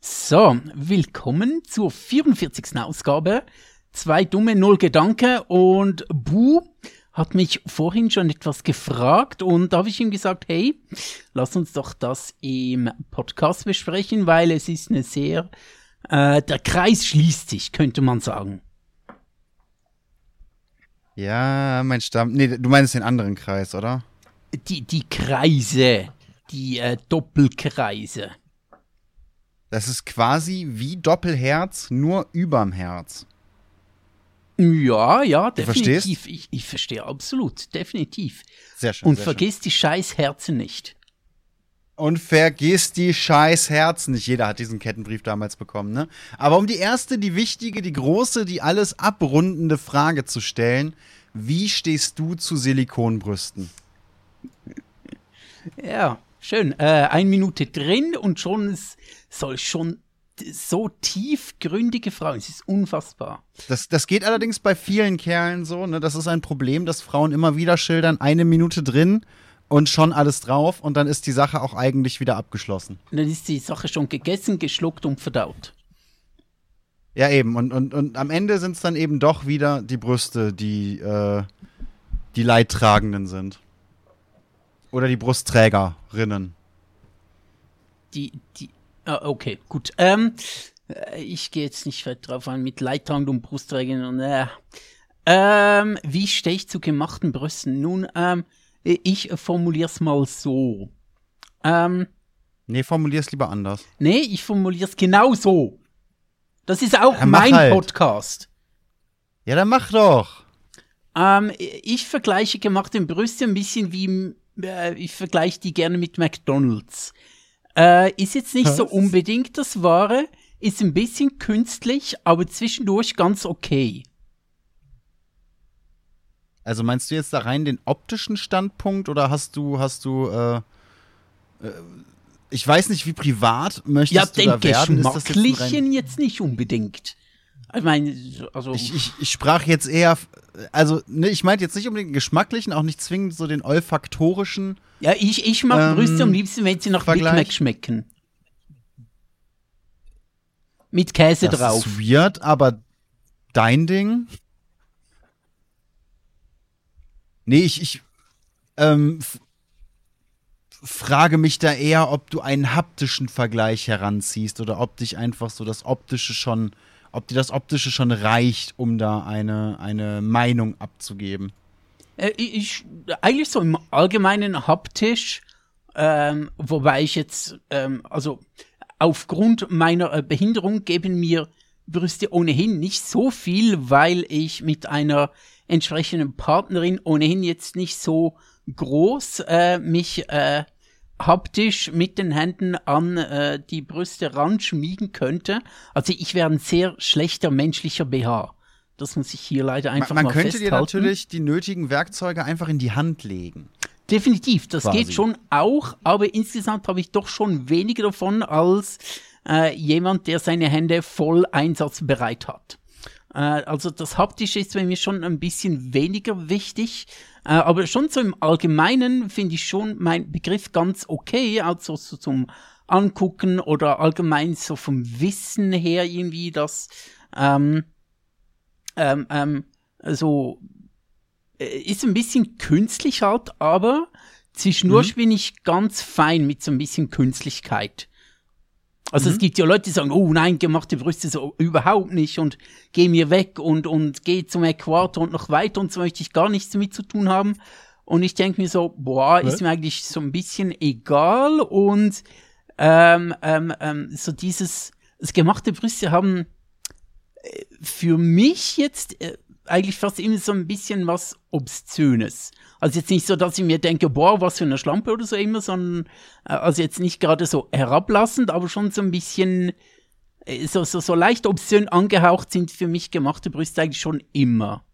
So, willkommen zur 44. Ausgabe. Zwei dumme Null Gedanken und Bu hat mich vorhin schon etwas gefragt und da habe ich ihm gesagt, hey, lass uns doch das im Podcast besprechen, weil es ist eine sehr, äh, der Kreis schließt sich, könnte man sagen. Ja, mein Stamm. Nee, du meinst den anderen Kreis, oder? Die, die Kreise, die äh, Doppelkreise. Das ist quasi wie Doppelherz, nur überm Herz. Ja, ja, definitiv. Ich, ich verstehe absolut, definitiv. Sehr schön. Und sehr vergiss die scheiß Herzen nicht. Schön. Und vergiss die scheiß Herzen. Nicht jeder hat diesen Kettenbrief damals bekommen, ne? Aber um die erste, die wichtige, die große, die alles abrundende Frage zu stellen: Wie stehst du zu Silikonbrüsten? Ja, schön. Äh, eine Minute drin und schon es soll schon so tiefgründige Frauen. Es ist unfassbar. Das, das geht allerdings bei vielen Kerlen so, ne? Das ist ein Problem, dass Frauen immer wieder schildern, eine Minute drin und schon alles drauf und dann ist die Sache auch eigentlich wieder abgeschlossen. Und dann ist die Sache schon gegessen, geschluckt und verdaut. Ja, eben. Und, und, und am Ende sind es dann eben doch wieder die Brüste, die äh, die Leidtragenden sind. Oder die Brustträgerinnen. Die, die, okay, gut. Ähm, äh, ich gehe jetzt nicht weit drauf an mit Leidtragend und Brustträgern und äh. Ähm, wie stehe ich zu gemachten Brüsten? Nun, ähm, ich formulier's mal so. Ähm, Nee, formulier's lieber anders. nee, ich formulier's genau so. Das ist auch Ja, mein halt. Podcast. Ja, dann mach doch. Ähm, ich vergleiche gemachte Brüste ein bisschen wie, äh, ich vergleiche die gerne mit McDonalds. Äh, ist jetzt nicht so unbedingt das Wahre, ist ein bisschen künstlich, aber zwischendurch ganz okay. Also meinst du jetzt da rein den optischen Standpunkt oder hast du, hast du, äh, äh, ich weiß nicht, wie privat möchtest Ja, du da den werden? Ist das jetzt jetzt nicht unbedingt. Ich meine, also. Ich, ich, ich sprach jetzt eher, also ne, ich meinte jetzt nicht unbedingt den geschmacklichen, auch nicht zwingend so den olfaktorischen. Ja, ich, ich mag ähm, Brüste am liebsten, wenn sie nach Big Vergleich. Mac schmecken. Mit Käse Das drauf. ist weird, aber dein Ding? Nee, ich, ich ähm, frage mich da eher, ob du einen haptischen Vergleich heranziehst oder ob dich einfach so das Optische schon, ob dir das Optische schon reicht, um da eine, eine Meinung abzugeben. Äh, ich, eigentlich so im Allgemeinen haptisch, ähm, wobei ich jetzt, ähm, also aufgrund meiner äh, Behinderung geben mir Brüste ohnehin nicht so viel, weil ich mit einer entsprechenden Partnerin ohnehin jetzt nicht so groß äh, mich äh, haptisch mit den Händen an äh, die Brüste ranschmiegen könnte. Also ich wäre ein sehr schlechter menschlicher BH. Das muss ich hier leider einfach Man, man mal könnte festhalten. dir natürlich die nötigen Werkzeuge einfach in die Hand legen. Definitiv, das Quasi. geht schon auch, aber insgesamt habe ich doch schon weniger davon als äh, jemand, der seine Hände voll einsatzbereit hat. Äh, also das Haptische ist bei mir schon ein bisschen weniger wichtig, äh, aber schon so im Allgemeinen finde ich schon mein Begriff ganz okay, also so zum Angucken oder allgemein so vom Wissen her irgendwie, dass ähm, ähm, ähm, so äh, ist ein bisschen künstlich halt, aber zwischendurch bin ich ganz fein mit so ein bisschen Künstlichkeit. Also es gibt ja Leute, die sagen, oh nein, gemachte Brüste so überhaupt nicht und geh mir weg und, und geh zum Äquator und noch weiter und so möchte ich gar nichts damit zu tun haben. Und ich denke mir so, boah, ist Was? mir eigentlich so ein bisschen egal und ähm, ähm, ähm, so dieses, das gemachte Brüste haben für mich jetzt äh, eigentlich fast immer so ein bisschen was Obszönes. Also jetzt nicht so, dass ich mir denke, boah, was für eine Schlampe oder so immer, sondern äh, also jetzt nicht gerade so herablassend, aber schon so ein bisschen äh, so, so, so leicht obszön angehaucht sind für mich gemachte Brüste eigentlich schon immer.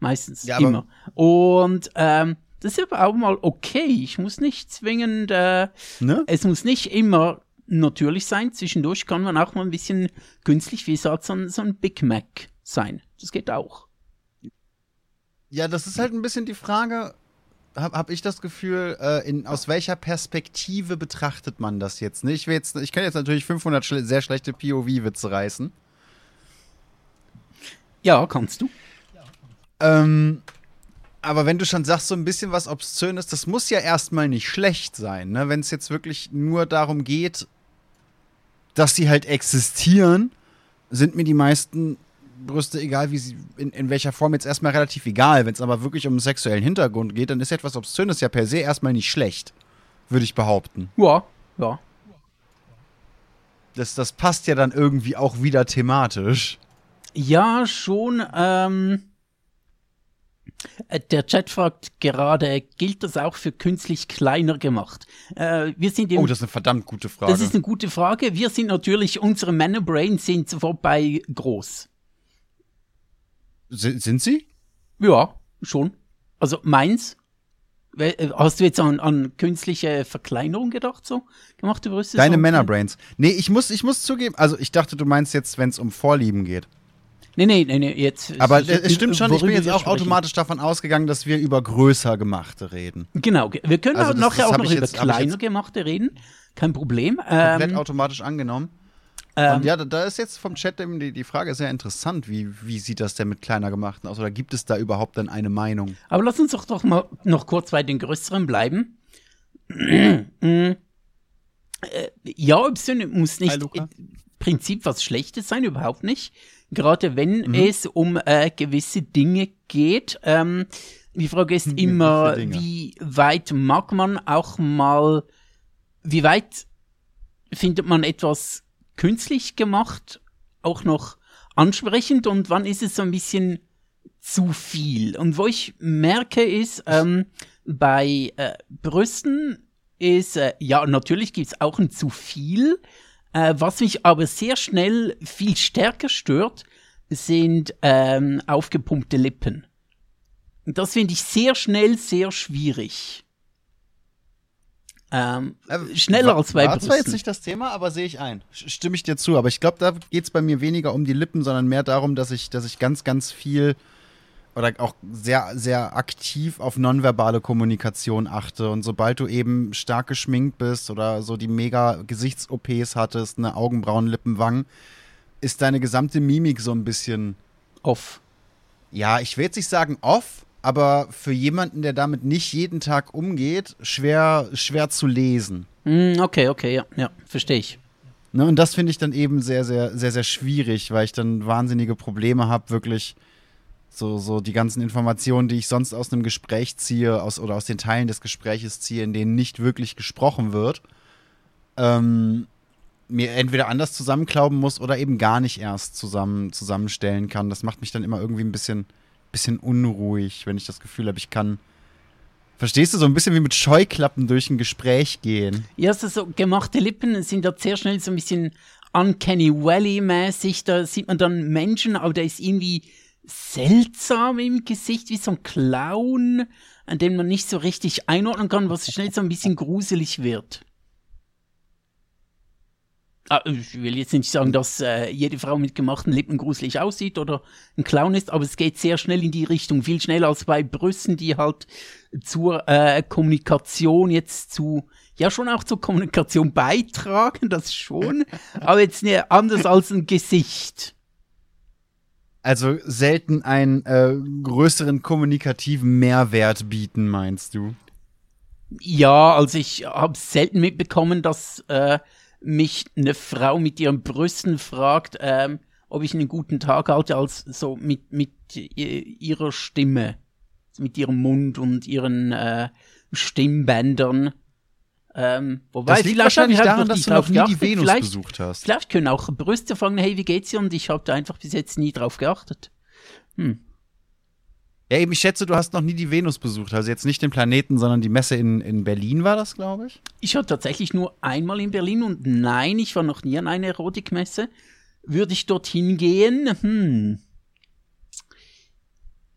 Meistens Ja, immer. Und ähm, das ist aber auch mal okay. Ich muss nicht zwingend, äh, Ne? es muss nicht immer natürlich sein. Zwischendurch kann man auch mal ein bisschen künstlich, wie gesagt, so ein, so ein Big Mac sein. Das geht auch. Ja, das ist halt ein bisschen die Frage, habe hab ich das Gefühl, äh, in, aus welcher Perspektive betrachtet man das jetzt? Ne? Ich, will jetzt, ich kann jetzt natürlich 500 schle sehr schlechte POV-Witze reißen. Ja, kannst du. Ähm, aber wenn du schon sagst, so ein bisschen was Obszönes, das muss ja erstmal nicht schlecht sein, ne? Wenn es jetzt wirklich nur darum geht, dass sie halt existieren, sind mir die meisten Brüste, egal wie sie, in, in welcher Form, jetzt erstmal relativ egal. Wenn es aber wirklich um einen sexuellen Hintergrund geht, dann ist etwas Obszönes ja per se erstmal nicht schlecht, würde ich behaupten. Ja, ja. Das, das passt ja dann irgendwie auch wieder thematisch. Ja, schon. Ähm, äh, der Chat fragt gerade, gilt das auch für künstlich kleiner gemacht? Äh, wir sind im, Oh, das ist eine verdammt gute Frage. das ist eine gute Frage. Wir sind natürlich, unsere Männerbrains sind sofort bei groß. sind, sind sie? Ja, schon. Also meins. Äh, Hast du jetzt an, an künstliche Verkleinerung gedacht, so? Gemachte Brüste? Deine so? Männerbrains. Nee, ich muss, ich muss zugeben, also ich dachte, du meinst jetzt, wenn es um Vorlieben geht. Nee, nee, nee, nee, jetzt. Aber ich- es stimmt schon, ich bin jetzt auch sprechen. automatisch davon ausgegangen, dass wir über größer gemachte reden. Genau, ge- wir können Also das- nachher das auch noch über jetzt- kleiner gemachte reden. Kein Problem. Komplett Ähm, automatisch angenommen. ähm, Und ja, da, da ist jetzt vom Chat eben die, die Frage sehr interessant. Wie, wie sieht das denn mit kleiner gemachten aus? Oder gibt es da überhaupt dann eine Meinung? Aber lass uns doch, doch mal noch kurz bei den größeren bleiben. Mm. Äh, ja, Obszön muss nicht im Prinzip was Schlechtes sein, überhaupt nicht. Gerade wenn Mhm. es um äh, gewisse Dinge geht. Ähm, die Frage ist immer, wie weit mag man auch mal, wie weit findet man etwas künstlich gemacht auch noch ansprechend und wann ist es so ein bisschen zu viel? Und wo ich merke ist, ähm, bei äh, Brüsten ist, äh, ja, natürlich gibt's auch ein zu viel. Äh, was mich aber sehr schnell viel stärker stört, sind ähm, aufgepumpte Lippen. Und das finde ich sehr schnell sehr schwierig. Ähm, schneller War- als bei War zwar jetzt Brüsten. nicht das Thema, aber sehe ich ein. Stimme ich dir zu. Aber ich glaube, da geht es bei mir weniger um die Lippen, sondern mehr darum, dass ich, dass ich ganz, ganz viel oder auch sehr, sehr aktiv auf nonverbale Kommunikation achte. Und sobald du eben stark geschminkt bist oder so die mega Gesichts-OPs hattest, eine Augenbrauen, Lippen, Wangen, ist deine gesamte Mimik so ein bisschen, Off. ja, ich will jetzt nicht sagen off, aber für jemanden, der damit nicht jeden Tag umgeht, schwer, schwer zu lesen. Hm, okay, okay, ja, ja, verstehe ich. Ne, und das finde ich dann eben sehr, sehr, sehr, sehr schwierig, weil ich dann wahnsinnige Probleme habe, wirklich so, so die ganzen Informationen, die ich sonst aus einem Gespräch ziehe, aus, oder aus den Teilen des Gespräches ziehe, in denen nicht wirklich gesprochen wird, ähm, mir entweder anders zusammenklauben muss oder eben gar nicht erst zusammen, zusammenstellen kann. Das macht mich dann immer irgendwie ein bisschen, bisschen unruhig, wenn ich das Gefühl habe, ich kann. Verstehst du, so ein bisschen wie mit Scheuklappen durch ein Gespräch gehen. Ja, so, so gemachte Lippen sind da sehr schnell so ein bisschen Uncanny Valley-mäßig. Da sieht man dann Menschen, aber der ist irgendwie seltsam im Gesicht, wie so ein Clown, an dem man nicht so richtig einordnen kann, was schnell so ein bisschen gruselig wird. Ah, Ich will jetzt nicht sagen, dass äh, jede Frau mit gemachten Lippen gruselig aussieht oder ein Clown ist, aber es geht sehr schnell in die Richtung, viel schneller als bei Brüsten, die halt zur äh, Kommunikation jetzt zu, ja schon auch zur Kommunikation beitragen, das schon, aber jetzt ne, anders als ein Gesicht. Also selten einen äh, größeren kommunikativen Mehrwert bieten, meinst du? Ja, also ich habe selten mitbekommen, dass äh, mich eine Frau mit ihren Brüsten fragt, ähm, ob ich einen guten Tag hatte, als so mit, mit ihrer Stimme, mit ihrem Mund und ihren äh, Stimmbändern. Ähm, wobei, das liegt wahrscheinlich ich halt daran, noch dass du noch nie die geachtet. Venus vielleicht, besucht hast. vielleicht können auch Brüste fragen, hey, wie geht's dir? Und ich habe da einfach bis jetzt nie drauf geachtet. Ja, eben, ich schätze, du hast noch nie die Venus besucht. Also jetzt nicht den Planeten, sondern die Messe in, in Berlin war das, glaube ich. Ich war tatsächlich nur einmal in Berlin und nein, ich war noch nie an einer Erotikmesse. Würde ich dorthin gehen? Hm.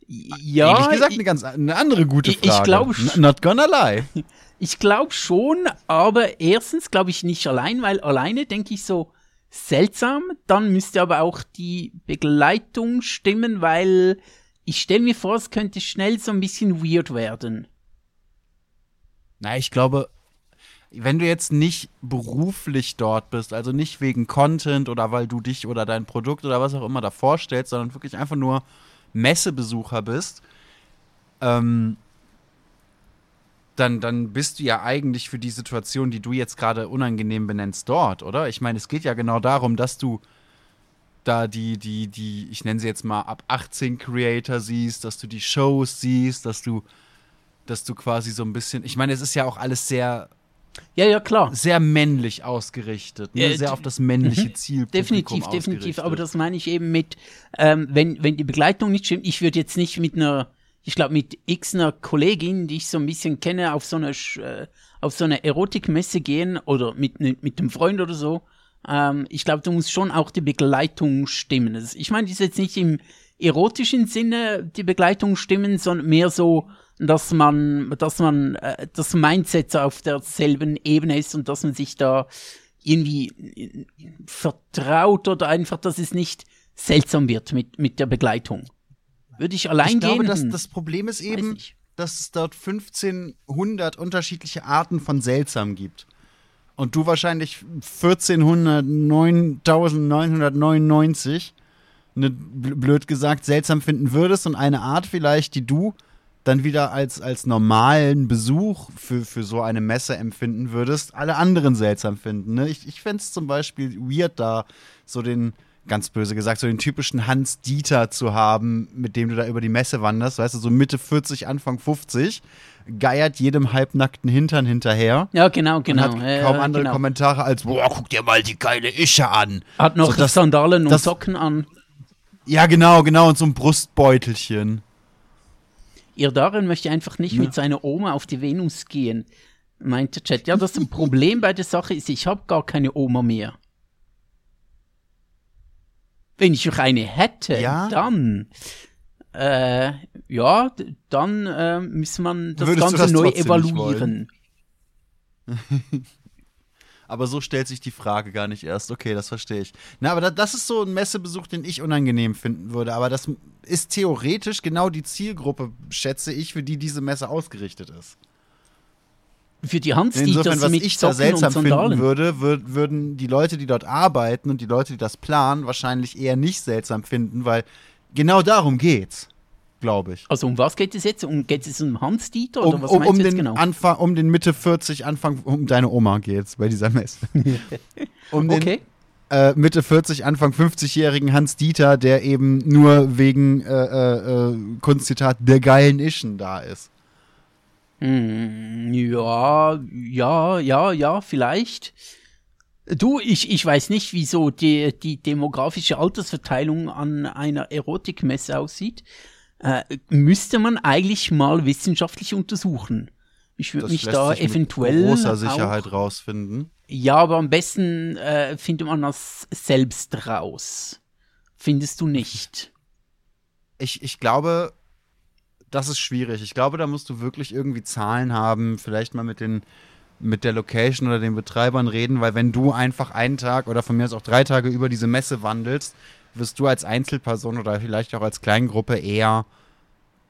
Ja, Ehrlich gesagt, ich, eine ganz eine andere gute ich- ich Frage. glaub N- sch- Not gonna lie. ich glaube schon, aber erstens glaube ich nicht allein, weil alleine denke ich so seltsam. Dann müsste aber auch die Begleitung stimmen, weil ich stelle mir vor, es könnte schnell so ein bisschen weird werden. Na, ich glaube, wenn du jetzt nicht beruflich dort bist, also nicht wegen Content oder weil du dich oder dein Produkt oder was auch immer da vorstellst, sondern wirklich einfach nur Messebesucher bist, ähm, dann, dann bist du ja eigentlich für die Situation, die du jetzt gerade unangenehm benennst, dort, oder? Ich meine, es geht ja genau darum, dass du da die, die, die, ich nenne sie jetzt mal ab 18 Creator siehst, dass du die Shows siehst, dass du, dass du quasi so ein bisschen, ich meine, es ist ja auch alles sehr ja, ja, klar. Sehr männlich ausgerichtet, ne? Sehr auf das männliche Mhm. Ziel. Definitiv, definitiv. Aber das meine ich eben mit, ähm, wenn, wenn die Begleitung nicht stimmt, ich würde jetzt nicht mit einer, ich glaube mit x einer Kollegin, die ich so ein bisschen kenne, auf so eine, äh, auf so eine Erotikmesse gehen oder mit, ne- mit einem Freund oder so. Ähm, ich glaube, da muss schon auch die Begleitung stimmen. Das, ich meine, die ist jetzt nicht im erotischen Sinne die Begleitung stimmen, sondern mehr so, dass man, dass man äh, das Mindset auf derselben Ebene ist und dass man sich da irgendwie äh, vertraut oder einfach, dass es nicht seltsam wird mit, mit der Begleitung. Würde ich allein Ich glaube, gehen? dass Hm, das Problem ist eben, dass es dort 1500 unterschiedliche Arten von seltsam gibt. Und du wahrscheinlich 1400, 9999, ne, bl- blöd gesagt, seltsam finden würdest und eine Art vielleicht, die du dann wieder als, als normalen Besuch für, für so eine Messe empfinden würdest, alle anderen seltsam finden. Ne? Ich, ich fände es zum Beispiel weird, da so den, ganz böse gesagt, so den typischen Hans Dieter zu haben, mit dem du da über die Messe wanderst, weißt du, so Mitte 40, Anfang 50, geiert jedem halbnackten Hintern hinterher. Ja, genau, genau. Und hat äh, kaum andere genau. Kommentare als, boah, guck dir mal die geile Ische an. Hat noch So, das- Sandalen und das- Socken an. Ja, genau, genau, und so ein Brustbeutelchen. Ihr darin möchte einfach nicht mit seiner Oma auf die Venus gehen, meint der Chat. Ja, das Problem bei der Sache ist, ich habe gar keine Oma mehr. Wenn ich noch eine hätte, Ja? dann, äh, ja, dann äh, muss man das Würdest Ganze das neu evaluieren. Aber so stellt sich die Frage gar nicht erst. Okay, das verstehe ich. Na, aber da, das ist so ein Messebesuch, den ich unangenehm finden würde. Aber das ist theoretisch genau die Zielgruppe, schätze ich, für die diese Messe ausgerichtet ist. Für die Hans Insofern, was mit ich da seltsam finden würde, würd, würden die Leute, die dort arbeiten und die Leute, die das planen, wahrscheinlich eher nicht seltsam finden, weil genau darum geht's, glaube ich. Also um was geht es jetzt? Um, geht es um Hans-Dieter oder Um, was um, meinst um, du jetzt den genau? Anfang, um den Mitte 40, Anfang, um deine Oma geht's bei dieser Messe. um den Okay. äh, Mitte 40, Anfang 50-jährigen Hans Dieter, der eben nur wegen äh, äh, äh, Kunstzitat der geilen Ischen da ist. Hm, ja, ja, ja, ja, vielleicht. Du, ich, ich weiß nicht, wieso die, die demografische Altersverteilung an einer Erotikmesse aussieht. Äh, müsste man eigentlich mal wissenschaftlich untersuchen. Ich würde mich da sich mit eventuell. großer Sicherheit Auch, rausfinden. ja, aber am besten äh, findet man das selbst raus. Findest du nicht? Ich, ich glaube, das ist schwierig. Ich glaube, da musst du wirklich irgendwie Zahlen haben, vielleicht mal mit den mit der Location oder den Betreibern reden, weil wenn du einfach einen Tag oder von mir aus auch drei Tage über diese Messe wandelst, wirst du als Einzelperson oder vielleicht auch als Kleingruppe eher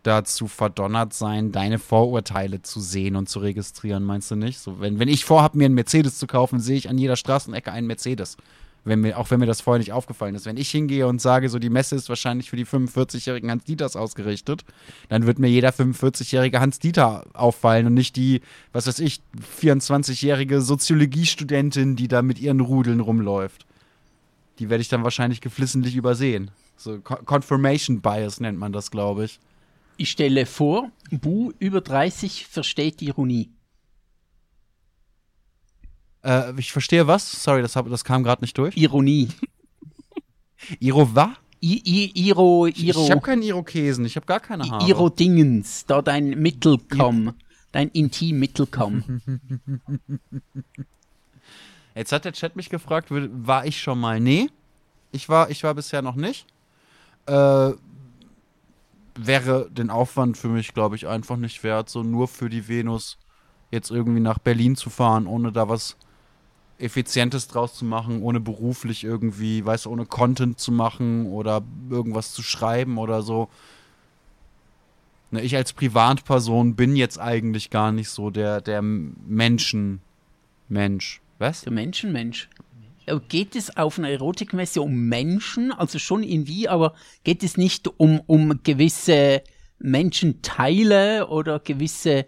dazu verdonnert sein, deine Vorurteile zu sehen und zu registrieren, meinst du nicht? So, wenn, wenn ich vorhabe, mir einen Mercedes zu kaufen, sehe ich an jeder Straßenecke einen Mercedes. Wenn mir, auch wenn mir das vorher nicht aufgefallen ist. Wenn ich hingehe und sage, so die Messe ist wahrscheinlich für die 45-jährigen Hans-Dieters ausgerichtet, dann wird mir jeder 45-jährige Hans-Dieter auffallen und nicht die, was weiß ich, 24-jährige Soziologiestudentin, die da mit ihren Rudeln rumläuft. Die werde ich dann wahrscheinlich geflissentlich übersehen. So Co- Confirmation Bias nennt man das, glaube ich. Ich stelle vor, Bu über 30 versteht Ironie. Äh, ich verstehe was. Sorry, das, hab, das kam gerade nicht durch. Ironie. Iro was? I, I, Iro, Iro, Ich habe keinen Irokesen, ich habe gar keine Haare. Iro Dingens, da dein Mittelkamm, dein Intim-Mittelkamm. Jetzt hat der Chat mich gefragt, war ich schon mal? Nee, ich war, ich war bisher noch nicht. Äh, wäre den Aufwand für mich, glaube ich, einfach nicht wert, so nur für die Venus jetzt irgendwie nach Berlin zu fahren, ohne da was Effizientes draus zu machen, ohne beruflich irgendwie, weißt du, ohne Content zu machen oder irgendwas zu schreiben oder so. Ne, ich als Privatperson bin jetzt eigentlich gar nicht so der, der Menschen. Mensch. Was? Der Menschenmensch. Geht es auf einer Erotikmesse um Menschen? Also schon irgendwie, aber geht es nicht um, um gewisse Menschenteile oder gewisse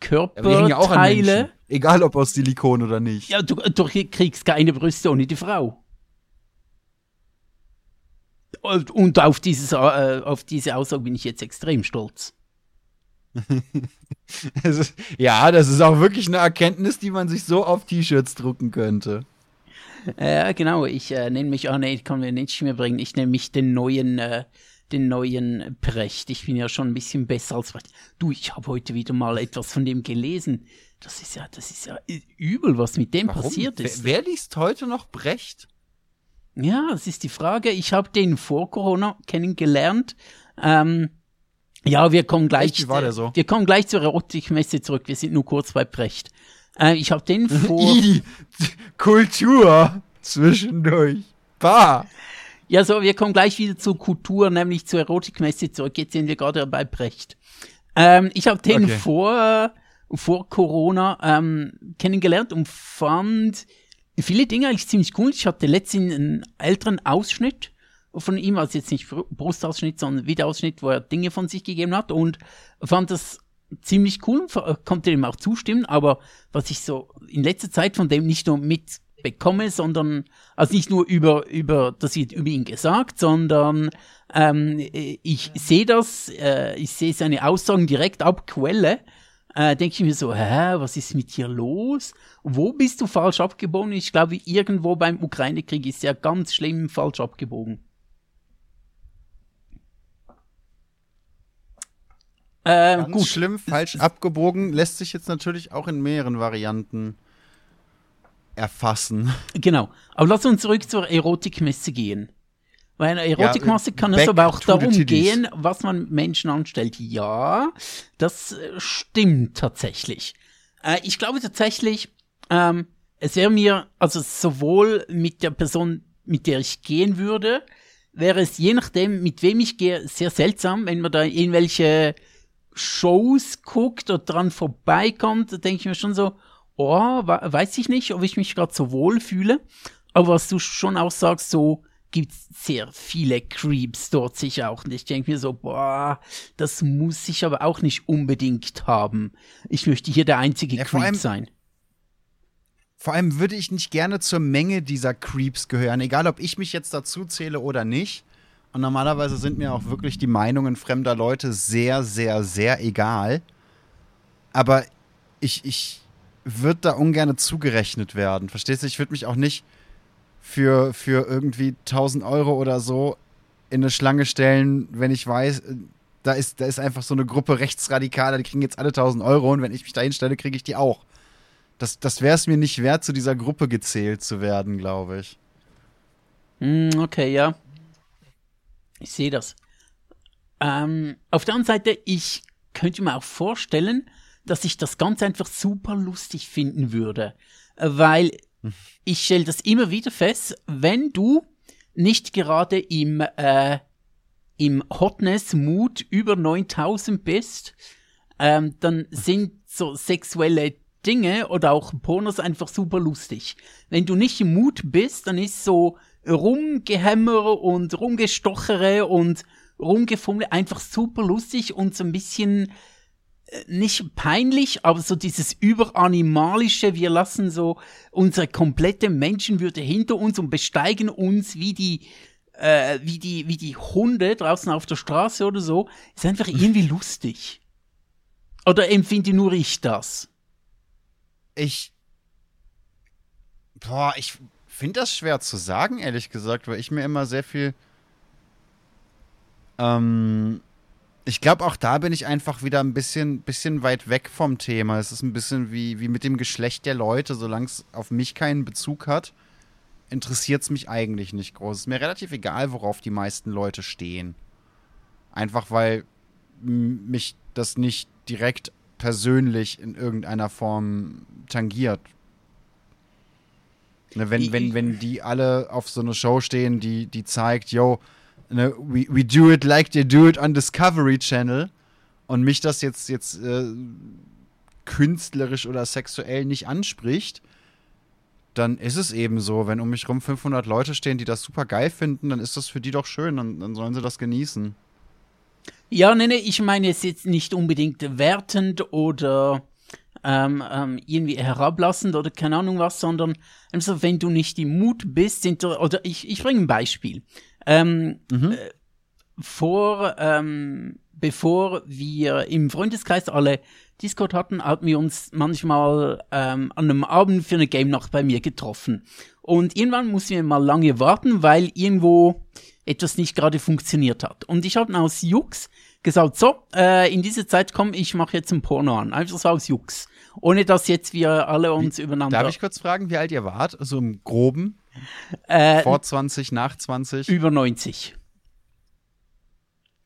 Körperteile? Ja, ja Egal ob aus Silikon oder nicht. Ja, du, du kriegst keine Brüste ohne die Frau. Und auf, dieses, äh, auf diese Aussage bin ich jetzt extrem stolz. ist, ja, das ist auch wirklich eine Erkenntnis, die man sich so auf T-Shirts drucken könnte. Ja, äh, genau. Ich äh, nenne mich, ah nee, ich kann mir nicht mehr bringen. Ich nenne mich den neuen, äh, den neuen Precht. Ich bin ja schon ein bisschen besser als Precht. Du, ich habe heute wieder mal etwas von dem gelesen. Das ist ja, das ist ja übel, was mit dem Warum? passiert ist. Wer, wer liest heute noch Brecht? Ja, das ist die Frage. Ich habe den vor Corona kennengelernt. Ähm, ja, wir kommen gleich. Echt, wie war der so? Wir kommen gleich zur Erotikmesse zurück. Wir sind nur kurz bei Brecht. Äh, ich habe den vor. Kultur zwischendurch. Bah. Ja, so, wir kommen gleich wieder zur Kultur, nämlich zur Erotikmesse zurück. Jetzt sind wir gerade bei Brecht. Ähm, ich habe den okay. vor, vor Corona ähm, kennengelernt und fand viele Dinge eigentlich ziemlich cool. Ich hatte letztens einen älteren Ausschnitt von ihm, also jetzt nicht Brustausschnitt, sondern Videoausschnitt, wo er Dinge von sich gegeben hat und fand das ziemlich cool, konnte ihm auch zustimmen, aber was ich so in letzter Zeit von dem nicht nur mitbekomme, sondern, also nicht nur über, über, das wird über ihn gesagt, sondern ähm, ich sehe das, äh, ich sehe seine Aussagen direkt ab Quelle, äh, denke ich mir so, hä, was ist mit dir los? Wo bist du falsch abgebogen? Ich glaube, irgendwo beim Ukraine-Krieg ist er ganz schlimm falsch abgebogen. Ähm, Ganz gut. schlimm, falsch abgebogen, lässt sich jetzt natürlich auch in mehreren Varianten erfassen. Genau. Aber lass uns zurück zur Erotikmesse gehen. Weil eine Erotikmesse ja, kann es aber auch darum gehen, was man Menschen anstellt. Ja, das äh, stimmt tatsächlich. Äh, ich glaube tatsächlich, ähm, es wäre mir, also sowohl mit der Person, mit der ich gehen würde, wäre es je nachdem, mit wem ich gehe, sehr seltsam, wenn man da irgendwelche Shows guckt oder dran vorbeikommt, da denke ich mir schon so, oh, weiß ich nicht, ob ich mich gerade so wohl fühle. Aber was du schon auch sagst, so gibt's sehr viele Creeps dort sicher auch. Und ich denke mir so, boah, das muss ich aber auch nicht unbedingt haben. Ich möchte hier der einzige ja, Creep sein. Vor allem würde ich nicht gerne zur Menge dieser Creeps gehören, egal ob ich mich jetzt dazu zähle oder nicht. Und normalerweise sind mir auch wirklich die Meinungen fremder Leute sehr, sehr, sehr egal. Aber ich, ich würde da ungern zugerechnet werden. Verstehst du? Ich würde mich auch nicht für, für irgendwie 1000 Euro oder so in eine Schlange stellen, wenn ich weiß, da ist, da ist einfach so eine Gruppe Rechtsradikaler, die kriegen jetzt alle 1000 Euro und wenn ich mich da hinstelle, kriege ich die auch. Das, das wäre es mir nicht wert, zu dieser Gruppe gezählt zu werden, glaube ich. Hm, okay, ja. Ich sehe das. Ähm, auf der anderen Seite, ich könnte mir auch vorstellen, dass ich das ganz einfach super lustig finden würde. Weil ich stelle das immer wieder fest, wenn du nicht gerade im, äh, im Hotness-Mood über 9000 bist, ähm, dann sind so sexuelle Dinge oder auch Pornos einfach super lustig. Wenn du nicht im Mut bist, dann ist so Rumgehämmere und Rumgestochere und Rumgefummle einfach super lustig und so ein bisschen nicht peinlich, aber so dieses überanimalische, wir lassen so unsere komplette Menschenwürde hinter uns und besteigen uns wie die äh, wie die wie die Hunde draußen auf der Straße oder so, ist einfach irgendwie lustig. Oder empfinde nur ich das? Ich boah, ich finde das schwer zu sagen, ehrlich gesagt, weil ich mir immer sehr viel. Ähm, ich glaube, auch da bin ich einfach wieder ein bisschen, bisschen weit weg vom Thema. Es ist ein bisschen wie, wie mit dem Geschlecht der Leute. Solange es auf mich keinen Bezug hat, interessiert es mich eigentlich nicht groß. Es ist mir relativ egal, worauf die meisten Leute stehen. Einfach weil mich das nicht direkt persönlich in irgendeiner Form tangiert. Ne, wenn, wenn, wenn die alle auf so eine Show stehen, die, die zeigt, yo, ne, we, we do it like they do it on Discovery Channel und mich das jetzt, jetzt äh, künstlerisch oder sexuell nicht anspricht, dann ist es eben so. Wenn um mich rum 500 Leute stehen, die das super geil finden, dann ist das für die doch schön. Dann, dann sollen sie das genießen. Ja, nee, nee, ich meine es jetzt nicht unbedingt wertend oder ähm, ähm, irgendwie herablassend oder keine Ahnung was, sondern also wenn du nicht im Mut bist, da, oder ich, ich bringe ein Beispiel. Ähm, mhm. äh, vor, ähm, bevor wir im Freundeskreis alle Discord hatten, hatten wir uns manchmal ähm, an einem Abend für eine Game Nacht bei mir getroffen. Und irgendwann mussten wir mal lange warten, weil irgendwo etwas nicht gerade funktioniert hat. Und ich habe aus Jux gesagt, so, äh, in dieser Zeit komm, ich mache jetzt ein Porno an. Einfach so aus Jux. Ohne dass jetzt wir alle uns wie, übereinander... Darf ich kurz fragen, wie alt ihr wart? So also im Groben? Äh, Vor 20, nach 20? Über 90.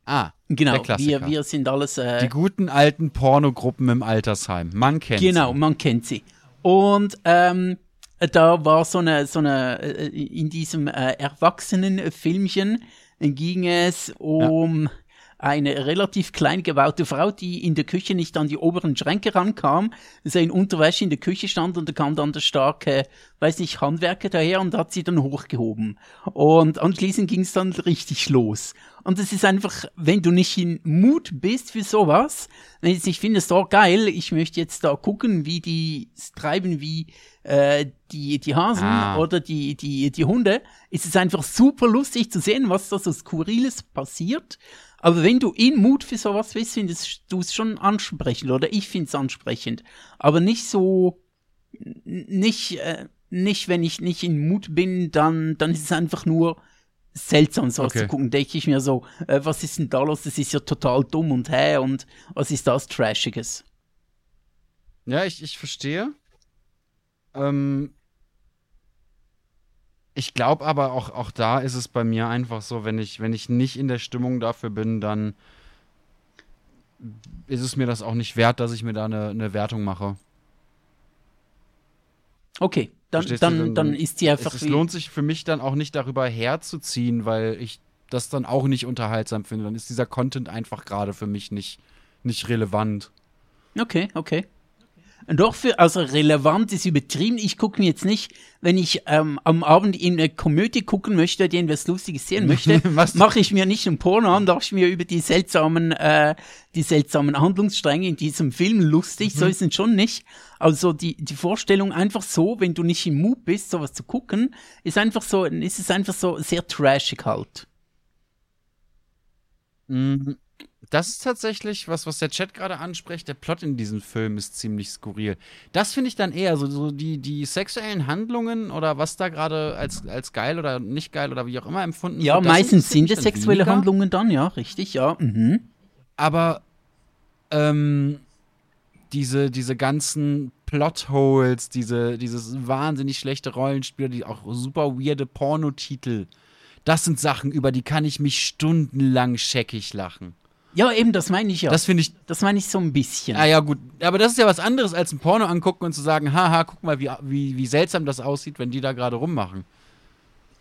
Ah, genau. Wir, wir sind alles. Äh, die guten alten Pornogruppen im Altersheim. Man kennt genau, sie. Genau, man kennt sie. Und ähm, da war so eine, so eine, äh, in diesem äh, Erwachsenenfilmchen ging es um. Ja eine relativ klein gebaute Frau, die in der Küche nicht an die oberen Schränke rankam, sie in Unterwäsche in der Küche stand und da kam dann der starke, weiß nicht, Handwerker daher und hat sie dann hochgehoben. Und anschließend ging es dann richtig los. Und es ist einfach, wenn du nicht in Mut bist für sowas, wenn ich jetzt nicht findest, oh geil, ich möchte jetzt da gucken, wie die treiben, wie äh, die, die Hasen ah. oder die, die, die Hunde, ist es einfach super lustig zu sehen, was da so Skurriles passiert. Aber wenn du in Mut für sowas bist, findest du es schon ansprechend oder ich finde es ansprechend. Aber nicht so, nicht, äh, nicht, wenn ich nicht in Mut bin, dann, dann ist es einfach nur seltsam, so okay. zu gucken. Denke ich mir so, äh, was ist denn da los? Das ist ja total dumm und hä und was ist das Trashiges? Ja, ich, ich verstehe. Ähm, ich glaube aber auch, auch da ist es bei mir einfach so, wenn ich, wenn ich nicht in der Stimmung dafür bin, dann ist es mir das auch nicht wert, dass ich mir da eine, eine Wertung mache. Okay, dann, dann, dann, dann, ist die einfach. Es, es lohnt sich für mich dann auch nicht darüber herzuziehen, weil ich das dann auch nicht unterhaltsam finde. Dann ist dieser Content einfach gerade für mich nicht, nicht relevant. Okay, okay. Doch für, also relevant ist übertrieben. Ich gucke mir jetzt nicht, wenn ich ähm, am Abend in eine Komödie gucken möchte, die etwas Lustiges sehen möchte, mache ich mir nicht ein Porno an, darf ich mir über die seltsamen, äh, die seltsamen Handlungsstränge in diesem Film lustig, mhm. so ist es schon nicht. Also die, die Vorstellung einfach so, wenn du nicht im Mut bist, sowas zu gucken, ist einfach so, ist es einfach so sehr trashig halt. Mhm das ist tatsächlich was, was der Chat gerade anspricht. Der Plot in diesem Film ist ziemlich skurril. Das finde ich dann eher so, so die, die sexuellen Handlungen oder was da gerade als, als geil oder nicht geil oder wie auch immer empfunden ja, wird. Ja, meistens sind es sexuelle weniger. Handlungen dann, ja, richtig, ja. Mhm. Aber ähm, diese, diese ganzen Plotholes, diese, dieses wahnsinnig schlechte Rollenspiel, die auch super weirde Pornotitel, das sind Sachen, über die kann ich mich stundenlang scheckig lachen. Ja, eben, das meine ich ja. Das finde ich. Das meine ich so ein bisschen. Ah ja, gut. Aber das ist ja was anderes, als ein Porno angucken und zu sagen, haha, guck mal, wie, wie, wie seltsam das aussieht, wenn die da gerade rummachen.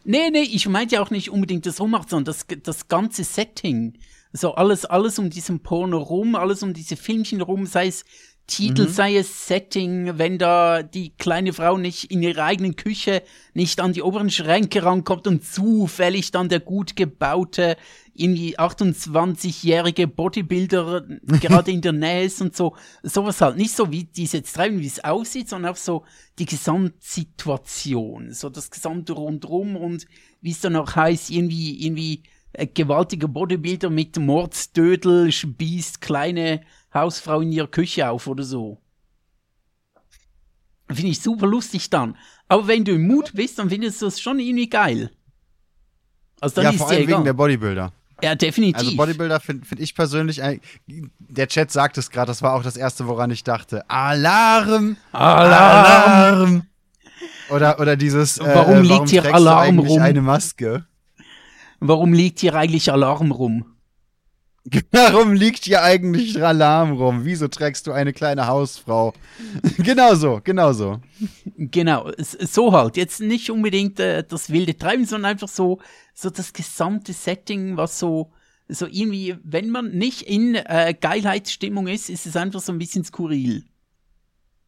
Nee, nee, ich meinte ja auch nicht unbedingt das Rummachen, sondern das, das ganze Setting. So alles, alles um diesen Porno rum, alles um diese Filmchen rum, sei es Titel, mhm. sei es Setting, wenn da die kleine Frau nicht in ihrer eigenen Küche nicht an die oberen Schränke rankommt und zufällig dann der gut gebaute, irgendwie 28-jährige Bodybuilder gerade in der Nähe ist und so. Sowas halt. Nicht so, wie die es jetzt treiben, wie es aussieht, sondern auch so die Gesamtsituation, so das gesamte Rundrum und wie es dann auch heißt, irgendwie, irgendwie ein gewaltiger Bodybuilder mit Mordsdödel spießt kleine Hausfrau in ihrer Küche auf oder so. Finde ich super lustig dann. Aber wenn du im Mut bist, dann findest du es schon irgendwie geil. Also dann ja, ist vor allem wegen der Bodybuilder. Ja, definitiv. Also Bodybuilder finde find ich persönlich, der Chat sagt es gerade, das war auch das Erste, woran ich dachte. Alarm! Alarm! Alarm. Oder, oder dieses, äh, warum liegt warum hier Alarm rum? eine Maske? Warum liegt hier eigentlich Alarm rum? Warum liegt hier eigentlich Alarm rum? Wieso trägst du eine kleine Hausfrau? genau so, genau so. Genau, so halt. Jetzt nicht unbedingt äh, das wilde Treiben, sondern einfach so, so das gesamte Setting, was so so irgendwie, wenn man nicht in äh, Geilheitsstimmung ist, ist es einfach so ein bisschen skurril.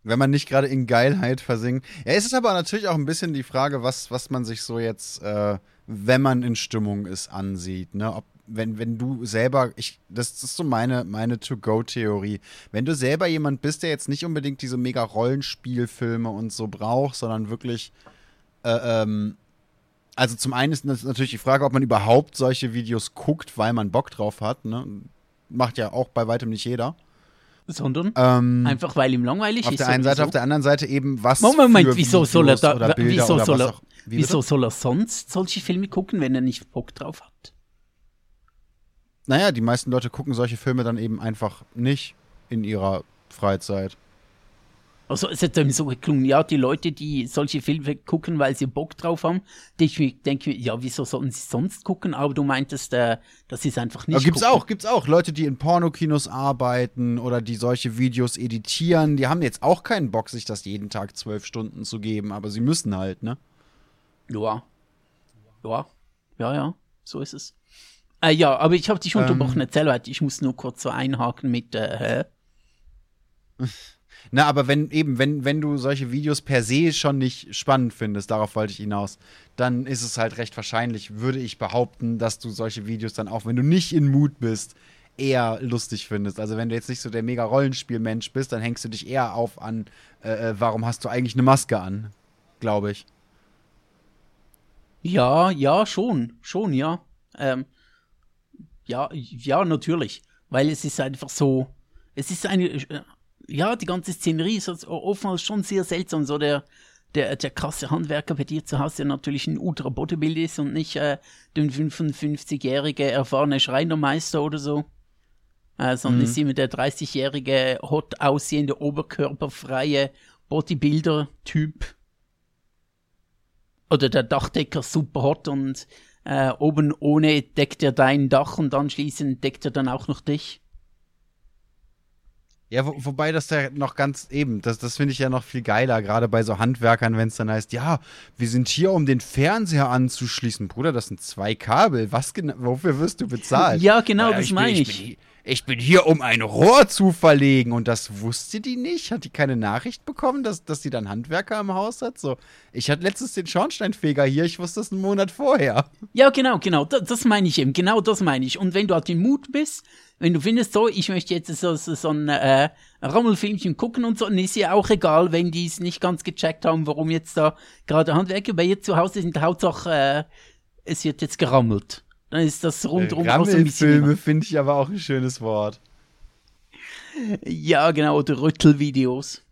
Wenn man nicht gerade in Geilheit versinkt. Ja, es ist aber natürlich auch ein bisschen die Frage, was, was man sich so jetzt, äh, wenn man in Stimmung ist, ansieht. Ne? Ob, wenn, wenn du selber, ich, das ist so meine, meine To-Go-Theorie. Wenn du selber jemand bist, der jetzt nicht unbedingt diese mega Rollenspielfilme und so braucht, sondern wirklich, äh, ähm, also zum einen ist natürlich die Frage, ob man überhaupt solche Videos guckt, weil man Bock drauf hat. Ne? Macht ja auch bei weitem nicht jeder. Sondern Ähm, einfach weil ihm langweilig auf ist. der einen Seite, auf der anderen Seite eben, was Moment, Moment, wieso soll er da, wieso soll er, auch- Wie wieso bitte? soll er sonst solche Filme gucken, wenn er nicht Bock drauf hat? Naja, die meisten Leute gucken solche Filme dann eben einfach nicht in ihrer Freizeit. Also es hat ihm so geklungen, ja, die Leute, die solche Filme gucken, weil sie Bock drauf haben, die ich mir denke, ja, wieso sollten sie sonst gucken? Aber du meintest, äh, dass sie es einfach nicht Aber gibt's gucken. auch, gibt's auch Leute, die in Pornokinos arbeiten oder die solche Videos editieren. Die haben jetzt auch keinen Bock, sich das jeden Tag zwölf Stunden zu geben, aber sie müssen halt, ne? Ja. Ja. Ja, ja, so ist es. Äh, ja, aber ich habe dich unterbrochen, erzähl weiter. Ich muss nur kurz so einhaken mit, äh, hä? Na, aber wenn eben, wenn, wenn du solche Videos per se schon nicht spannend findest, darauf wollte ich hinaus, dann ist es halt recht wahrscheinlich, würde ich behaupten, dass du solche Videos dann auch, wenn du nicht in Mut bist, eher lustig findest. Also wenn du jetzt nicht so der mega Rollenspielmensch bist, dann hängst du dich eher auf an, äh, äh, warum hast du eigentlich eine Maske an, glaube ich. Ja, ja, schon, schon, ja. Ähm, ja, ja, natürlich. Weil es ist einfach so, es ist eine, äh, ja, die ganze Szenerie ist oftmals schon sehr seltsam. So der, der, der krasse Handwerker bei dir zu Hause, der natürlich ein ultra Bodybuilder ist und nicht äh, der 55-jährige erfahrene Schreinermeister oder so. Äh, sondern ist immer der 30-jährige, hot aussehende, oberkörperfreie Bodybuilder-Typ oder der Dachdecker super hot und äh, oben ohne deckt er dein Dach und anschließend deckt er dann auch noch dich. Ja, wo, wobei das ja noch ganz eben, das, das finde ich ja noch viel geiler, gerade bei so Handwerkern, wenn es dann heißt, ja, wir sind hier, um den Fernseher anzuschließen. Bruder, das sind zwei Kabel. Was genau, wofür wirst du bezahlt? Ja, genau, Ja, das meine Ich ich. Ich bin hier, um ein Rohr zu verlegen. Und das wusste die nicht? Hat die keine Nachricht bekommen, dass, dass die dann Handwerker im Haus hat? So, ich hatte letztens den Schornsteinfeger hier, ich wusste das einen Monat vorher. Ja, genau, genau, das, das meine ich eben, genau das meine ich. Und wenn du halt im Mut bist, wenn du findest, so, ich möchte jetzt so, so, so ein äh, Rammelfilmchen gucken und so, dann ist ja auch egal, wenn die es nicht ganz gecheckt haben, warum jetzt da gerade Handwerker bei ihr zu Hause sind, Hauptsache, äh, es wird jetzt gerammelt. Dann ist das rundum auch so ein bisschen. Rammelfilme finde ich aber auch ein schönes Wort. Ja, genau, oder Rüttelvideos.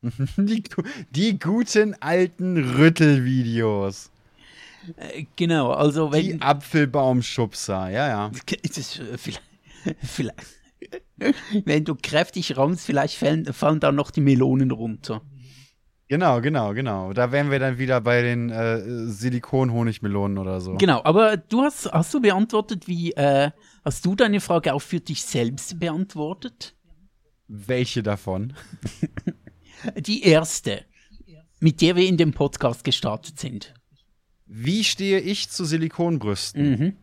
Die, die guten alten Rüttelvideos. Äh, genau, also wenn. Die Apfelbaumschubser, ja, ja. Es ist, äh, vielleicht, vielleicht, wenn du kräftig rammst, vielleicht fallen, fallen da noch die Melonen runter. Genau, genau, genau. Da wären wir dann wieder bei den äh, Silikon-Honigmelonen oder so. Genau, aber du hast, hast du beantwortet, wie, äh, hast du deine Frage auch für dich selbst beantwortet? Welche davon? Die erste, mit der wir in dem Podcast gestartet sind. Wie stehe ich zu Silikonbrüsten? Mhm.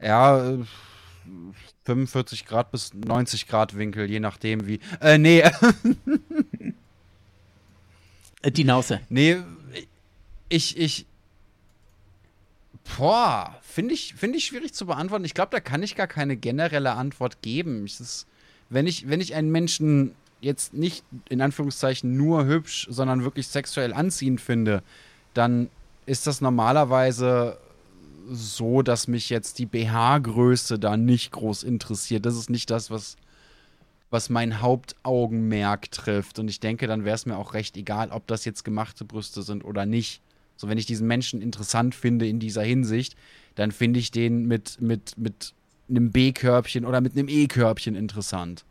Ja, äh, 45 Grad bis 90 Grad Winkel, je nachdem wie. Äh, nee, Äh, Die Nase. nee, ich, ich. Boah, finde ich, finde ich schwierig zu beantworten. Ich glaube, da kann ich gar keine generelle Antwort geben. Es ist, wenn ich, wenn ich einen Menschen jetzt nicht in Anführungszeichen nur hübsch, sondern wirklich sexuell anziehend finde, dann ist das normalerweise so, dass mich jetzt die BH-Größe da nicht groß interessiert. Das ist nicht das, was, was mein Hauptaugenmerk trifft. Und ich denke, dann wäre es mir auch recht egal, ob das jetzt gemachte Brüste sind oder nicht. So, wenn ich diesen Menschen interessant finde in dieser Hinsicht, dann finde ich den mit, mit, mit einem B-Körbchen oder mit einem E-Körbchen interessant.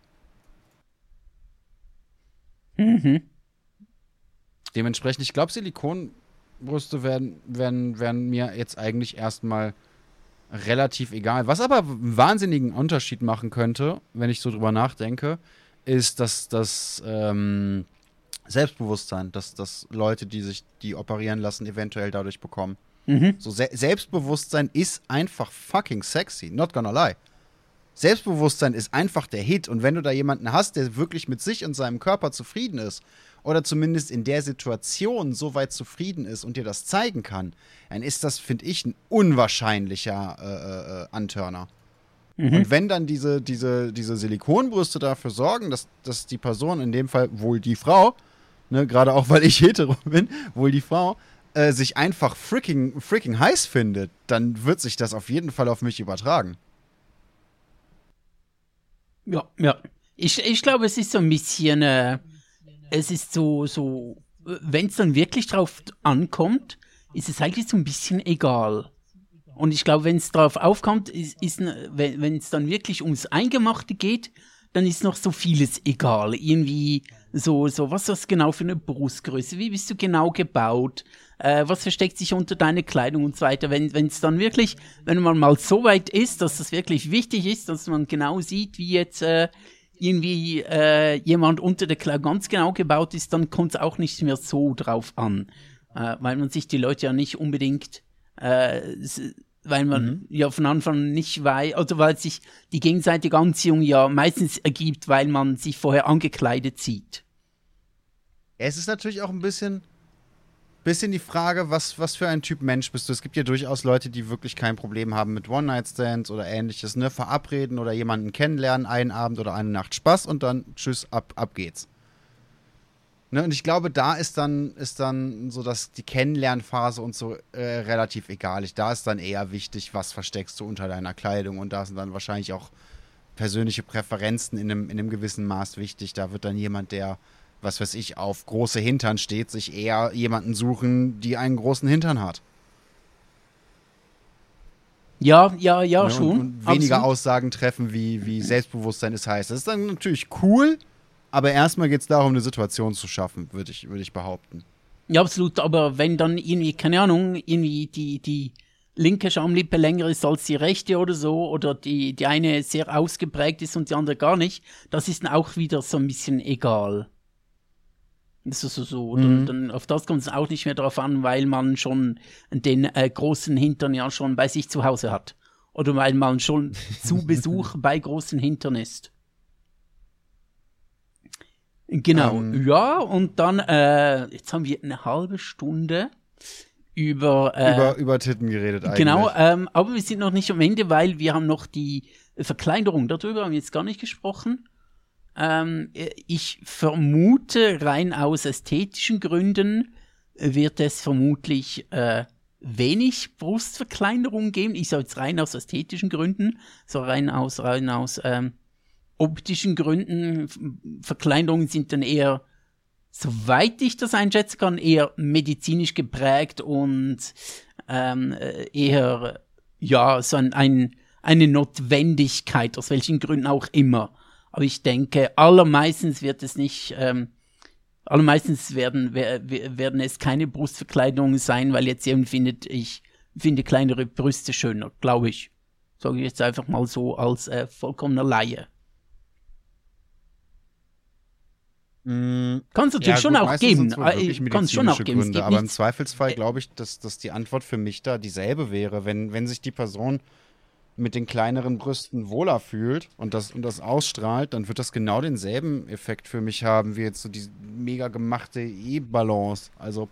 Mhm. Dementsprechend, ich glaube, Silikonbrüste werden, werden, werden mir jetzt eigentlich erstmal relativ egal. Was aber einen wahnsinnigen Unterschied machen könnte, wenn ich so drüber nachdenke, ist, dass das, ähm, Selbstbewusstsein, dass, dass Leute, die sich die operieren lassen, eventuell dadurch bekommen. Mhm. So Se Selbstbewusstsein ist einfach fucking sexy, not gonna lie. Selbstbewusstsein ist einfach der Hit und wenn du da jemanden hast, der wirklich mit sich und seinem Körper zufrieden ist oder zumindest in der Situation so weit zufrieden ist und dir das zeigen kann, dann ist das, finde ich, ein unwahrscheinlicher äh, äh, Antörner. Mhm. Und wenn dann diese, diese, diese Silikonbrüste dafür sorgen, dass, dass die Person, in dem Fall wohl die Frau, ne, gerade auch weil ich hetero bin, wohl die Frau, äh, sich einfach freaking, freaking heiß findet, dann wird sich das auf jeden Fall auf mich übertragen. Ja, ja. Ich, ich glaube, es ist so ein bisschen, äh, es ist so, so, wenn es dann wirklich drauf ankommt, ist es eigentlich so ein bisschen egal. Und ich glaube, wenn es drauf aufkommt, ist, ist wenn es dann wirklich ums Eingemachte geht, dann ist noch so vieles egal. Irgendwie so, so, was ist das genau für eine Brustgröße? Wie bist du genau gebaut? Äh, was versteckt sich unter deiner Kleidung und so weiter? Wenn es dann wirklich, wenn man mal so weit ist, dass das wirklich wichtig ist, dass man genau sieht, wie jetzt äh, irgendwie äh, jemand unter der Kleidung ganz genau gebaut ist, dann kommt es auch nicht mehr so drauf an. Äh, weil man sich die Leute ja nicht unbedingt äh, weil man mhm. ja von Anfang nicht weiß, also weil sich die gegenseitige Anziehung ja meistens ergibt, weil man sich vorher angekleidet sieht. Es ist natürlich auch ein bisschen, bisschen die Frage, was, was für ein Typ Mensch bist du. Es gibt ja durchaus Leute, die wirklich kein Problem haben mit One-Night-Stands oder ähnliches, ne? Verabreden oder jemanden kennenlernen, einen Abend oder eine Nacht Spaß und dann tschüss, ab, ab geht's. Ne, und ich glaube, da ist dann, ist dann so dass die Kennenlernphase und so äh, relativ egal. Da ist dann eher wichtig, was versteckst du unter deiner Kleidung. Und da sind dann wahrscheinlich auch persönliche Präferenzen in einem, in einem gewissen Maß wichtig. Da wird dann jemand, der, was weiß ich, auf große Hintern steht, sich eher jemanden suchen, die einen großen Hintern hat. Ja, ja, ja, ne, schon. Und, und weniger Absolut. Aussagen treffen, wie, wie Selbstbewusstsein ist heißt. Das ist dann natürlich cool, aber erstmal geht es darum, eine Situation zu schaffen, würde ich, würd ich behaupten. Ja, absolut. Aber wenn dann irgendwie, keine Ahnung, irgendwie die, die linke Schamlippe länger ist als die rechte oder so, oder die, die eine sehr ausgeprägt ist und die andere gar nicht, das ist dann auch wieder so ein bisschen egal. Das ist so, so. Mhm. Dann, auf das kommt es auch nicht mehr drauf an, weil man schon den äh, großen Hintern ja schon bei sich zu Hause hat. Oder weil man schon zu Besuch bei großen Hintern ist. Genau, ähm, ja, und dann, äh, jetzt haben wir eine halbe Stunde über, äh, über, über Titten geredet eigentlich. Genau, ähm, aber wir sind noch nicht am Ende, weil wir haben noch die Verkleinerung, darüber haben wir jetzt gar nicht gesprochen. Ähm, ich vermute, rein aus ästhetischen Gründen wird es vermutlich äh, wenig Brustverkleinerung geben. Ich sage jetzt rein aus ästhetischen Gründen, so rein aus, rein aus ähm, optischen Gründen. Verkleinerungen sind dann eher, soweit ich das einschätzen kann, eher medizinisch geprägt und ähm, eher, ja, so ein, ein, eine Notwendigkeit, aus welchen Gründen auch immer. Aber ich denke, allermeistens wird es nicht, ähm, allermeistens werden, werden es keine Brustverkleidungen sein, weil jetzt jemand findet, ich finde kleinere Brüste schöner, glaube ich. Sage ich jetzt einfach mal so als äh, vollkommener Laie. Mm, Kann es natürlich ja, schon auch geben. Kann schon auch geben. Gründe, aber im Zweifelsfall glaube ich, dass, dass die Antwort für mich da dieselbe wäre. Wenn, wenn sich die Person mit den kleineren Brüsten wohler fühlt und das, und das ausstrahlt, dann wird das genau denselben Effekt für mich haben, wie jetzt so die mega gemachte E-Balance. Also.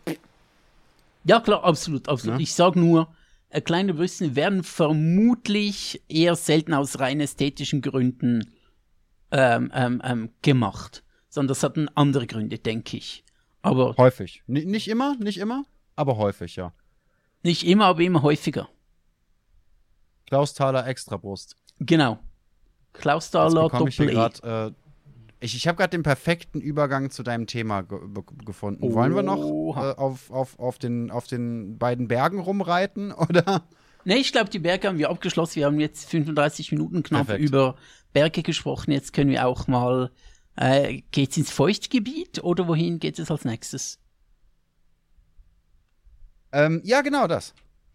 Ja, klar, absolut, absolut. Ja? Ich sage nur, äh, kleine Brüste werden vermutlich eher selten aus rein ästhetischen Gründen ähm, ähm, ähm, gemacht sondern das hatten andere Gründe, denke ich. Aber häufig. N nicht immer, nicht immer, aber häufig, ja. Nicht immer, aber immer häufiger. Klaus Thaler Extrabrust. Genau. Klaus Thaler Doppel grad, äh, Ich, ich habe gerade den perfekten Übergang zu deinem Thema ge gefunden. Oh. Wollen wir noch äh, auf, auf, auf, den, auf den beiden Bergen rumreiten, oder? Ne, ich glaube, die Berge haben wir abgeschlossen. Wir haben jetzt 35 Minuten knapp Perfekt. über Berge gesprochen. Jetzt können wir auch mal äh, geht es ins Feuchtgebiet oder wohin geht es als nächstes? Ähm, ja, genau das.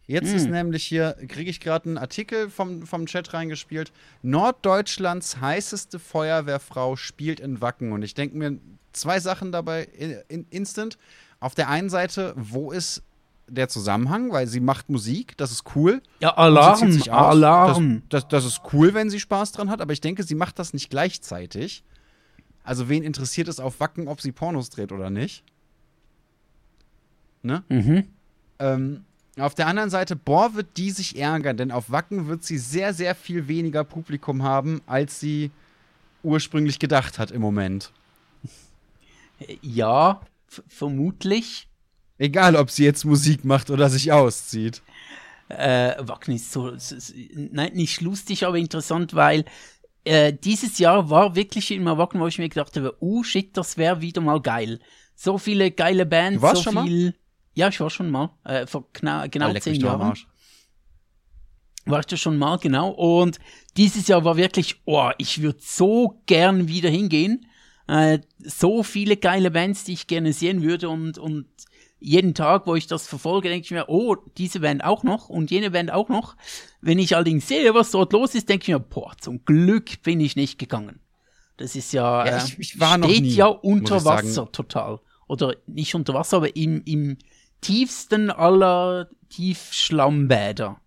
Jetzt ist nämlich hier, kriege ich gerade einen Artikel vom, vom Chat reingespielt. Norddeutschlands heißeste Feuerwehrfrau spielt in Wacken. Und ich denke mir zwei Sachen dabei in, in, instant. Auf der einen Seite, wo ist der Zusammenhang? Weil sie macht Musik, das ist cool. Ja, Alarm. Alarm. Das, das, das ist cool, wenn sie Spaß dran hat, aber ich denke, sie macht das nicht gleichzeitig. Also, wen interessiert es auf Wacken, ob sie Pornos dreht oder nicht? Ne? Mhm. Ähm, auf der anderen Seite, boah, wird die sich ärgern, denn auf Wacken wird sie sehr, sehr viel weniger Publikum haben, als sie ursprünglich gedacht hat im Moment. Ja, vermutlich. Egal, ob sie jetzt Musik macht oder sich auszieht. Äh, Wacken ist so, s- s- nein, nicht lustig, aber interessant, weil äh, dieses Jahr war wirklich immer Wacken, wo ich mir gedacht habe, oh shit, das wäre wieder mal geil. So viele geile Bands, so schon mal? Ja, ich war schon mal, äh, vor kna genau Ah, zehn Jahren. Arsch. War ich da schon mal, genau. Und dieses Jahr war wirklich, oh, ich würde so gern wieder hingehen. Äh, so viele geile Bands, die ich gerne sehen würde und, und jeden Tag, wo ich das verfolge, denke ich mir, oh, diese Band auch noch und jene Band auch noch. Wenn ich allerdings sehe, was dort los ist, denke ich mir, boah, zum Glück bin ich nicht gegangen. Das ist ja, Ja, äh, ich- ich steht nie, ja unter. Wasser total. Oder nicht unter Wasser, aber im, im tiefsten aller Tiefschlammbäder.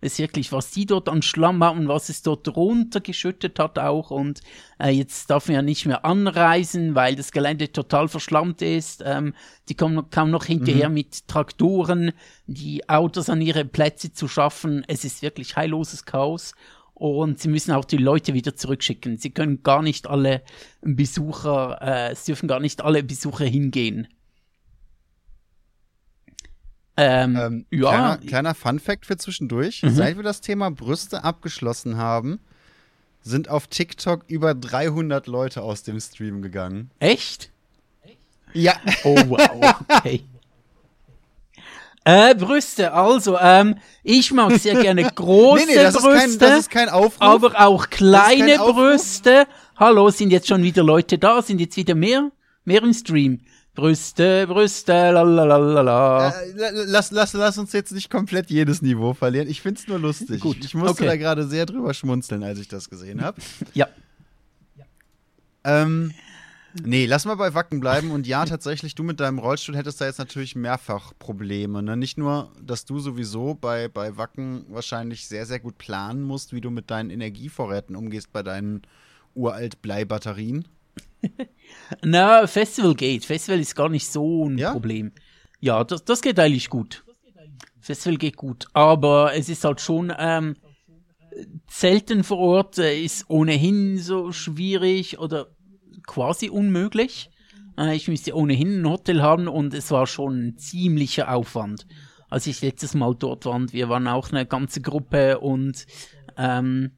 Es ist wirklich, was die dort an Schlamm haben, was es dort runtergeschüttet hat auch. Und äh, jetzt darf man ja nicht mehr anreisen, weil das Gelände total verschlammt ist. Ähm, die kommen kaum noch hinterher mit Traktoren, die Autos an ihre Plätze zu schaffen. Es ist wirklich heilloses Chaos. Und sie müssen auch die Leute wieder zurückschicken. Sie können gar nicht alle Besucher, äh, es dürfen gar nicht alle Besucher hingehen. Ähm, Ähm, ja, kleiner, kleiner Fun-Fact für zwischendurch. Mhm. Seit wir das Thema Brüste abgeschlossen haben, sind auf TikTok über 300 Leute aus dem Stream gegangen. echt? Ja. Oh, wow, okay. Äh, Brüste, also, ähm, ich mag sehr gerne große nee, nee, das ist, Brüste, kein, das ist kein Aufruf. aber auch kleine. Brüste. Hallo, sind jetzt schon wieder Leute da? Sind jetzt wieder mehr? Mehr im Stream? Brüste, Brüste, lalalala. Äh, la- lass, lass, lass uns jetzt nicht komplett jedes Niveau verlieren. Ich find's nur lustig. Gut, Ich, ich musste okay. da gerade sehr drüber schmunzeln, als ich das gesehen habe. Ja. ähm, nee, lass mal bei Wacken bleiben. Und ja, tatsächlich, du mit deinem Rollstuhl hättest da jetzt natürlich mehrfach Probleme. Ne? Nicht nur, dass du sowieso bei, bei Wacken wahrscheinlich sehr, sehr gut planen musst, wie du mit deinen Energievorräten umgehst bei deinen uralt Bleibatterien. Na, Festival geht. Festival ist gar nicht so ein Ja? Problem. Ja, das, das geht eigentlich gut. Festival geht gut. Aber es ist halt schon, ähm, Zelten vor Ort äh, ist ohnehin so schwierig oder quasi unmöglich. Äh, ich müsste ohnehin ein Hotel haben und es war schon ein ziemlicher Aufwand. Als ich letztes Mal dort war, und wir waren auch eine ganze Gruppe und ähm,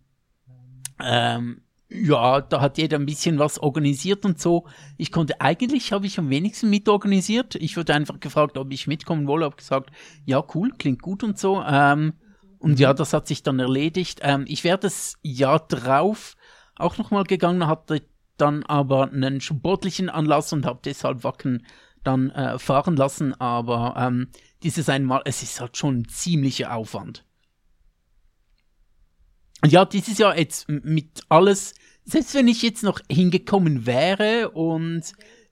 ähm, ja, da hat jeder ein bisschen was organisiert und so. Ich konnte eigentlich, habe ich am wenigsten mitorganisiert. Ich wurde einfach gefragt, ob ich mitkommen wolle, habe gesagt, ja, cool, klingt gut und so. Ähm, und ja, das hat sich dann erledigt. Ähm, ich wäre das Jahr drauf auch nochmal gegangen, hatte dann aber einen sportlichen Anlass und habe deshalb Wacken dann äh, fahren lassen. Aber ähm, dieses einmal, es ist halt schon ein ziemlicher Aufwand. Und ja, dieses Jahr jetzt mit alles, selbst wenn ich jetzt noch hingekommen wäre und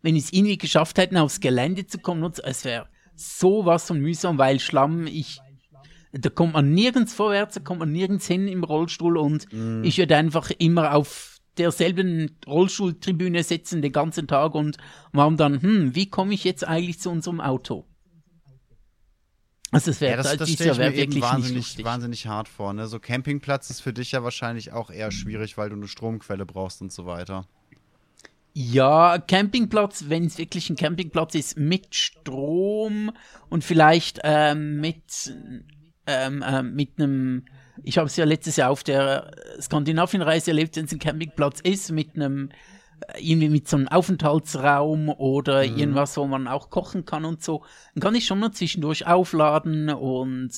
wenn ich es irgendwie geschafft hätte, aufs Gelände zu kommen, und so, es wäre sowas von mühsam, weil Schlamm, ich, da kommt man nirgends vorwärts, da kommt man nirgends hin im Rollstuhl und ich würde einfach immer auf derselben Rollstuhltribüne sitzen den ganzen Tag und warum dann, hm, wie komme ich jetzt eigentlich zu unserem Auto? Also es wäre Ja, das, das stelle ich mir eben wahnsinnig, wahnsinnig hart vor. Ne? So Campingplatz ist für dich ja wahrscheinlich auch eher schwierig, weil du eine Stromquelle brauchst und so weiter. Ja, Campingplatz, wenn es wirklich ein Campingplatz ist, mit Strom und vielleicht ähm, mit, ähm, ähm, mit einem, ich habe es ja letztes Jahr auf der Skandinavienreise erlebt, wenn es ein Campingplatz ist, mit einem, äh, irgendwie mit so einem Aufenthaltsraum oder irgendwas, wo man auch kochen kann und so, dann kann ich schon mal zwischendurch aufladen und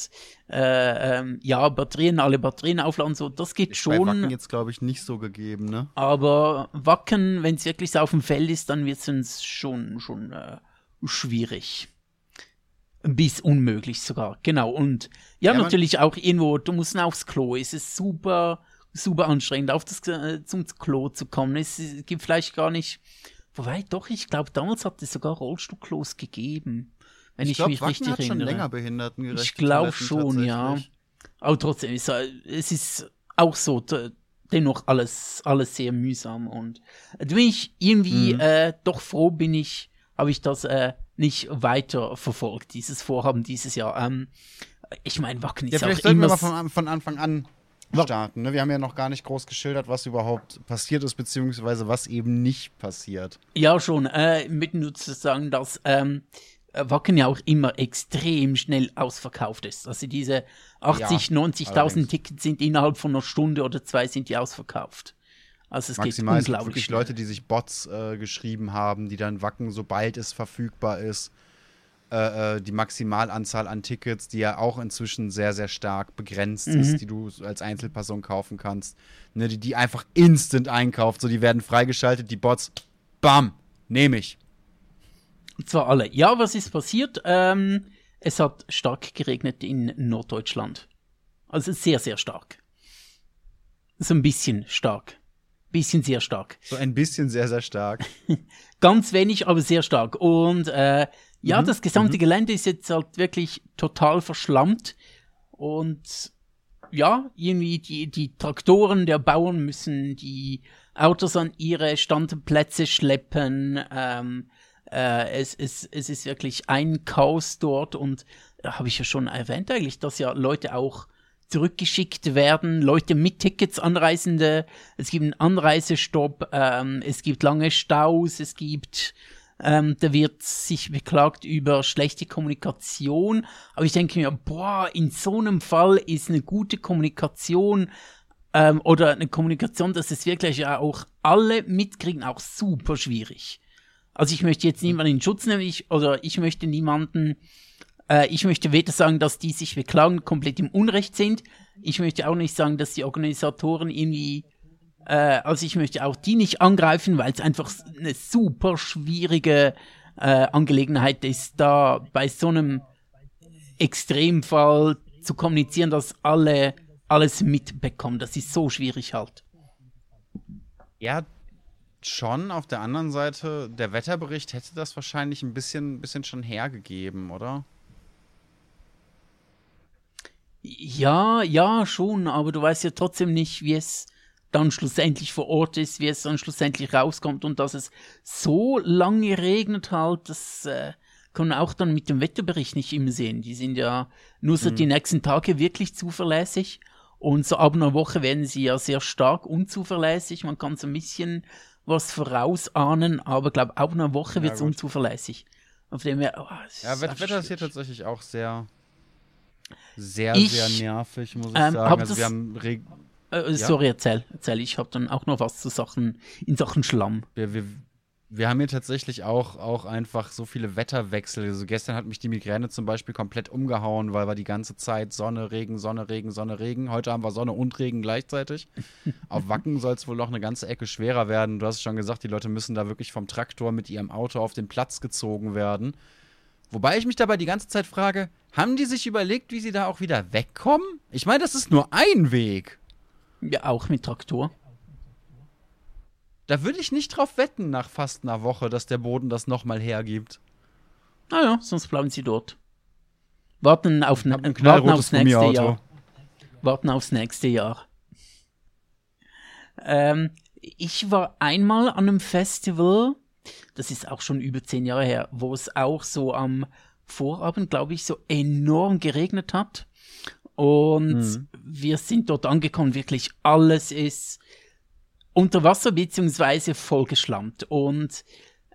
äh, ähm, ja, Batterien, alle Batterien aufladen, so, das geht Ist bei schon. Wacken jetzt, glaube ich, nicht so gegeben, ne? Aber Wacken, wenn es wirklich so auf dem Feld ist, dann wird es uns schon, schon äh, schwierig. bis unmöglich sogar, genau. Und ja, Ja, natürlich auch irgendwo, du musst aufs Klo, es ist super, super anstrengend, auf das, äh, zum Klo zu kommen. Es, es gibt vielleicht gar nicht, wobei doch, ich glaube, damals hat es sogar Rollstuhlklos gegeben, wenn ich, Ich glaube, mich Wacken richtig hat schon erinnere. länger behindertengerechte Ich glaube schon, ja. Aber trotzdem, ist, äh, es ist auch so, dennoch alles, alles sehr mühsam. Und da bin ich irgendwie Mhm. äh, doch froh, bin ich, habe ich das äh, nicht weiter verfolgt, dieses Vorhaben dieses Jahr. Ähm, ich meine, Wacken Ja, ist vielleicht auch sollten wir immer. mal von, von Anfang an starten. Ne? Wir haben ja noch gar nicht groß geschildert, was überhaupt passiert ist, beziehungsweise was eben nicht passiert. Ja, schon. Äh, mit nur zu sagen, dass ähm, Wacken ja auch immer extrem schnell ausverkauft ist. Also diese 80, 90.000 allerdings. Tickets sind innerhalb von einer Stunde oder zwei sind die ausverkauft. Also es Maximal geht es gibt unglaublich wirklich schnell. Leute, die sich Bots äh, geschrieben haben, die dann Wacken, sobald es verfügbar ist, äh, äh, die Maximalanzahl an Tickets, die ja auch inzwischen sehr, sehr stark begrenzt Mhm. ist, die du als Einzelperson kaufen kannst, ne, die, die einfach instant einkauft. So, die werden freigeschaltet, die Bots, bam, nehme ich. Und zwar alle. Ja, was ist passiert? Ähm, es hat stark geregnet in Norddeutschland. Also sehr, sehr stark. So ein bisschen stark. Bisschen sehr stark. So ein bisschen sehr, sehr stark. Ganz wenig, aber sehr stark. Und äh, ja, Mhm, das gesamte Gelände ist jetzt halt wirklich total verschlammt. Und ja, irgendwie die, die Traktoren der Bauern müssen die Autos an ihre Standplätze schleppen. Ähm, äh, es, es, es ist wirklich ein Chaos dort. Und da habe ich ja schon erwähnt eigentlich, dass ja Leute auch zurückgeschickt werden, Leute mit Tickets, Anreisende, es gibt einen Anreisestopp, ähm, es gibt lange Staus, es gibt, ähm, da wird sich beklagt über schlechte Kommunikation, aber ich denke mir, boah, in so einem Fall ist eine gute Kommunikation ähm, oder eine Kommunikation, dass es wirklich auch alle mitkriegen, auch super schwierig. Also ich möchte jetzt niemanden in Schutz nehmen, ich, oder ich möchte niemanden, äh, ich möchte weder sagen, dass die sich beklagen, komplett im Unrecht sind. Ich möchte auch nicht sagen, dass die Organisatoren irgendwie, äh, also ich möchte auch die nicht angreifen, weil es einfach eine super schwierige äh, Angelegenheit ist, da bei so einem Extremfall zu kommunizieren, dass alle alles mitbekommen. Das ist so schwierig halt. Ja, schon. Auf der anderen Seite, der Wetterbericht hätte das wahrscheinlich ein bisschen, bisschen schon hergegeben, oder? Ja, ja, schon, aber du weißt ja trotzdem nicht, wie es dann schlussendlich vor Ort ist, wie es dann schlussendlich rauskommt und dass es so lange regnet halt, das äh, kann man auch dann mit dem Wetterbericht nicht immer sehen. Die sind ja nur so die nächsten Tage wirklich zuverlässig und so ab einer Woche werden sie ja sehr stark unzuverlässig. Man kann so ein bisschen was vorausahnen, aber glaube ab einer Woche Ja, wird es gut. unzuverlässig. Auf dem her, oh, Ja, Wetter ist hier tatsächlich auch sehr, sehr, Ich, sehr nervig, muss ich ähm, sagen. Also das- wir haben, Reg Äh, Ja? Sorry, erzähl, erzähl. Ich habe dann auch noch was zu Sachen in Sachen Schlamm. wir, wir, wir haben hier tatsächlich auch, auch einfach so viele Wetterwechsel. Also gestern hat mich die Migräne zum Beispiel komplett umgehauen, weil wir die ganze Zeit Sonne, Regen, Sonne, Regen, Sonne, Regen. Heute haben wir Sonne und Regen gleichzeitig. Auf Wacken soll es wohl noch eine ganze Ecke schwerer werden. Du hast schon gesagt, die Leute müssen da wirklich vom Traktor mit ihrem Auto auf den Platz gezogen werden. Wobei ich mich dabei die ganze Zeit frage, haben die sich überlegt, wie sie da auch wieder wegkommen? Ich meine, das ist nur ein Weg. Ja, auch mit Traktor. Da würde ich nicht drauf wetten nach fast einer Woche, dass der Boden das nochmal hergibt. Naja, sonst bleiben sie dort. Warten, auf, ein warten knallrotes aufs nächste. Jahr. Warten aufs nächste Jahr. Ähm, ich war einmal an einem Festival, das ist auch schon über zehn Jahre her, wo es auch so am Vorabend, glaube ich, so enorm geregnet hat. Und Mhm. wir sind dort angekommen, wirklich alles ist unter Wasser beziehungsweise vollgeschlammt. Und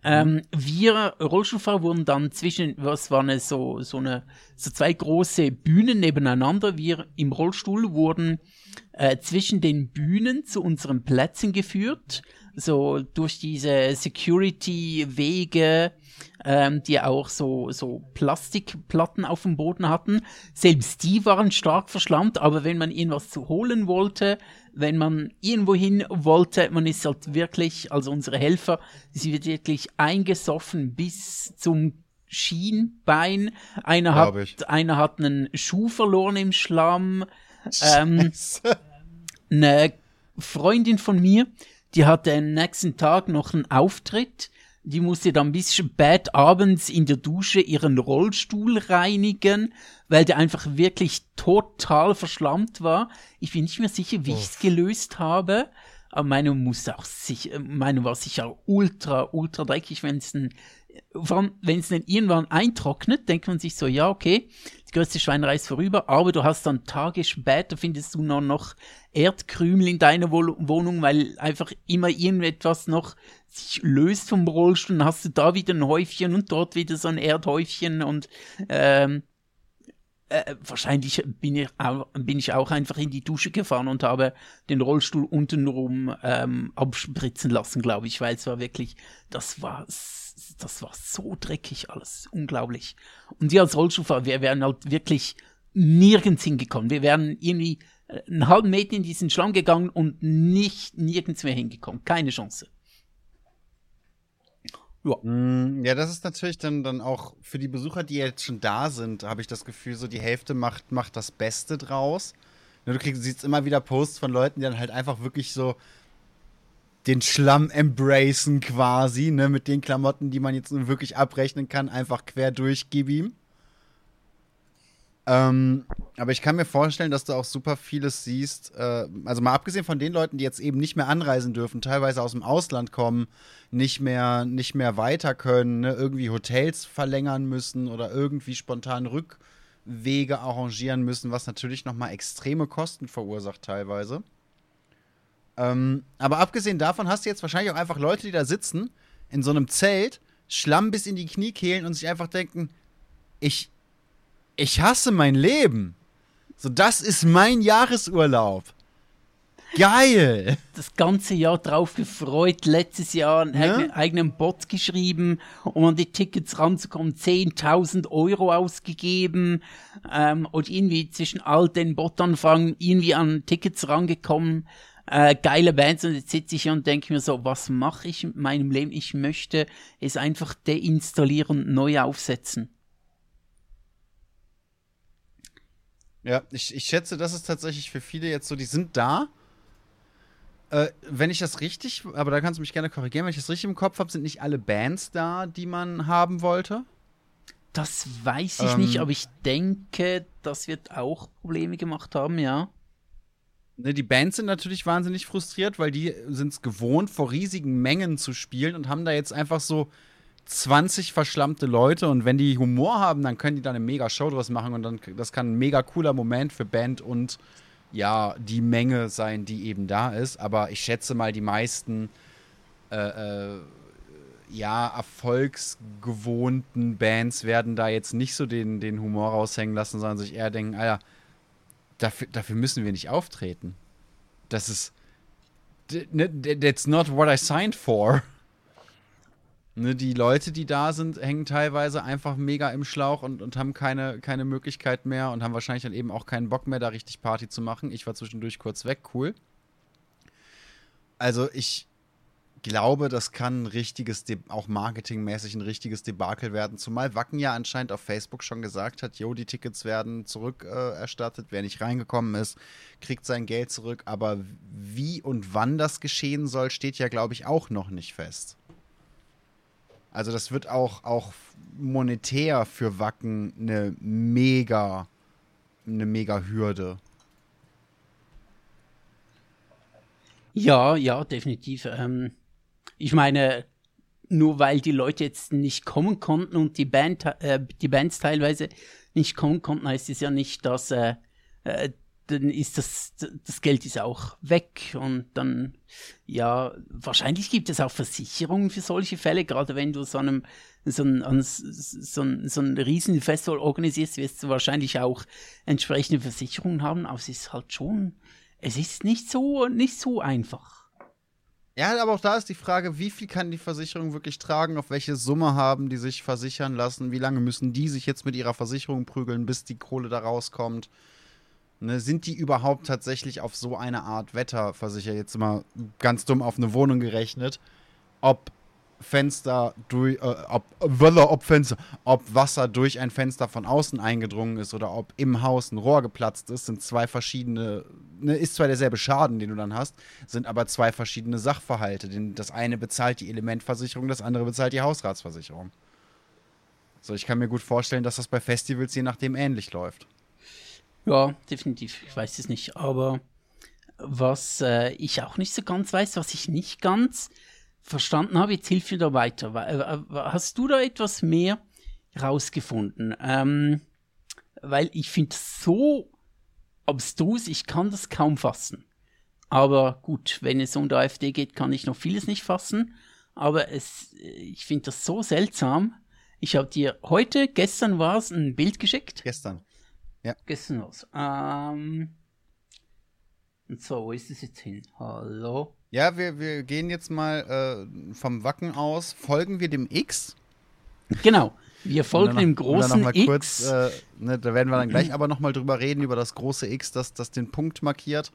ähm, wir Rollstuhlfahrer wurden dann zwischen, was waren es, so, so eine, so zwei große Bühnen nebeneinander. Wir im Rollstuhl wurden äh, zwischen den Bühnen zu unseren Plätzen geführt, so durch diese Security-Wege, ähm, die auch so, so Plastikplatten auf dem Boden hatten. Selbst die waren stark verschlammt, aber wenn man irgendwas zu holen wollte, wenn man irgendwo hin wollte, man ist halt wirklich, also unsere Helfer, sie wird wirklich eingesoffen bis zum Schienbein, einer Glaub hat, ich. einer hat einen Schuh verloren im Schlamm. Ähm, eine Freundin von mir, die hatte am nächsten Tag noch einen Auftritt. Die musste dann bis spät abends in der Dusche ihren Rollstuhl reinigen, weil der einfach wirklich total verschlammt war. Ich bin nicht mehr sicher, wie ich es gelöst habe. Aber meine muss auch sicher, meine war sicher ultra, ultra dreckig, wenn es allem, wenn es dann irgendwann eintrocknet, denkt man sich so, ja, okay, größte Schweinerei ist vorüber, aber du hast dann Tage später, findest du noch, noch Erdkrümel in deiner Wohnung, weil einfach immer irgendetwas noch sich löst vom Rollstuhl, dann hast du da wieder ein Häufchen und dort wieder so ein Erdhäufchen und ähm, äh, wahrscheinlich bin ich, auch, bin ich auch einfach in die Dusche gefahren und habe den Rollstuhl untenrum ähm, abspritzen lassen, glaube ich, weil es war wirklich, das war, das war so dreckig alles, unglaublich. Und wir als Rollstuhlfahrer, wir wären halt wirklich nirgends hingekommen. Wir wären irgendwie äh, einen halben Meter in diesen Schlamm gegangen und nicht nirgends mehr hingekommen. Keine Chance. Ja. Mm, Ja, das ist natürlich dann, dann auch für die Besucher, die jetzt schon da sind, habe ich das Gefühl, so die Hälfte macht, macht das Beste draus. Du kriegst, siehst immer wieder Posts von Leuten, die dann halt einfach wirklich so den Schlamm embracen quasi, ne, mit den Klamotten, die man jetzt nun wirklich abrechnen kann, einfach quer durch, gib ihm. Ähm, aber ich kann mir vorstellen, dass du auch super vieles siehst. Äh, also mal abgesehen von den Leuten, die jetzt eben nicht mehr anreisen dürfen, teilweise aus dem Ausland kommen, nicht mehr, nicht mehr weiter können, ne, irgendwie Hotels verlängern müssen oder irgendwie spontan Rückwege arrangieren müssen, was natürlich nochmal extreme Kosten verursacht teilweise. Ähm, aber abgesehen davon hast du jetzt wahrscheinlich auch einfach Leute, die da sitzen, in so einem Zelt, Schlamm bis in die Knie kehlen und sich einfach denken, ich, ich hasse mein Leben. So, das ist mein Jahresurlaub. Geil. das ganze Jahr drauf gefreut, letztes Jahr einen Ja? eigenen, eigenen Bot geschrieben, um an die Tickets ranzukommen, 10.000 Euro ausgegeben ähm, und irgendwie zwischen all den Bot-Anfragen irgendwie an Tickets rangekommen. Äh, geile Bands und jetzt sitze ich hier und denke mir so, was mache ich mit meinem Leben? Ich möchte es einfach deinstallieren und neu aufsetzen. Ja, ich, ich schätze, das ist tatsächlich für viele jetzt so, die sind da. Äh, wenn ich das richtig, aber da kannst du mich gerne korrigieren, wenn ich das richtig im Kopf habe, sind nicht alle Bands da, die man haben wollte. Das weiß ich Ähm. nicht, aber ich denke, das wird auch Probleme gemacht haben, ja. Ne, die Bands sind natürlich wahnsinnig frustriert, weil die sind es gewohnt, vor riesigen Mengen zu spielen und haben da jetzt einfach so 20 verschlammte Leute und wenn die Humor haben, dann können die da eine mega Show draus machen und dann das kann ein mega cooler Moment für Band und ja, die Menge sein, die eben da ist. Aber ich schätze mal, die meisten äh, äh, ja, erfolgsgewohnten Bands werden da jetzt nicht so den, den Humor raushängen lassen, sondern sich eher denken, Alter, dafür, dafür müssen wir nicht auftreten. Das ist. ne, That's not what I signed for. Ne, die Leute, die da sind, hängen teilweise einfach mega im Schlauch und, und haben keine, keine Möglichkeit mehr und haben wahrscheinlich dann eben auch keinen Bock mehr, da richtig Party zu machen. Ich war zwischendurch kurz weg, cool. Also ich glaube, das kann ein richtiges, De auch marketingmäßig ein richtiges Debakel werden. Zumal Wacken ja anscheinend auf Facebook schon gesagt hat, jo, die Tickets werden zurückerstattet. Äh. Wer nicht reingekommen ist, kriegt sein Geld zurück. Aber wie und wann das geschehen soll, steht ja, glaube ich, auch noch nicht fest. Also das wird auch, auch monetär für Wacken eine mega, eine mega Hürde. Ja, ja, definitiv. Ähm, ich meine, nur weil die Leute jetzt nicht kommen konnten und die, Band, äh, die Bands teilweise nicht kommen konnten, heißt es ja nicht, dass äh, äh, dann ist das, das Geld ist auch weg und dann, ja, wahrscheinlich gibt es auch Versicherungen für solche Fälle, gerade wenn du so einem, so ein, so ein, so ein Riesenfestival organisierst, wirst du wahrscheinlich auch entsprechende Versicherungen haben, aber es ist halt schon, es ist nicht so, nicht so einfach. Ja, aber auch da ist die Frage, wie viel kann die Versicherung wirklich tragen, auf welche Summe haben die sich versichern lassen, wie lange müssen die sich jetzt mit ihrer Versicherung prügeln, bis die Kohle da rauskommt. Ne, sind die überhaupt tatsächlich auf so eine Art Wetter versichert? Jetzt mal ganz dumm auf eine Wohnung gerechnet. Ob Fenster durch, äh, ob, ob Fenster, ob Wasser durch ein Fenster von außen eingedrungen ist oder ob im Haus ein Rohr geplatzt ist, sind zwei verschiedene, ne, ist zwar derselbe Schaden, den du dann hast, sind aber zwei verschiedene Sachverhalte. Den, das eine bezahlt die Elementversicherung, das andere bezahlt die Hausratsversicherung. So, ich kann mir gut vorstellen, dass das bei Festivals je nachdem ähnlich läuft. Ja, definitiv. Ich weiß es nicht. Aber was äh, ich auch nicht so ganz weiß, was ich nicht ganz verstanden habe, jetzt hilf mir da weiter. Äh, hast du da etwas mehr rausgefunden? Ähm, weil ich finde es so abstrus, ich kann das kaum fassen. Aber gut, wenn es um die AfD geht, kann ich noch vieles nicht fassen. Aber es, ich finde das so seltsam. Ich habe dir heute, gestern war es, ein Bild geschickt. Gestern. Ja. Gestern was. Ähm, und so, wo ist es jetzt hin? Hallo? Ja, wir, wir gehen jetzt mal äh, vom Wacken aus. Folgen wir dem X? Genau. Wir folgen dem großen noch X. Kurz, äh, ne, da werden wir dann gleich aber nochmal drüber reden, über das große X, das, das den Punkt markiert.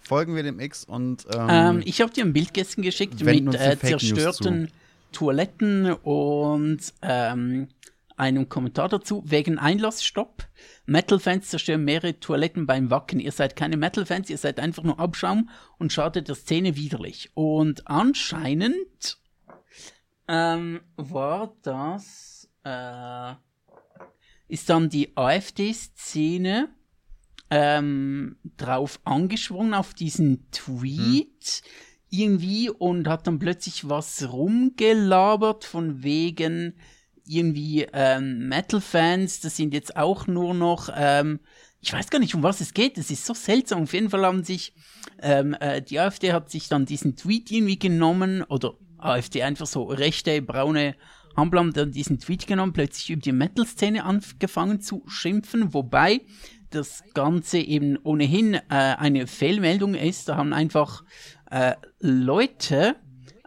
Folgen wir dem X und. Ähm, ähm, ich habe dir ein Bild gestern geschickt mit äh, zerstörten Toiletten und ähm, einem Kommentar dazu. Wegen Einlassstopp. Metal-Fans zerstören mehrere Toiletten beim Wacken. Ihr seid keine Metal-Fans, ihr seid einfach nur Abschaum und schadet der Szene widerlich. Und anscheinend ähm, war das, äh, ist dann die AfD-Szene ähm, drauf angeschwungen, auf diesen Tweet. Hm irgendwie und hat dann plötzlich was rumgelabert von wegen irgendwie ähm, Metal-Fans, das sind jetzt auch nur noch, ähm, ich weiß gar nicht, um was es geht, das ist so seltsam. Auf jeden Fall haben sich, ähm, äh, die AfD hat sich dann diesen Tweet irgendwie genommen, oder AfD einfach so rechte, braune Hampel haben dann diesen Tweet genommen, plötzlich über die Metal-Szene angefangen zu schimpfen, wobei das Ganze eben ohnehin äh, eine Fehlmeldung ist. Da haben einfach äh, Leute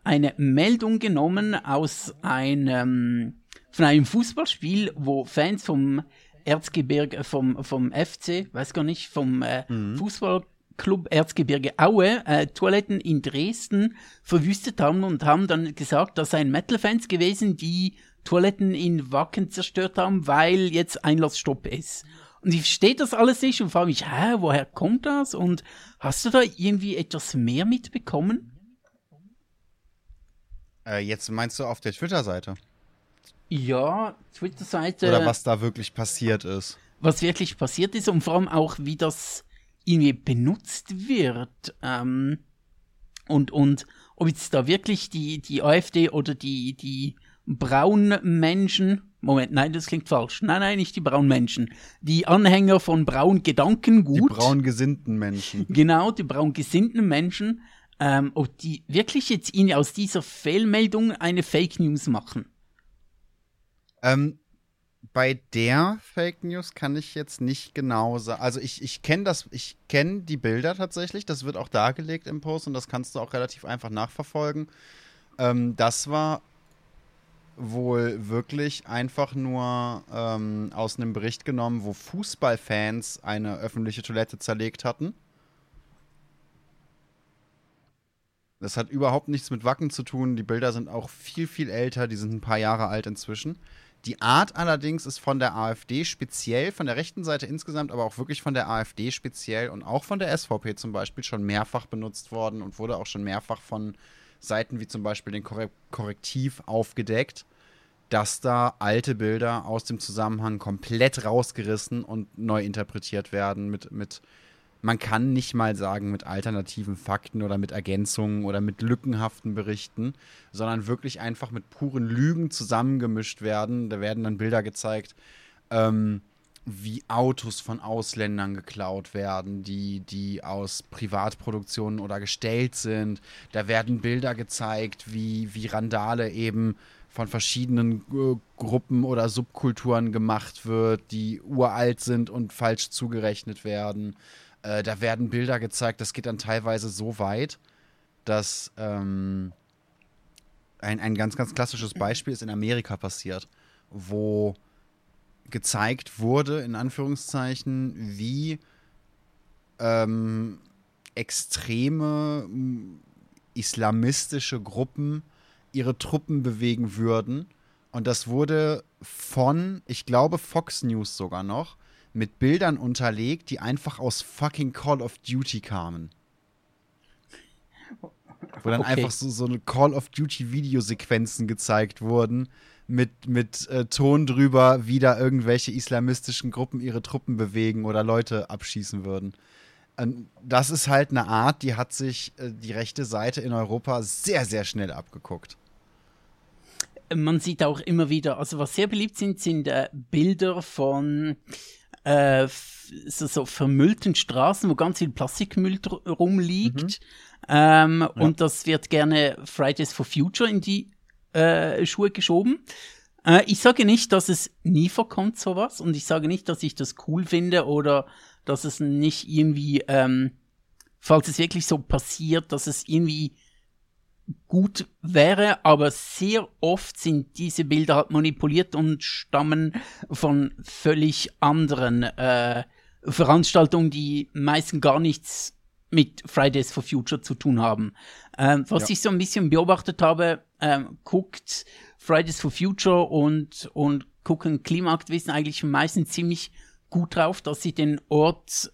eine Meldung genommen aus einem von einem Fußballspiel, wo Fans vom Erzgebirge, vom, vom FC, weiß gar nicht, vom äh, mhm. Fußballclub Erzgebirge Aue äh, Toiletten in Dresden verwüstet haben und haben dann gesagt, das seien Metal-Fans gewesen, die Toiletten in Wacken zerstört haben, weil jetzt Einlassstopp ist. Und ich verstehe das alles nicht und frage mich, hä, woher kommt das? Und hast du da irgendwie etwas mehr mitbekommen? Äh, jetzt meinst du auf der Twitter-Seite? Ja, Twitter-Seite. Oder was da wirklich passiert ist. Was wirklich passiert ist und vor allem auch, wie das irgendwie benutzt wird. Ähm, und, und ob jetzt da wirklich die, die AfD oder die, die braunen Menschen Moment, nein, das klingt falsch. Nein, nein, nicht die braunen Menschen. Die Anhänger von braun Gedankengut. Die braun gesinnten Menschen. Genau, die braun gesinnten Menschen. Ähm, ob die wirklich jetzt ihnen aus dieser Fehlmeldung eine Fake News machen. Ähm, bei der Fake News kann ich jetzt nicht genau sagen. Also ich, ich kenne das, ich kenne die Bilder tatsächlich. Das wird auch dargelegt im Post und das kannst du auch relativ einfach nachverfolgen. Ähm, das war wohl wirklich einfach nur ähm, aus einem Bericht genommen, wo Fußballfans eine öffentliche Toilette zerlegt hatten. Das hat überhaupt nichts mit Wacken zu tun. Die Bilder sind auch viel, viel älter. Die sind ein paar Jahre alt inzwischen. Die Art allerdings ist von der AfD speziell, von der rechten Seite insgesamt, aber auch wirklich von der AfD speziell und auch von der SVP zum Beispiel schon mehrfach benutzt worden und wurde auch schon mehrfach von Seiten wie zum Beispiel den Korrektiv aufgedeckt, dass da alte Bilder aus dem Zusammenhang komplett rausgerissen und neu interpretiert werden mit, mit man kann nicht mal sagen mit alternativen Fakten oder mit Ergänzungen oder mit lückenhaften Berichten, sondern wirklich einfach mit puren Lügen zusammengemischt werden. Da werden dann Bilder gezeigt, ähm, wie Autos von Ausländern geklaut werden, die, die aus Privatproduktionen oder gestellt sind. Da werden Bilder gezeigt, wie, wie Randale eben von verschiedenen äh, Gruppen oder Subkulturen gemacht wird, die uralt sind und falsch zugerechnet werden. Äh, da werden Bilder gezeigt, das geht dann teilweise so weit, dass ähm, ein, ein ganz, ganz klassisches Beispiel ist in Amerika passiert, wo gezeigt wurde, in Anführungszeichen, wie ähm, extreme islamistische Gruppen ihre Truppen bewegen würden. Und das wurde von, ich glaube, Fox News sogar noch, mit Bildern unterlegt, die einfach aus fucking Call of Duty kamen. Wo dann okay. einfach so, so eine Call of Duty Videosequenzen gezeigt wurden, mit, mit äh, Ton drüber, wie da irgendwelche islamistischen Gruppen ihre Truppen bewegen oder Leute abschießen würden. Und das ist halt eine Art, die hat sich äh, die rechte Seite in Europa sehr, sehr schnell abgeguckt man sieht auch immer wieder, also was sehr beliebt sind, sind äh, Bilder von äh, so, so, vermüllten Straßen, wo ganz viel Plastikmüll rumliegt. Mhm. Ähm, ja. Und das wird gerne Fridays for Future in die äh, Schuhe geschoben. Äh, ich sage nicht, dass es nie vorkommt, sowas. Und ich sage nicht, dass ich das cool finde oder dass es nicht irgendwie, ähm, falls es wirklich so passiert, dass es irgendwie gut wäre, aber sehr oft sind diese Bilder halt manipuliert und stammen von völlig anderen äh, Veranstaltungen, die meistens gar nichts mit Fridays for Future zu tun haben. Ähm, was ja. ich so ein bisschen beobachtet habe, ähm, guckt Fridays for Future und, und gucken Klimaaktivisten eigentlich meistens ziemlich gut drauf, dass sie den Ort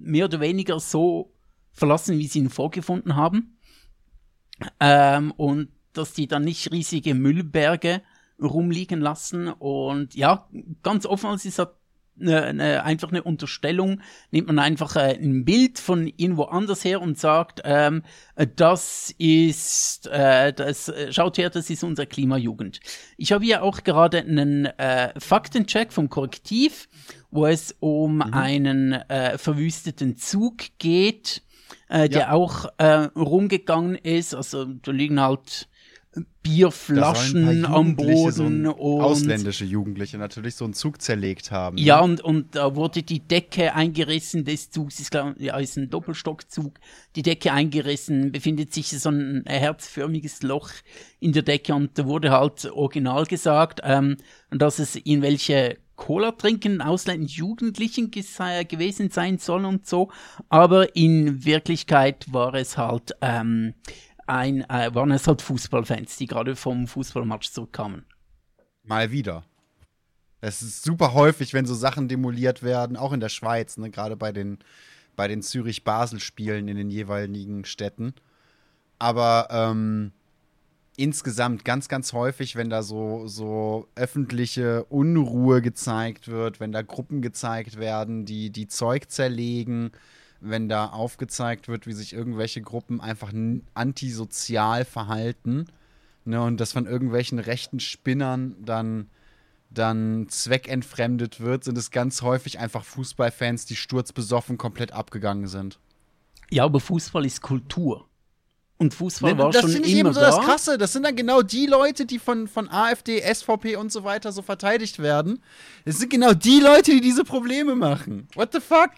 mehr oder weniger so verlassen, wie sie ihn vorgefunden haben. Ähm, und dass die dann nicht riesige Müllberge rumliegen lassen. Und ja, ganz offen, es ist halt eine, eine, einfach eine Unterstellung, nimmt man einfach äh, ein Bild von irgendwo anders her und sagt, ähm, das ist, äh, das, äh, schaut her, das ist unsere Klimajugend. Ich habe hier auch gerade einen äh, Faktencheck vom Korrektiv, wo es um mhm. einen äh, verwüsteten Zug geht äh, der auch äh, rumgegangen ist. Also da liegen halt Bierflaschen am Boden so und ausländische Jugendliche natürlich so einen Zug zerlegt haben. Ja, und, und da wurde die Decke eingerissen des Zugs, ist, glaub, ja, ist ein Doppelstockzug, die Decke eingerissen, befindet sich so ein herzförmiges Loch in der Decke und da wurde halt original gesagt, ähm, dass es in welche Cola trinken ausländischen Jugendlichen gewesen sein soll und so, aber in Wirklichkeit war es halt ähm, ein, äh, waren es halt Fußballfans, die gerade vom Fußballmatch zurückkamen. Mal wieder. Es ist super häufig, wenn so Sachen demoliert werden, auch in der Schweiz, ne, gerade bei den, bei den Zürich-Basel-Spielen in den jeweiligen Städten. Aber ähm, insgesamt ganz, ganz häufig, wenn da so, so öffentliche Unruhe gezeigt wird, wenn da Gruppen gezeigt werden, die, die Zeug zerlegen, wenn da aufgezeigt wird, wie sich irgendwelche Gruppen einfach antisozial verhalten ne, und das von irgendwelchen rechten Spinnern dann, dann zweckentfremdet wird, sind es ganz häufig einfach Fußballfans, die sturzbesoffen komplett abgegangen sind. Ja, aber Fußball ist Kultur. Und Fußball ne, war das schon ich immer so da. Das Krasse, das sind dann genau die Leute, die von, von AfD, SVP und so weiter so verteidigt werden. Das sind genau die Leute, die diese Probleme machen. What the fuck?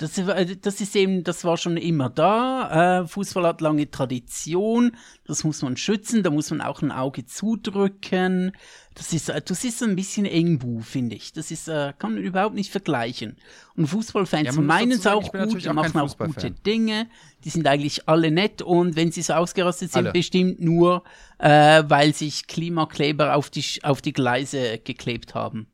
Das, äh, das ist eben, das war schon immer da. Äh, Fußball hat lange Tradition, das muss man schützen, da muss man auch ein Auge zudrücken. Das ist, äh, das ist ein bisschen Engbu, finde ich. Das ist, äh, kann man überhaupt nicht vergleichen. Und Fußballfans ja, meinen es auch gut, die machen auch gute Dinge. Die sind eigentlich alle nett und wenn sie so ausgerastet sind, alle. bestimmt nur, äh, weil sich Klimakleber auf die, auf die Gleise geklebt haben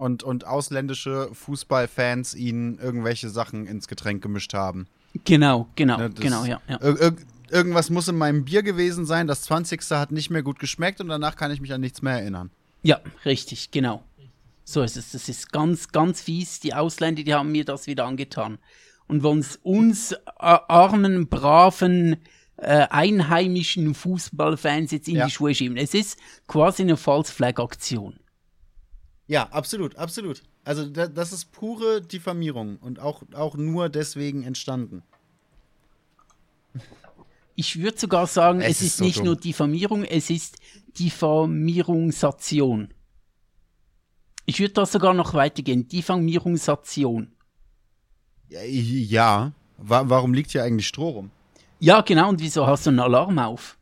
und, und ausländische Fußballfans ihnen irgendwelche Sachen ins Getränk gemischt haben. Genau, genau, ne, genau, ja. ja. Ir irgendwas muss in meinem Bier gewesen sein, das 20. hat nicht mehr gut geschmeckt und danach kann ich mich an nichts mehr erinnern. Ja, richtig, genau. So ist es. Das ist ganz, ganz fies. Die Ausländer, die haben mir das wieder angetan. Und wollen uns äh, armen, braven, äh, einheimischen Fußballfans jetzt in ja. die Schuhe schieben. Es ist quasi eine False Flag Aktion. Ja, absolut, absolut. Also da, das ist pure Diffamierung und auch, auch nur deswegen entstanden. Ich würde sogar sagen, es, es ist, ist so nicht dumm. nur Diffamierung, es ist Diffamierungsation. Ich würde da sogar noch weitergehen. Diffamierungsation. Ja, ja. warum liegt hier eigentlich Stroh rum? Ja, genau. Und wieso hast du einen Alarm auf?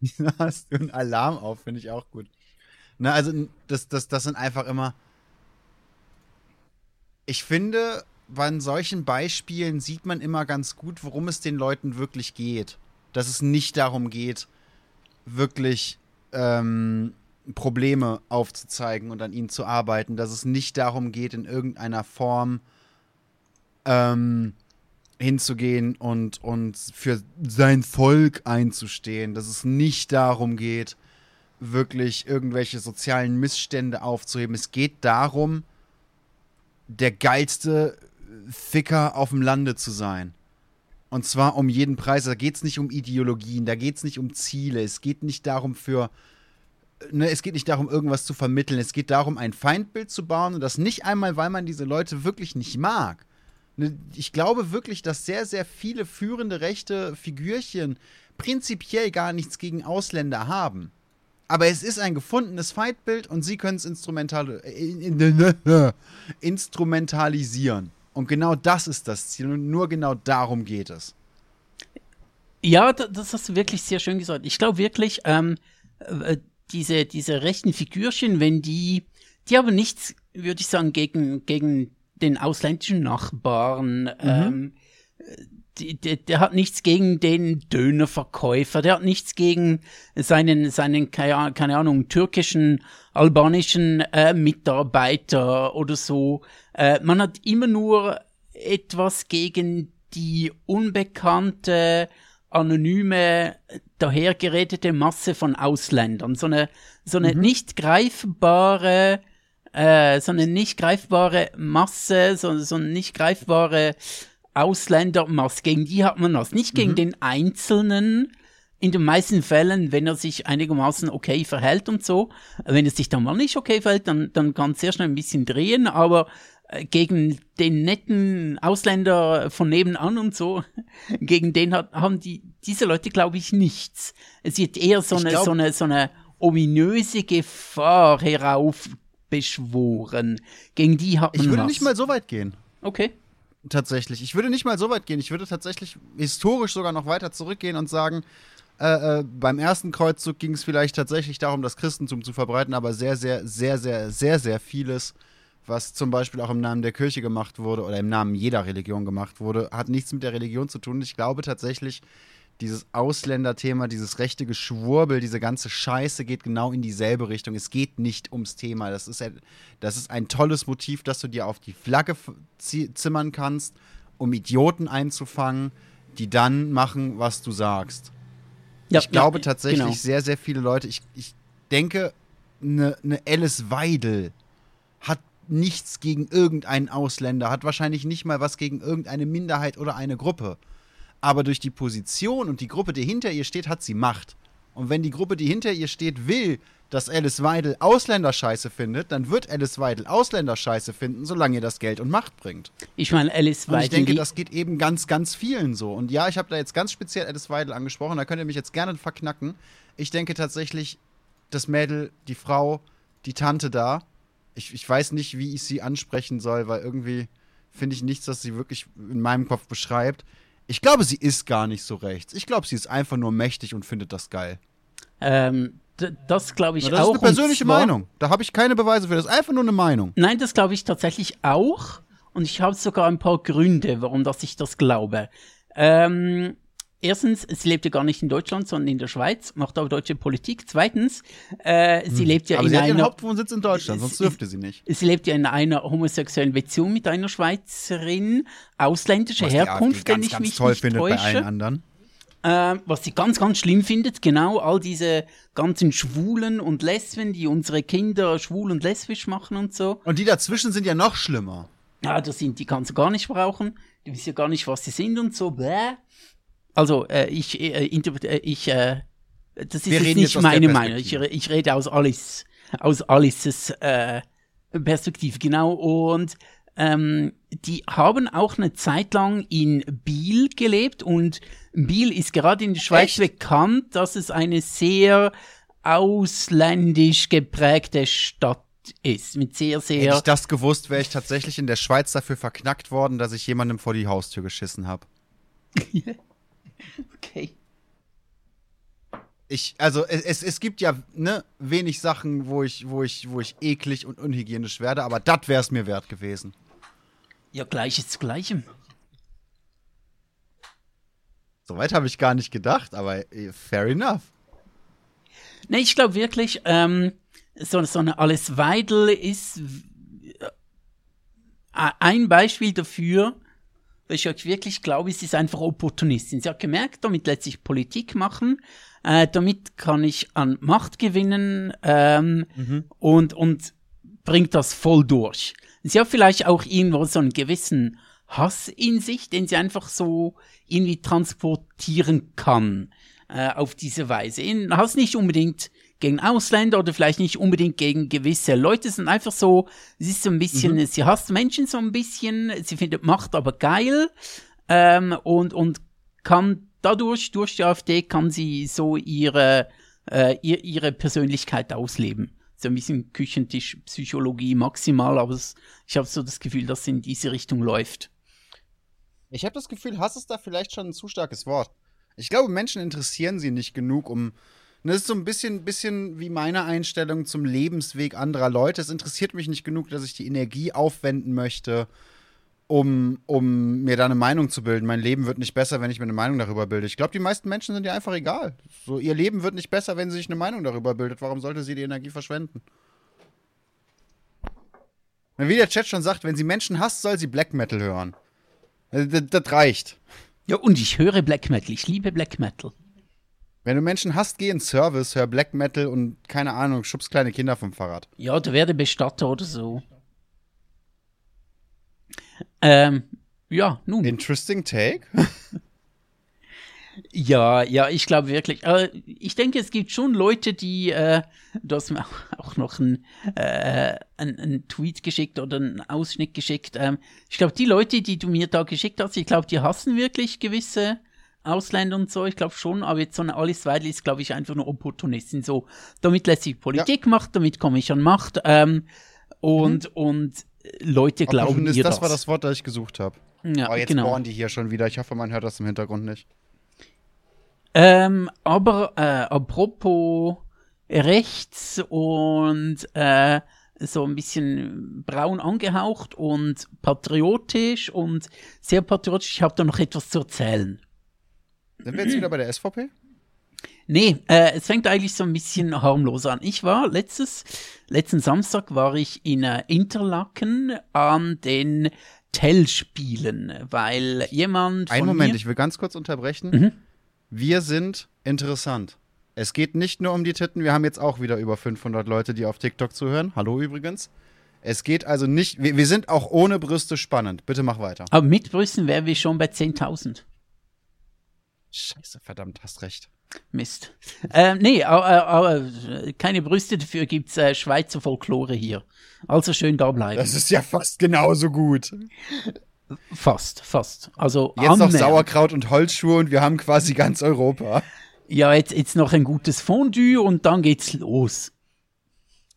hast du einen Alarm auf, finde ich auch gut. Na, also, das, das, das sind einfach immer. Ich finde, bei solchen Beispielen sieht man immer ganz gut, worum es den Leuten wirklich geht. Dass es nicht darum geht, wirklich ähm, Probleme aufzuzeigen und an ihnen zu arbeiten. Dass es nicht darum geht, in irgendeiner Form ähm, hinzugehen und, und für sein Volk einzustehen. Dass es nicht darum geht, wirklich irgendwelche sozialen Missstände aufzuheben. Es geht darum, der geilste Ficker auf dem Lande zu sein. Und zwar um jeden Preis. Da geht es nicht um Ideologien, da geht es nicht um Ziele, es geht nicht darum für. Ne, es geht nicht darum, irgendwas zu vermitteln. Es geht darum, ein Feindbild zu bauen und das nicht einmal, weil man diese Leute wirklich nicht mag. Ne, ich glaube wirklich, dass sehr, sehr viele führende rechte Figürchen prinzipiell gar nichts gegen Ausländer haben. Aber es ist ein gefundenes Feindbild und sie können es instrumental, äh, instrumentalisieren. Und genau das ist das Ziel und nur genau darum geht es. Ja, das hast du wirklich sehr schön gesagt. Ich glaube wirklich, ähm, äh, diese, diese rechten Figürchen, wenn die, die haben nichts, würde ich sagen, gegen, gegen den ausländischen Nachbarn. Mhm. Ähm, der, der hat nichts gegen den Dönerverkäufer, der hat nichts gegen seinen, seinen keine Ahnung, türkischen, albanischen äh, Mitarbeiter oder so. Äh, man hat immer nur etwas gegen die unbekannte, anonyme, dahergeredete Masse von Ausländern. So eine, so eine mhm. nicht greifbare, äh, so eine nicht greifbare Masse, so, so eine nicht greifbare Ausländermasse, gegen die hat man was. Nicht gegen mhm. den Einzelnen, in den meisten Fällen, wenn er sich einigermaßen okay verhält und so. Wenn er sich dann mal nicht okay verhält, dann, dann kann es sehr schnell ein bisschen drehen, aber äh, gegen den netten Ausländer von nebenan und so, gegen den hat, haben die, diese Leute, glaube ich, nichts. Es wird eher so eine, glaub, so eine, so eine ominöse Gefahr heraufbeschworen. Gegen die hat man Ich würde was. nicht mal so weit gehen. Okay tatsächlich. Ich würde nicht mal so weit gehen. Ich würde tatsächlich historisch sogar noch weiter zurückgehen und sagen, äh, äh, beim ersten Kreuzzug ging es vielleicht tatsächlich darum, das Christentum zu verbreiten, aber sehr, sehr, sehr, sehr, sehr, sehr vieles, was zum Beispiel auch im Namen der Kirche gemacht wurde oder im Namen jeder Religion gemacht wurde, hat nichts mit der Religion zu tun. Ich glaube tatsächlich, dieses Ausländerthema, dieses rechte Geschwurbel, diese ganze Scheiße geht genau in dieselbe Richtung. Es geht nicht ums Thema. Das ist ein, das ist ein tolles Motiv, das du dir auf die Flagge zimmern kannst, um Idioten einzufangen, die dann machen, was du sagst. Ja, ich glaube ja, tatsächlich genau. sehr, sehr viele Leute, ich, ich denke, eine ne Alice Weidel hat nichts gegen irgendeinen Ausländer, hat wahrscheinlich nicht mal was gegen irgendeine Minderheit oder eine Gruppe aber durch die Position und die Gruppe, die hinter ihr steht, hat sie Macht. Und wenn die Gruppe, die hinter ihr steht, will, dass Alice Weidel Ausländerscheiße findet, dann wird Alice Weidel Ausländerscheiße finden, solange ihr das Geld und Macht bringt. Ich meine, Alice Weidel. Und ich denke, das geht eben ganz, ganz vielen so. Und ja, ich habe da jetzt ganz speziell Alice Weidel angesprochen, da könnt ihr mich jetzt gerne verknacken. Ich denke tatsächlich, das Mädel, die Frau, die Tante da, ich, ich weiß nicht, wie ich sie ansprechen soll, weil irgendwie finde ich nichts, das sie wirklich in meinem Kopf beschreibt. Ich glaube, sie ist gar nicht so rechts. Ich glaube, sie ist einfach nur mächtig und findet das geil. Ähm, das glaube ich Na, das auch. Das ist eine persönliche zwar, Meinung. Da habe ich keine Beweise für. Das ist einfach nur eine Meinung. Nein, das glaube ich tatsächlich auch. Und ich habe sogar ein paar Gründe, warum dass ich das glaube. Ähm, erstens, sie lebt ja gar nicht in Deutschland, sondern in der Schweiz, macht aber deutsche Politik. Zweitens, äh, sie hm. lebt ja aber in sie einer. Hat ihren Hauptwohnsitz in Deutschland, sonst dürfte sie nicht. Sie lebt ja in einer homosexuellen Beziehung mit einer Schweizerin, ausländischer Herkunft, wenn ich ganz mich toll nicht findet täusche. bei allen anderen. Äh, was sie ganz, ganz schlimm findet, genau, all diese ganzen Schwulen und Lesben, die unsere Kinder schwul und lesbisch machen und so. Und die dazwischen sind ja noch schlimmer. Ja, das sind, die kannst du gar nicht brauchen. Du wissen ja gar nicht, was sie sind und so. Bäh. Also äh, ich, äh, äh, ich, äh, das ist jetzt nicht meine Meinung. Ich, ich rede aus Alice, aus Alices äh, Perspektive, genau. Und ähm, die haben auch eine Zeit lang in Biel gelebt und Biel ist gerade in der Schweiz Echt? bekannt, dass es eine sehr ausländisch geprägte Stadt ist. Mit sehr, sehr. Hätte ich das gewusst, wäre ich tatsächlich in der Schweiz dafür verknackt worden, dass ich jemandem vor die Haustür geschissen habe. Okay. Ich, also es, es gibt ja ne, wenig Sachen, wo ich, wo, ich, wo ich eklig und unhygienisch werde, aber das wäre es mir wert gewesen. Ja, Gleiches zu Gleichem. Soweit habe ich gar nicht gedacht, aber äh, fair enough. Nee, ich glaube wirklich, ähm, so, so eine Alice Weidel ist äh, ein Beispiel dafür, weil ich wirklich glaube, sie ist einfach Opportunistin. Sie hat gemerkt, damit lässt sich Politik machen, äh, damit kann ich an Macht gewinnen ähm, mhm. und, und bringt das voll durch. Sie hat vielleicht auch irgendwo so einen gewissen Hass in sich, den sie einfach so irgendwie transportieren kann äh, auf diese Weise. In Hass nicht unbedingt gegen Ausländer oder vielleicht nicht unbedingt gegen gewisse Leute, sondern einfach so, sie ist so ein bisschen, mhm. sie hasst Menschen so ein bisschen, sie findet Macht aber geil ähm, und, und kann dadurch, durch die AfD, kann sie so ihre, äh, ihre Persönlichkeit ausleben. So ein bisschen Küchentischpsychologie maximal, aber es, ich habe so das Gefühl, dass es in diese Richtung läuft. Ich habe das Gefühl, Hass ist da vielleicht schon ein zu starkes Wort. Ich glaube, Menschen interessieren sie nicht genug, um. Das ist so ein bisschen, bisschen wie meine Einstellung zum Lebensweg anderer Leute. Es interessiert mich nicht genug, dass ich die Energie aufwenden möchte, um, um mir da eine Meinung zu bilden. Mein Leben wird nicht besser, wenn ich mir eine Meinung darüber bilde. Ich glaube, die meisten Menschen sind ja einfach egal. So, ihr Leben wird nicht besser, wenn sie sich eine Meinung darüber bildet. Warum sollte sie die Energie verschwenden? Wie der Chat schon sagt, wenn sie Menschen hasst, soll sie Black Metal hören. Äh, das, das reicht. Ja, und ich höre Black Metal. Ich liebe Black Metal. Wenn du Menschen hast, geh ins Service, hör Black Metal und keine Ahnung, schubst kleine Kinder vom Fahrrad. Ja, du werde Bestatter oder so. Ähm, ja, nun. Interesting take. Ja, ja, ich glaube wirklich. Äh, ich denke, es gibt schon Leute, die, äh, du hast mir auch noch einen, äh, einen Tweet geschickt oder einen Ausschnitt geschickt. Ähm, ich glaube, die Leute, die du mir da geschickt hast, ich glaube, die hassen wirklich gewisse Ausländer und so. Ich glaube schon, aber jetzt so eine Alice Weidel ist, glaube ich, einfach nur Opportunistin. So, damit lässt sich Politik ja. machen, damit komme ich an Macht. Ähm, und, mhm. und Leute glauben ihr das. Das war das Wort, das ich gesucht habe. Ja, aber jetzt genau. bohren die hier schon wieder. Ich hoffe, man hört das im Hintergrund nicht. Ähm, aber äh, apropos rechts und äh, so ein bisschen braun angehaucht und patriotisch und sehr patriotisch. Ich habe da noch etwas zu erzählen. Sind wir jetzt wieder bei der SVP? Nee, äh, es fängt eigentlich so ein bisschen harmlos an. Ich war letztes, letzten Samstag war ich in äh, Interlaken an den Tell-Spielen, weil jemand. Ein Moment, ich will ganz kurz unterbrechen. Mhm. Wir sind interessant. Es geht nicht nur um die Titten, wir haben jetzt auch wieder über 500 Leute, die auf TikTok zuhören. Hallo übrigens. Es geht also nicht, wir, wir sind auch ohne Brüste spannend. Bitte mach weiter. Aber mit Brüsten wären wir schon bei 10.000. Scheiße, verdammt, hast recht. Mist. Ähm, nee, aber, aber, keine Brüste, dafür gibt's äh, Schweizer Folklore hier. Also schön da bleiben. Das ist ja fast genauso gut. Fast, fast. Also jetzt noch Sauerkraut und Holzschuhe und wir haben quasi ganz Europa. Ja, jetzt, jetzt noch ein gutes Fondue und dann geht's los.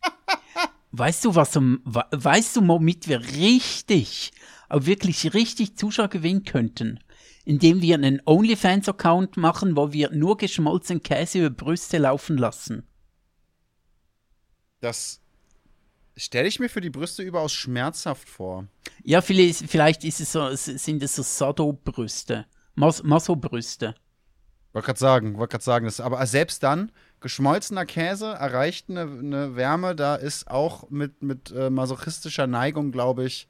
weißt du, was, weißt du, womit wir richtig, aber wirklich richtig Zuschauer gewinnen könnten? Indem wir einen OnlyFans-Account machen, wo wir nur geschmolzenen Käse über Brüste laufen lassen. Das stelle ich mir für die Brüste überaus schmerzhaft vor. Ja, vielleicht, vielleicht ist es so, sind es so Sado-Brüste. Mas Maso-Brüste. Wollte gerade sagen, wollte gerade sagen, das, aber selbst dann, geschmolzener Käse erreicht eine, eine Wärme, da ist auch mit, mit äh, masochistischer Neigung, glaube ich,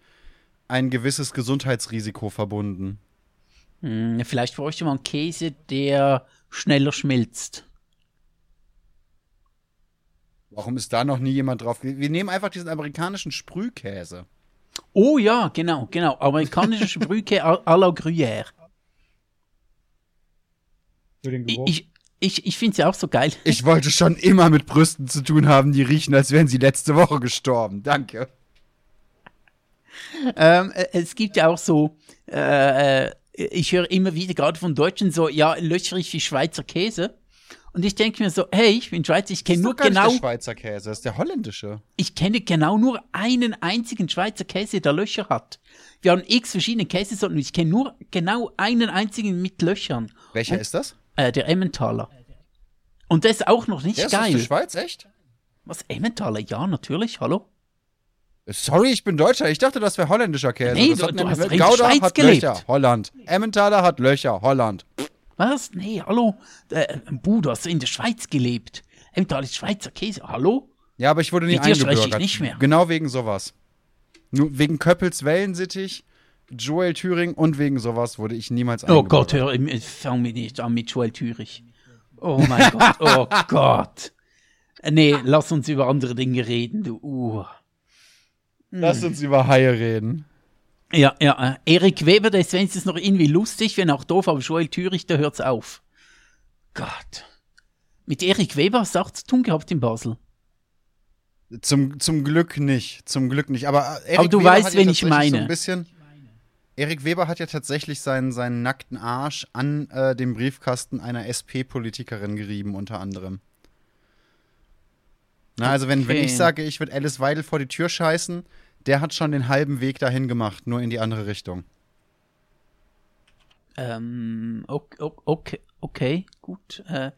ein gewisses Gesundheitsrisiko verbunden. Hm, vielleicht bräuchte man Käse, der schneller schmilzt. Warum ist da noch nie jemand drauf? Wir nehmen einfach diesen amerikanischen Sprühkäse. Oh ja, genau, genau. Amerikanischer Sprühkäse à la Gruyère. Ich, ich, ich finde sie auch so geil. Ich wollte schon immer mit Brüsten zu tun haben, die riechen, als wären sie letzte Woche gestorben. Danke. Ähm, äh, es gibt ja auch so, äh, äh ich höre immer wieder gerade von Deutschen so, ja, löchrig wie Schweizer Käse. Und ich denke mir so, hey, ich bin Schweizer, ich kenne nur gar genau. Nicht der Schweizer Käse, das ist der holländische. Ich kenne genau nur einen einzigen Schweizer Käse, der Löcher hat. Wir haben x verschiedene Käsesorten und ich kenne nur genau einen einzigen mit Löchern. Welcher und, ist das? Äh, der Emmentaler. Und der ist auch noch nicht der geil. Ist das für Schweiz, echt? Was, Emmentaler? Ja, natürlich, hallo? Sorry, ich bin Deutscher. Ich dachte, das wäre holländischer Käse. Nee, das du- hat du hast in Gouda Schweiz hat gelebt. Löcher, Holland. Emmentaler hat Löcher, Holland. Was? Nee, hallo? Äh, Bu, du hast in der Schweiz gelebt. Emmental ist Schweizer Käse. Hallo? Ja, aber ich wurde dir spreche ich eingebürgert. nicht mehr. Genau wegen sowas. Nur wegen Köppels Wellensittich, Joel Thüring und wegen sowas wurde ich niemals Oh eingebürgert. Gott, hör, äh, fang mich nicht an mit Joel Thürich. Oh mein Gott, oh Gott. Äh, Nee, lass uns über andere Dinge reden, du. Uh. Lass uns über Haie reden. Ja, ja, äh, Erik Weber, der ist wenigstens noch irgendwie lustig, wenn auch doof, aber Joel Thürich, der hört's auf. Gott. Mit Erik Weber hast du auch zu tun gehabt in Basel. Zum, zum Glück nicht. Zum Glück nicht. Aber, äh, Erik Aber du Weber weißt, hat ja wen ich tatsächlich So meine. ein bisschen, Erik Weber hat ja tatsächlich seinen, seinen nackten Arsch an äh, dem Briefkasten einer SP-Politikerin gerieben, unter anderem. Na, also wenn, wenn Okay. ich sage, ich würde Alice Weidel vor die Tür scheißen, der hat schon den halben Weg dahin gemacht, nur in die andere Richtung. Ähm, okay, okay, okay gut. Äh,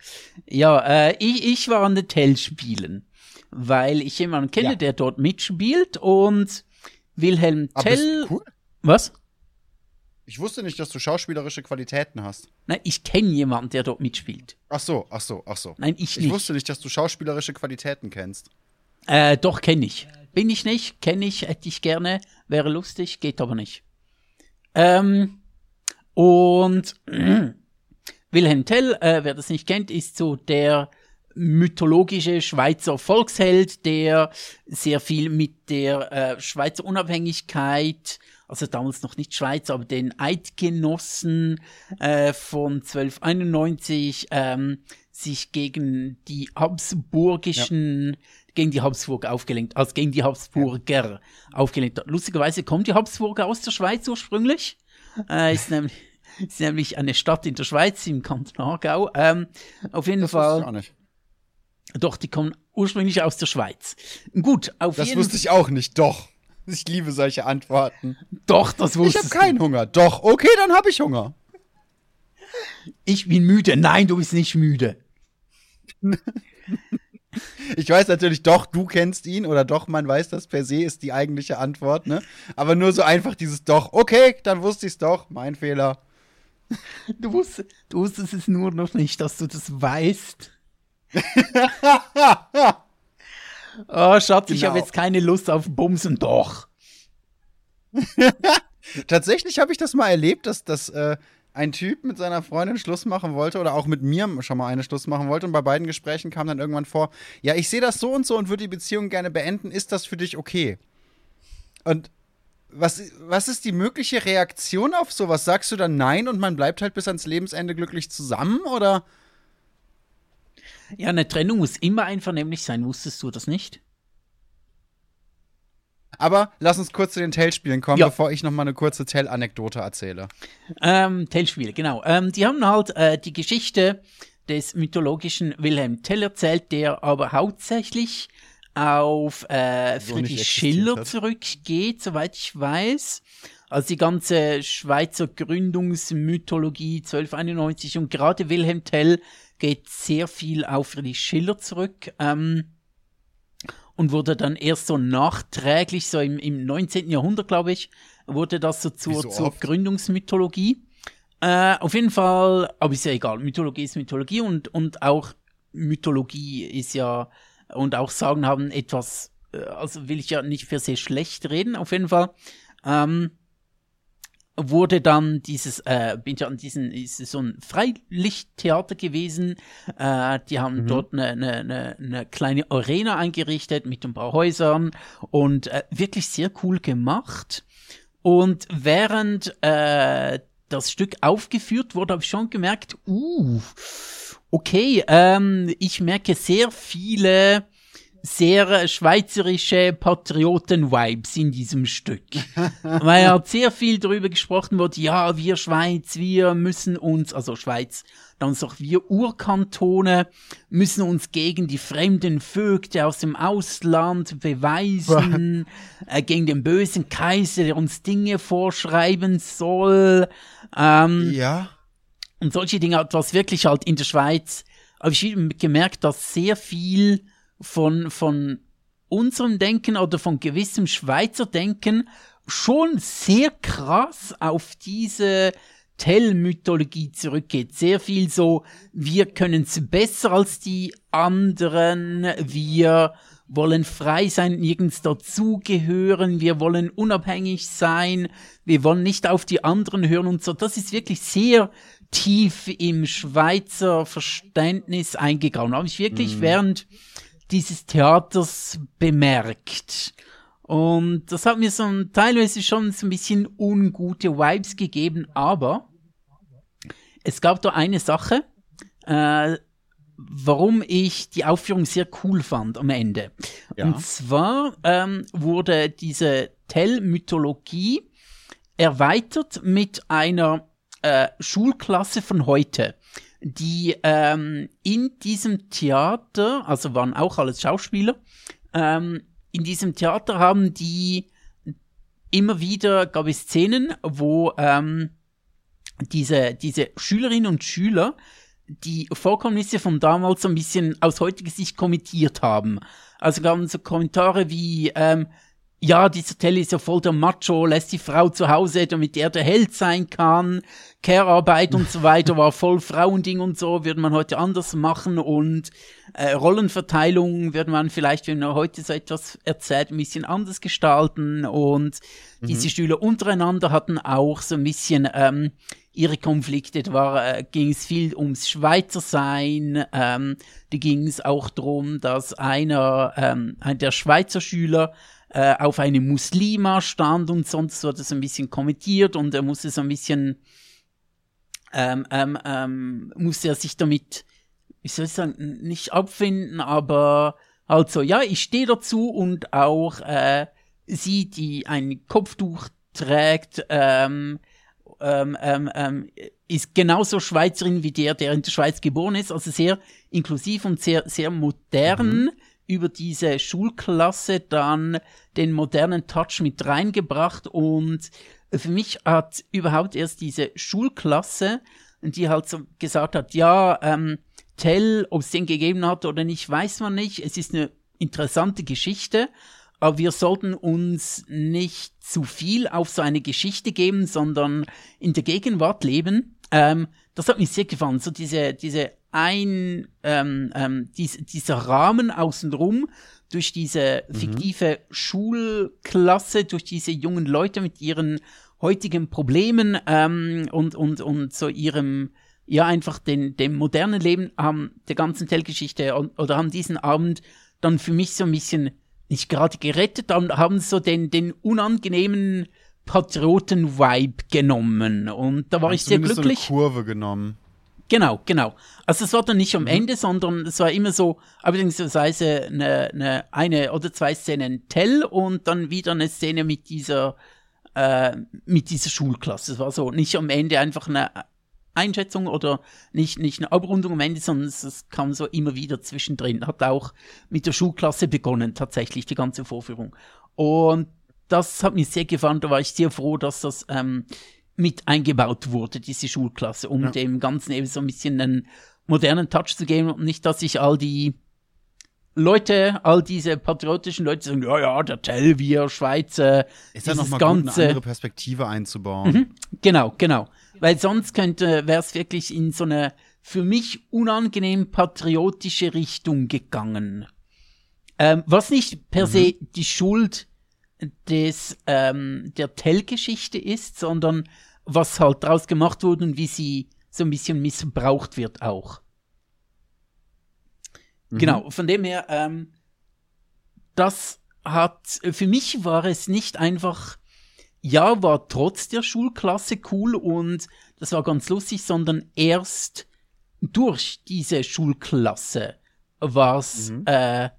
ja, äh, ich, ich war an den Tell-Spielen, weil ich jemanden kenne, Ja. der dort mitspielt und Wilhelm Aber Tell. cool. Was? Ich wusste nicht, dass du schauspielerische Qualitäten hast. Nein, ich kenne jemanden, der dort mitspielt. Ach so, ach so, ach so. Nein, ich Ich nicht. wusste nicht, dass du schauspielerische Qualitäten kennst. Äh, doch, kenne ich. Bin ich nicht, kenne ich, hätte ich gerne, wäre lustig, geht aber nicht. Ähm, und Wilhelm Tell, äh, wer das nicht kennt, ist so der mythologische Schweizer Volksheld, der sehr viel mit der äh, Schweizer Unabhängigkeit, also damals noch nicht Schweiz, aber den Eidgenossen äh, von 1291 ähm, sich gegen die Habsburgischen, gegen die Habsburg aufgelenkt, als gegen die Habsburger aufgelenkt hat. Lustigerweise kommen die Habsburger aus der Schweiz ursprünglich. Äh, ist, nämlich, ist nämlich eine Stadt in der Schweiz, im Kanton Aargau. Ähm, auf jeden Das Fall. wusste ich auch nicht. Doch, die kommen ursprünglich aus der Schweiz. Gut, auf Das jeden wusste ich auch nicht, doch. Ich liebe solche Antworten. Doch, das Ich wusste habe keinen Hunger. Doch, okay, dann habe ich Hunger. Ich bin müde. Nein, du bist nicht müde. Ich weiß natürlich, doch, du kennst ihn oder doch, man weiß das per se ist die eigentliche Antwort, ne? Aber nur so einfach dieses doch, okay, dann wusste ich's doch, mein Fehler. Du wusstest, du wusstest es nur noch nicht, dass du das weißt. Oh, Schatz, ich Genau. habe jetzt keine Lust auf Bumsen. Doch. Tatsächlich habe ich das mal erlebt, dass, dass äh, ein Typ mit seiner Freundin Schluss machen wollte oder auch mit mir schon mal eine Schluss machen wollte und bei beiden Gesprächen kam dann irgendwann vor, ja, ich sehe das so und so und würde die Beziehung gerne beenden, ist das für dich okay? Und was, was ist die mögliche Reaktion auf sowas? Sagst du dann nein und man bleibt halt bis ans Lebensende glücklich zusammen oder? Ja, eine Trennung muss immer einvernehmlich sein. Wusstest du das nicht? Aber lass uns kurz zu den Tell-Spielen kommen, Ja. bevor ich noch mal eine kurze Tell-Anekdote erzähle. Ähm, Tell-Spiele, genau. Ähm, die haben halt äh, die Geschichte des mythologischen Wilhelm Tell erzählt, der aber hauptsächlich auf äh, So Friedrich Schiller hat. zurückgeht, soweit ich weiß. Also die ganze Schweizer Gründungsmythologie 1291 und gerade Wilhelm Tell geht sehr viel auf Friedrich Schiller zurück. Ähm, und wurde dann erst so nachträglich, so im, im 19. Jahrhundert, glaube ich, wurde das so zur, so zur? Gründungsmythologie. Äh, auf jeden Fall, aber ist ja egal, Mythologie ist Mythologie und, und auch Mythologie ist ja, und auch Sagen haben etwas, äh, also will ich ja nicht per se schlecht reden, auf jeden Fall. Ähm, wurde dann dieses, äh, bin ich an diesen, ist so ein Freilichttheater gewesen. Äh, die haben dort eine, eine, eine, eine kleine Arena eingerichtet mit ein paar Häusern und äh, wirklich sehr cool gemacht. Und während äh, das Stück aufgeführt wurde, habe ich schon gemerkt, uh, okay, ähm, ich merke sehr viele sehr schweizerische Patrioten-Vibes in diesem Stück. Weil er hat sehr viel darüber gesprochen wurde, ja, wir Schweiz, wir müssen uns, also Schweiz, dann auch wir Urkantone, müssen uns gegen die fremden Vögte aus dem Ausland beweisen, äh, gegen den bösen Kaiser, der uns Dinge vorschreiben soll. Ähm, Ja. und solche Dinge, was wirklich halt in der Schweiz, habe ich gemerkt, dass sehr viel von, von unserem Denken oder von gewissem Schweizer Denken schon sehr krass auf diese Tell-Mythologie zurückgeht. Sehr viel so, wir können es besser als die anderen, wir wollen frei sein, nirgends dazugehören, wir wollen unabhängig sein, wir wollen nicht auf die anderen hören und so. Das ist wirklich sehr tief im Schweizer Verständnis eingegraben. Habe ich wirklich mhm. während dieses Theaters bemerkt. Und das hat mir so ein, teilweise schon so ein bisschen ungute Vibes gegeben, aber es gab da eine Sache, äh, warum ich die Aufführung sehr cool fand am Ende. Ja. Und zwar ähm, wurde diese Tell-Mythologie erweitert mit einer äh, Schulklasse von heute, die ähm, in diesem Theater, also waren auch alles Schauspieler, ähm, in diesem Theater haben die immer wieder, gab es Szenen, wo ähm, diese, diese Schülerinnen und Schüler die Vorkommnisse von damals so ein bisschen aus heutiger Sicht kommentiert haben. Also gab es so Kommentare wie, ähm, ja, dieser Tell ist ja voll der Macho, lässt die Frau zu Hause, damit er der Held sein kann. Care-Arbeit und so weiter war voll Frauending und so, würde man heute anders machen und äh, Rollenverteilung würde man vielleicht, wenn man heute so etwas erzählt, ein bisschen anders gestalten und mhm. diese Schüler untereinander hatten auch so ein bisschen ähm, ihre Konflikte. Da war, äh, ging es viel ums Schweizer Sein, ähm, da ging es auch darum, dass einer, ähm, ein der Schweizer Schüler äh, auf eine Muslima stand und sonst wurde es ein bisschen kommentiert und er musste so ein bisschen, ähm, ähm, ähm, musste er sich damit, wie soll ich sagen, nicht abfinden, aber halt so, ja, ich stehe dazu und auch äh, sie, die ein Kopftuch trägt, ähm, ähm, ähm, ähm, ist genauso Schweizerin wie der, der in der Schweiz geboren ist, also sehr inklusiv und sehr, sehr modern. Mhm über diese Schulklasse dann den modernen Touch mit reingebracht und für mich hat überhaupt erst diese Schulklasse, die halt so gesagt hat, ja, ähm, Tell, ob es den gegeben hat oder nicht, weiß man nicht. Es ist eine interessante Geschichte, aber wir sollten uns nicht zu viel auf so eine Geschichte geben, sondern in der Gegenwart leben. Ähm, das hat mich sehr gefallen. So diese, diese ein, ähm, ähm, dies, dieser Rahmen außenrum durch diese mhm. fiktive mhm. Schulklasse, durch diese jungen Leute mit ihren heutigen Problemen ähm, und, und, und so ihrem, ja, einfach den, dem modernen Leben haben der ganzen Tellgeschichte oder haben diesen Abend dann für mich so ein bisschen nicht gerade gerettet, haben, haben so den, den unangenehmen Patrioten-Vibe genommen. Und da war ich sehr glücklich. So eine Kurve genommen. Genau, genau. Also es war dann nicht am mhm. Ende, sondern es war immer so, allerdings sei es eine, eine, eine oder zwei Szenen Tell und dann wieder eine Szene mit dieser, äh, mit dieser Schulklasse. Es war so nicht am Ende einfach eine Einschätzung oder nicht, nicht eine Abrundung am Ende, sondern es, es kam so immer wieder zwischendrin. Hat auch mit der Schulklasse begonnen, tatsächlich, die ganze Vorführung. Und das hat mir sehr gefallen, da war ich sehr froh, dass das ähm, mit eingebaut wurde, diese Schulklasse, um ja. dem Ganzen eben so ein bisschen einen modernen Touch zu geben und nicht, dass sich all die Leute, all diese patriotischen Leute sagen, ja, ja, der Tell, wir Schweizer, ist ja nochmal gut, eine andere Perspektive einzubauen. Mhm, genau, genau. Weil sonst könnte, wäre es wirklich in so eine für mich unangenehm patriotische Richtung gegangen. Ähm, was nicht per mhm. se die Schuld des, ähm, der Tell-Geschichte ist, sondern was halt draus gemacht wurde und wie sie so ein bisschen missbraucht wird auch. Mhm. Genau, von dem her, ähm, das hat, für mich war es nicht einfach, ja, war trotz der Schulklasse cool und das war ganz lustig, sondern erst durch diese Schulklasse war's, mhm. äh,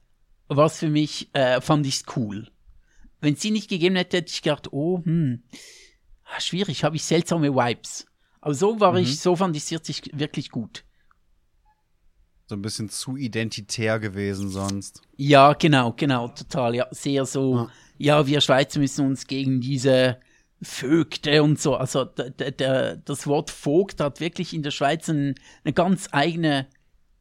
war's für mich, äh, fand ich's cool. Wenn sie nicht gegeben hätte, hätte ich gedacht, oh, hm, schwierig, habe ich seltsame Vibes. Aber so war mhm. ich, so fand ich es wirklich gut. So ein bisschen zu identitär gewesen sonst. Ja, genau, genau, total. Ja, sehr so. Ah. Ja, wir Schweizer müssen uns gegen diese Vögte und so. Also der, der, das Wort Vogt hat wirklich in der Schweiz ein, eine ganz eigene,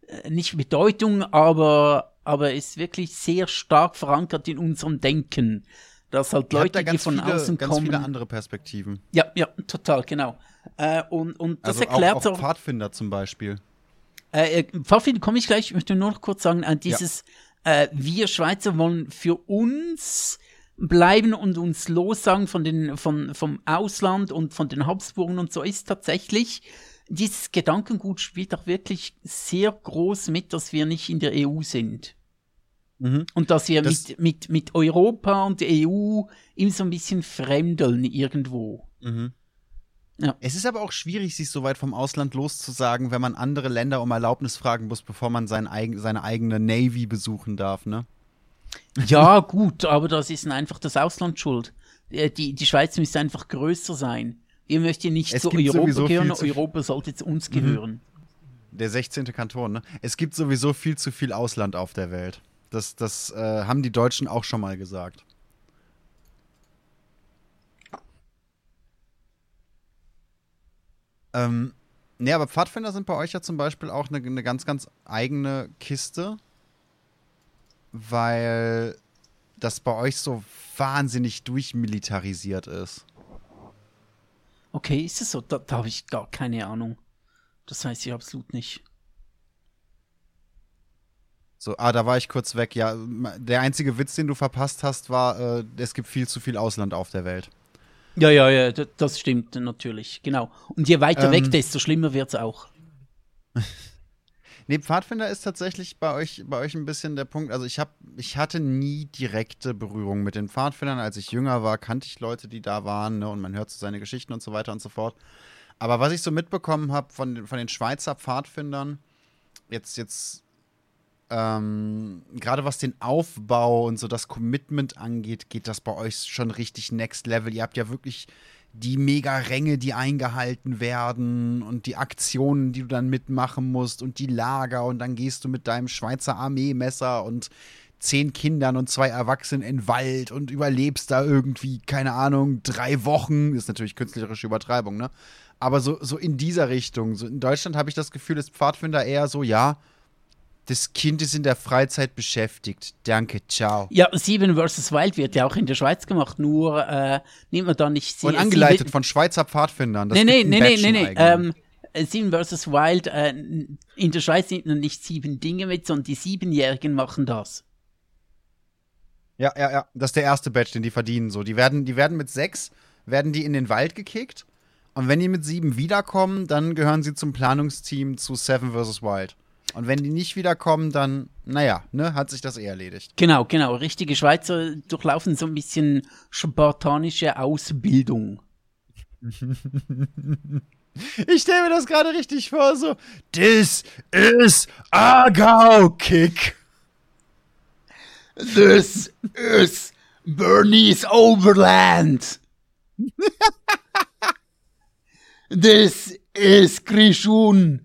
äh, nicht Bedeutung, aber, aber ist wirklich sehr stark verankert in unserem Denken. Dass halt Leute, da die von viele, außen ganz kommen. viele andere Perspektiven. Ja, ja, total, genau. Äh, und, und das Also auch, erklärt auch auch, Pfadfinder zum Beispiel. äh, äh, Pfadfinder komme ich gleich, ich möchte nur noch kurz sagen, äh, dieses, äh, wir Schweizer wollen für uns bleiben und uns lossagen von den, von, vom Ausland und von den Habsburgen und so ist tatsächlich, dieses Gedankengut spielt auch wirklich sehr groß mit, dass wir nicht in der EU sind. Mhm. Und dass wir Das- mit, mit, mit Europa und der EU immer so ein bisschen fremdeln irgendwo. Mhm. Ja. Es ist aber auch schwierig, sich so weit vom Ausland loszusagen, wenn man andere Länder um Erlaubnis fragen muss, bevor man sein eigen, seine eigene Navy besuchen darf, ne? Ja, gut, aber das ist einfach das Ausland schuld. Äh, Die, die Schweiz müsste einfach größer sein. Wir möchten nicht Es zu Europa gehören, zu- Mhm. Europa sollte zu uns gehören. Der 16. Kanton, ne? Es gibt sowieso viel zu viel Ausland auf der Welt. Das, das äh, haben die Deutschen auch schon mal gesagt. Ähm, nee, aber Pfadfinder sind bei euch ja zum Beispiel auch eine, eine ganz, ganz eigene Kiste, weil das bei euch so wahnsinnig durchmilitarisiert ist. Okay, ist es so? Da, da habe ich gar keine Ahnung. Das weiß ich absolut nicht. So, ah, da war ich kurz weg. Ja, der einzige Witz, den du verpasst hast, war, äh, es gibt viel zu viel Ausland auf der Welt. Ja, ja, ja, das stimmt natürlich, genau. Und je weiter Ähm. weg, desto schlimmer wird's auch. Nee, Pfadfinder ist tatsächlich bei euch, bei euch ein bisschen der Punkt. Also ich hab, ich hatte nie direkte Berührung mit den Pfadfindern. Als ich jünger war, kannte ich Leute, die da waren, ne, und man hört so seine Geschichten und so weiter und so fort. Aber was ich so mitbekommen habe von, den- von den Schweizer Pfadfindern, jetzt, jetzt, ähm, gerade was den Aufbau und so das Commitment angeht, geht das bei euch schon richtig next level. Ihr habt ja wirklich die Mega-Ränge, die eingehalten werden und die Aktionen, die du dann mitmachen musst und die Lager und dann gehst du mit deinem Schweizer Armeemesser und zehn Kindern und zwei Erwachsenen in Wald und überlebst da irgendwie, keine Ahnung, drei Wochen. Ist natürlich künstlerische Übertreibung, ne? Aber so, so in dieser Richtung. So in Deutschland habe ich das Gefühl, ist Pfadfinder eher so, ja, das Kind ist in der Freizeit beschäftigt. Danke, ciao. Ja, Sieben vs. Wild wird ja auch in der Schweiz gemacht, nur äh, nimmt man da nicht Und sie- angeleitet Sieben- von Schweizer Pfadfindern. Das nee, nee, nee, nee, nee, nee. Ähm, Sieben vs. Wild, äh, in der Schweiz nimmt man nicht sieben Dinge mit, sondern die Siebenjährigen machen das. Ja, ja, ja. Das ist der erste Badge, den die verdienen. So, die werden, die werden mit sechs, werden die in den Wald gekickt. Und wenn die mit sieben wiederkommen, dann gehören sie zum Planungsteam zu Seven vs. Wild. Und wenn die nicht wiederkommen, dann, naja, ne, hat sich das eh erledigt. Genau, genau. Richtige Schweizer durchlaufen so ein bisschen spartanische Ausbildung. Ich stelle mir das gerade richtig vor, so, this is Argau-Kick. This is Bernese Overland. This is Krishun.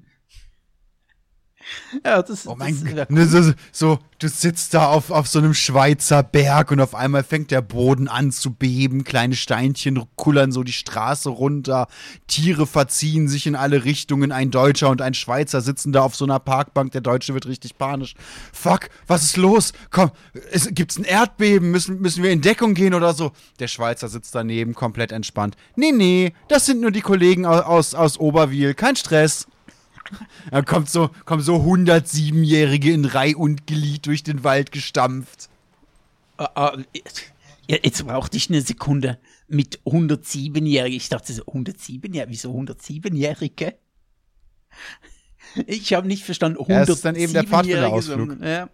Ja, das, Oh mein Gott. Ne, so, so, du sitzt da auf, auf so einem Schweizer Berg und auf einmal fängt der Boden an zu beben, kleine Steinchen kullern so die Straße runter, Tiere verziehen sich in alle Richtungen, ein Deutscher und ein Schweizer sitzen da auf so einer Parkbank, der Deutsche wird richtig panisch. Fuck, was ist los? Komm, es, gibt's ein Erdbeben? Müssen, müssen wir in Deckung gehen oder so? Der Schweizer sitzt daneben, komplett entspannt. Nee, nee, das sind nur die Kollegen aus, aus, aus Oberwil, kein Stress. Da kommt so, kommen so 107-Jährige in Reih und Glied durch den Wald gestampft. Ah, ja, jetzt brauchte ich eine Sekunde mit 107-Jährigen. Ich dachte so, 107-Jährige? Wieso 107-Jährige? Ich habe nicht verstanden, 107 Ja, es ist dann eben der Pfadfinderausflug. sondern, Ja.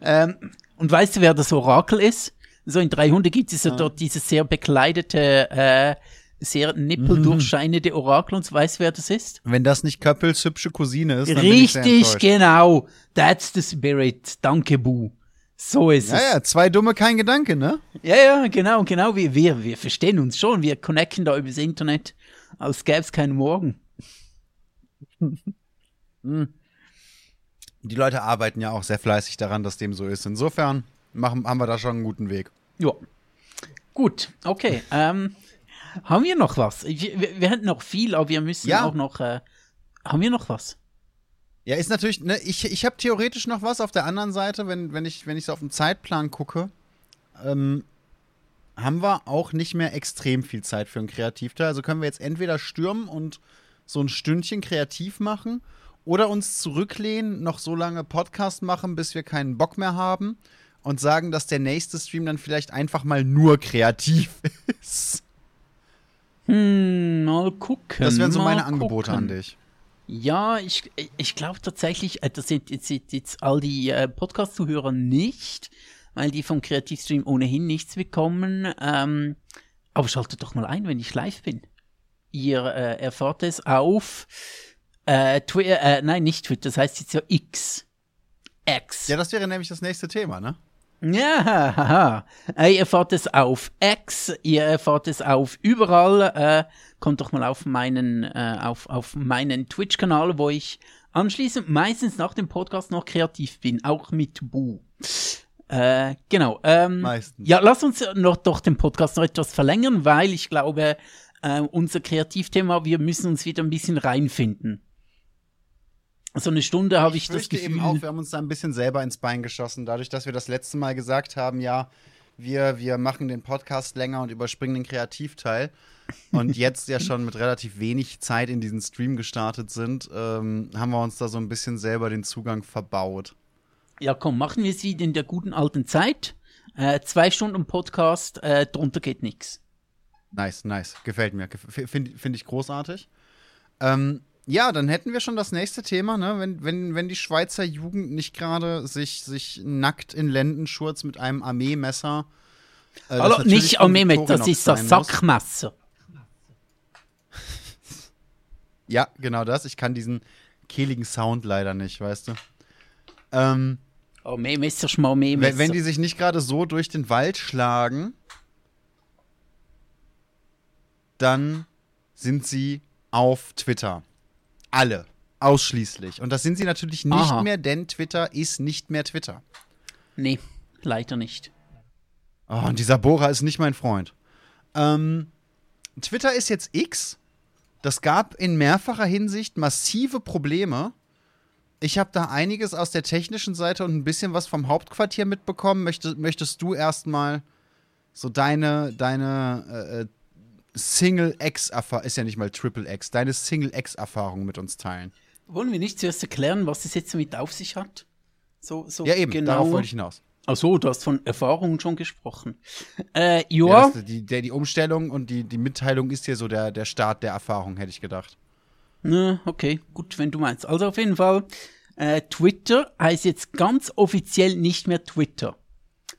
Ähm, und weißt du, wer das Orakel ist? So in 300 gibt es ja Ah. dort dieses sehr bekleidete, äh, sehr nippeldurchscheinende Orakel. Und weißt du, wer das ist? Wenn das nicht Köppels hübsche Cousine ist, dann Richtig, genau. That's the spirit. Danke, Bu. So ist Ja, es. ja, zwei dumme, kein Gedanke, ne? Ja, ja, genau, genau. Wir, wir, wir verstehen uns schon. Wir connecten da übers Internet, als gäbe es keinen Morgen. Die Leute arbeiten ja auch sehr fleißig daran, dass dem so ist. Insofern machen, haben wir da schon einen guten Weg. Ja. Gut, okay. ähm, haben wir noch was? Wir, wir, hätten noch viel, aber wir müssen Ja. auch noch. Äh, haben wir noch was? Ja, ist natürlich, ne, ich, ich habe theoretisch noch was auf der anderen Seite, wenn, wenn ich, wenn ich so auf den Zeitplan gucke, ähm, haben wir auch nicht mehr extrem viel Zeit für einen Kreativteil. Also können wir jetzt entweder stürmen und so ein Stündchen kreativ machen oder uns zurücklehnen, noch so lange Podcast machen, bis wir keinen Bock mehr haben und sagen, dass der nächste Stream dann vielleicht einfach mal nur kreativ ist. Hm, mal gucken. Das wären so meine Angebote gucken. an dich. Ja, ich, ich glaube tatsächlich, äh, das sind jetzt, jetzt, jetzt all die äh, Podcast-Zuhörer nicht, weil die vom Kreativstream ohnehin nichts bekommen. Ähm, aber schaltet doch mal ein, wenn ich live bin. Ihr äh, erfahrt es auf äh, Twitter, äh, nein, nicht Twitter, das heißt jetzt ja X. X. Ja, das wäre nämlich das nächste Thema, ne? Ja, haha. Äh, Ihr erfahrt es auf X, ihr erfahrt es auf überall. Äh, kommt doch mal auf meinen, äh, auf, auf meinen Twitch-Kanal, wo ich anschließend meistens nach dem Podcast noch kreativ bin, auch mit Bu. Äh, genau. Ähm, Meistens. Ja, lass uns noch doch den Podcast noch etwas verlängern, weil ich glaube, äh, unser Kreativthema, wir müssen uns wieder ein bisschen reinfinden. So eine Stunde habe ich, das fürchte Gefühl. eben auch, wir haben uns da ein bisschen selber ins Bein geschossen, dadurch, dass wir das letzte Mal gesagt haben, ja, wir, wir machen den Podcast länger und überspringen den Kreativteil. Und jetzt ja schon mit relativ wenig Zeit in diesen Stream gestartet sind, ähm, haben wir uns da so ein bisschen selber den Zugang verbaut. Ja, komm, machen wir es wie in der guten alten Zeit. Äh, zwei Stunden Podcast, äh, drunter geht nix. Nice, nice. Gefällt mir. Finde find ich großartig. Ähm, ja, dann hätten wir schon das nächste Thema, ne? Wenn, wenn, wenn die Schweizer Jugend nicht gerade sich, sich nackt in Lendenschurz mit einem Armeemesser. Äh, Hallo, nicht von Armee mit, das ist das. Sackmesser. Ja, genau das. Ich kann diesen kehligen Sound leider nicht, weißt du. Ähm, Armeemesser, Schmarmeemesser. wenn, wenn die sich nicht gerade so durch den Wald schlagen, dann sind sie auf Twitter. Alle. Ausschließlich. Und das sind sie natürlich nicht Aha. mehr, denn Twitter ist nicht mehr Twitter. Nee, leider nicht. Oh, und dieser Bohrer ist nicht mein Freund. Ähm, Twitter ist jetzt X. Das gab in mehrfacher Hinsicht massive Probleme. Ich habe da einiges aus der technischen Seite und ein bisschen was vom Hauptquartier mitbekommen. Möchtest, möchtest du erstmal so deine, deine äh, äh, Single-X-Erfahrung, ist ja nicht mal Triple-X, deine Single-X-Erfahrung mit uns teilen? Wollen wir nicht zuerst erklären, was es jetzt damit auf sich hat? So, so Ja, eben, genau. darauf wollte ich hinaus. Ach so, du hast von Erfahrungen schon gesprochen. Äh, Ja, das, die, der, die Umstellung und die, die Mitteilung ist hier so der, der Start der Erfahrung, hätte ich gedacht. Na, okay, gut, wenn du meinst. Also auf jeden Fall, äh, Twitter heißt jetzt ganz offiziell nicht mehr Twitter.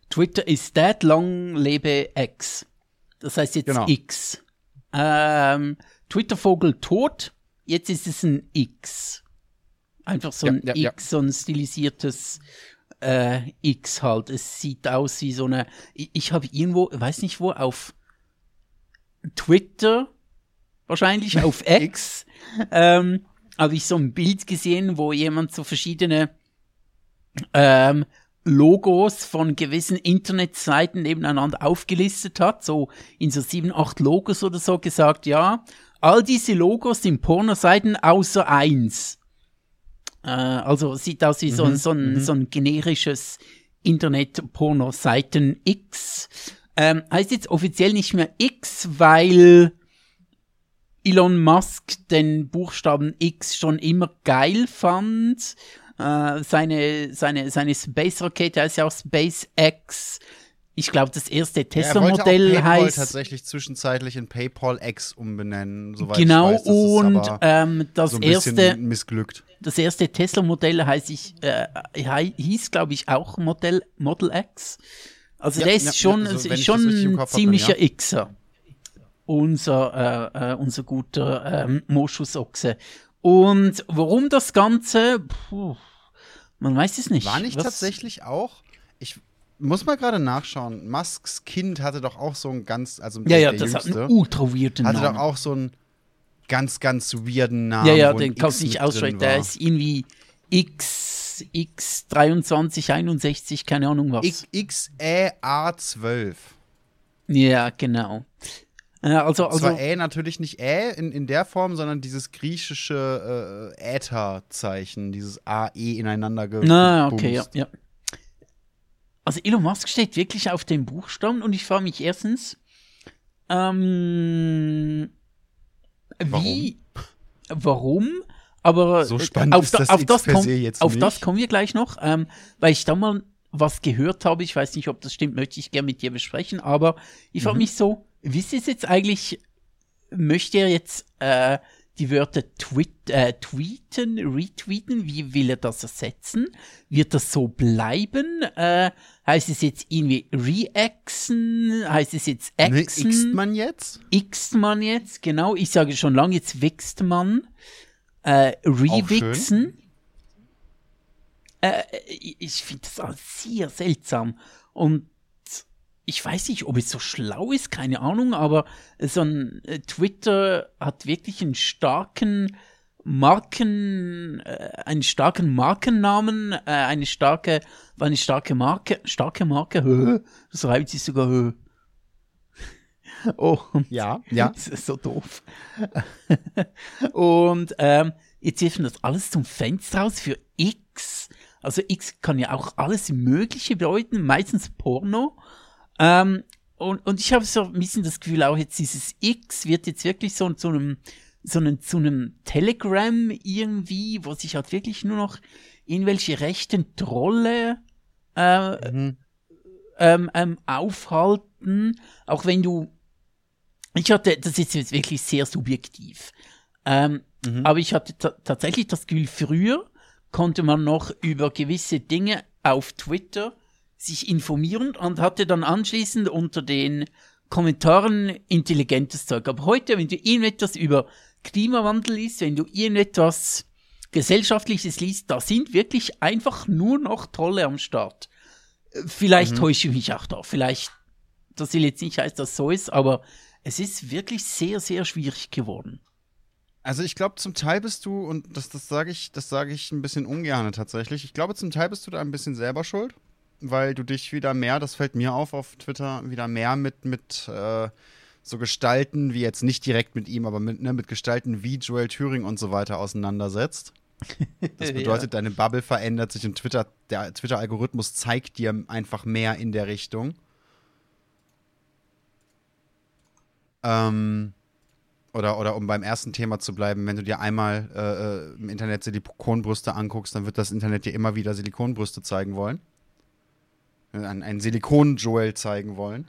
Twitter ist dead, long lebe X. Das heißt jetzt Genau. X. Ähm, Twitter-Vogel tot, jetzt ist es ein X. Einfach so Ja, ein ja, ja. X, so ein stilisiertes äh, X halt. Es sieht aus wie so eine. Ich, ich habe irgendwo, weiß nicht wo, auf Twitter, wahrscheinlich auf X, ähm, habe ich so ein Bild gesehen, wo jemand so verschiedene ähm, Logos von gewissen Internetseiten nebeneinander aufgelistet hat, so in so sieben, acht Logos oder so gesagt, ja, all diese Logos sind Pornoseiten außer eins. Äh, also sieht aus wie so, ein- so, ein, so ein generisches Internet-Porno-Seiten X. Ähm, heißt jetzt offiziell nicht mehr X, weil Elon Musk den Buchstaben X schon immer geil fand. Äh, seine, seine, seine Space-Rakete heißt ja auch SpaceX. Ich glaube, das erste er Tesla-Modell PayPal heißt. tatsächlich zwischenzeitlich in PayPal X umbenennen, soweit Genau, ich weiß. Das und ist aber ähm, das so ein erste, missglückt. das erste Tesla-Modell heißt ich, äh, hieß, glaube ich, auch Model, Model X. Also Ja, der ist ja, schon, ja, also ist ich das schon ein dann ziemlicher ja. Xer. Unser, äh, äh, unser guter ähm, Moschusochse. Und warum das Ganze? Puh, man weiß es nicht. War nicht Was- tatsächlich auch, ich muss mal gerade nachschauen, Musks Kind hatte doch auch so ein ganz, also Ja, ja, der das hat Jüngste, einen ultra weirden hatte Namen. doch auch so einen ganz, ganz weirden Namen. ja, ja, den kannst du nicht ausschreiben. Der ist irgendwie X, X 2361, keine Ahnung was. X- XEA12. Ja, genau. Äh, also, also, Zwar Ä natürlich nicht Ä in, in der Form, sondern dieses griechische äh, Äther-Zeichen, dieses AE ineinander gebumst. Na, okay, ja, ja. Also Elon Musk steht wirklich auf dem Buchstaben und ich frage mich erstens, ähm, wie, warum? Aber So spannend auf, ist das auf, das, komm, jetzt auf nicht. das kommen wir gleich noch, ähm, weil ich da mal was gehört habe, ich weiß nicht, ob das stimmt, möchte ich gerne mit dir besprechen, aber ich Mhm. frage mich so, wie ist es jetzt eigentlich, möchte er jetzt äh, die Wörter tweet, äh, tweeten, retweeten, wie will er das ersetzen? Wird das so bleiben? Äh, heißt es jetzt irgendwie reaxen? Heißt es jetzt Ne, exen?Xt man jetzt?Xt man jetzt, genau. Ich sage schon lange, jetzt wächst man. Äh, rewixen. Äh, ich ich finde das alles sehr seltsam. Und ich weiß nicht, ob es so schlau ist, keine Ahnung, aber so ein äh, Twitter hat wirklich einen starken Marken, äh, einen starken Markennamen, äh, eine starke, eine starke Marke, starke Marke, hö, das reibt sich sogar, hö. Oh, Ja, ja. das ist so doof. Und ähm, jetzt wirft das alles zum Fenster raus für X. Also X kann ja auch alles Mögliche bedeuten, meistens Porno. Ähm, und, und ich habe so ein bisschen das Gefühl, auch jetzt dieses X wird jetzt wirklich so zu einem, so einem, zu einem Telegram irgendwie, wo sich halt wirklich nur noch irgendwelche rechten Trolle äh, Mhm. ähm, ähm, aufhalten, auch wenn du, ich hatte, das ist jetzt wirklich sehr subjektiv, ähm, Mhm. aber ich hatte ta tatsächlich das Gefühl, früher konnte man noch über gewisse Dinge auf Twitter sich informieren und hatte dann anschließend unter den Kommentaren intelligentes Zeug. Aber heute, wenn du irgendetwas über Klimawandel liest, wenn du irgendetwas Gesellschaftliches liest, da sind wirklich einfach nur noch Trolle am Start. Vielleicht täusche ich mich auch da. Vielleicht, das will jetzt nicht heißen, dass es so ist, aber es ist wirklich sehr, sehr schwierig geworden. Also ich glaube, zum Teil bist du, und das, das sage ich, das sage ich ein bisschen ungern tatsächlich, ich glaube, zum Teil bist du da ein bisschen selber schuld, weil du dich wieder mehr, das fällt mir auf auf Twitter, wieder mehr mit, mit äh, so Gestalten, wie jetzt nicht direkt mit ihm, aber mit, ne, mit Gestalten wie Joel Turing und so weiter auseinandersetzt. Das bedeutet, deine Bubble verändert sich und Twitter, der Twitter-Algorithmus zeigt dir einfach mehr in der Richtung. Ähm, oder, oder um beim ersten Thema zu bleiben, wenn du dir einmal äh, äh, im Internet Silikonbrüste anguckst, dann wird das Internet dir immer wieder Silikonbrüste zeigen wollen. Ein, ein Silikon-Joel zeigen wollen.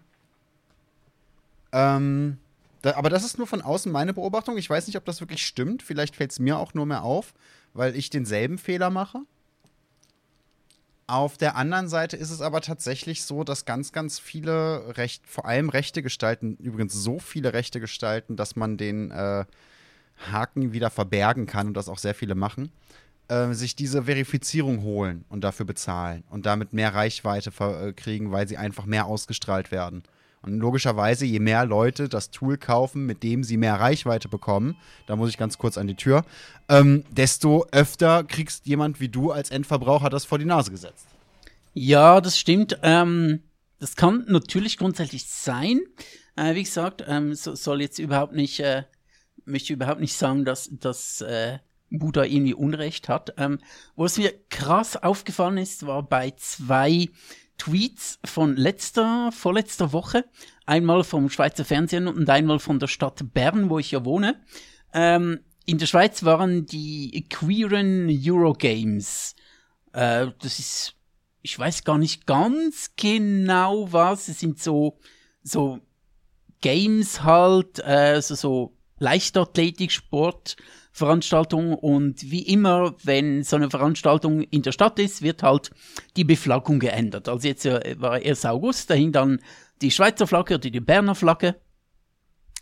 Ähm, da, aber das ist nur von außen meine Beobachtung. Ich weiß nicht, ob das wirklich stimmt. Vielleicht fällt es mir auch nur mehr auf, weil ich denselben Fehler mache. Auf der anderen Seite ist es aber tatsächlich so, dass ganz, ganz viele Recht, vor allem rechte Gestalten, übrigens so viele rechte Gestalten, dass man den äh, Haken wieder verbergen kann und das auch sehr viele machen, äh, sich diese Verifizierung holen und dafür bezahlen und damit mehr Reichweite äh, kriegen, weil sie einfach mehr ausgestrahlt werden. Und logischerweise, je mehr Leute das Tool kaufen, mit dem sie mehr Reichweite bekommen, da muss ich ganz kurz an die Tür, ähm, desto öfter kriegst jemand wie du als Endverbraucher das vor die Nase gesetzt. Ja, das stimmt. Ähm, das kann natürlich grundsätzlich sein. Äh, wie gesagt, ähm, so, soll jetzt überhaupt nicht, äh, möchte überhaupt nicht sagen, dass, dass äh, Buddha irgendwie Unrecht hat. Ähm, wo es mir krass aufgefallen ist, war bei zwei Tweets von letzter, vorletzter Woche. Einmal vom Schweizer Fernsehen und einmal von der Stadt Bern, wo ich ja wohne. Ähm, in der Schweiz waren die queeren Eurogames. Äh, das ist, ich weiß gar nicht ganz genau was. Es sind so, so Games halt, äh, so, so Leichtathletik, Sport, Veranstaltung und wie immer, wenn so eine Veranstaltung in der Stadt ist, wird halt die Beflaggung geändert. Also jetzt äh, war 1. August, da hing dann die Schweizer Flagge oder die Berner Flagge.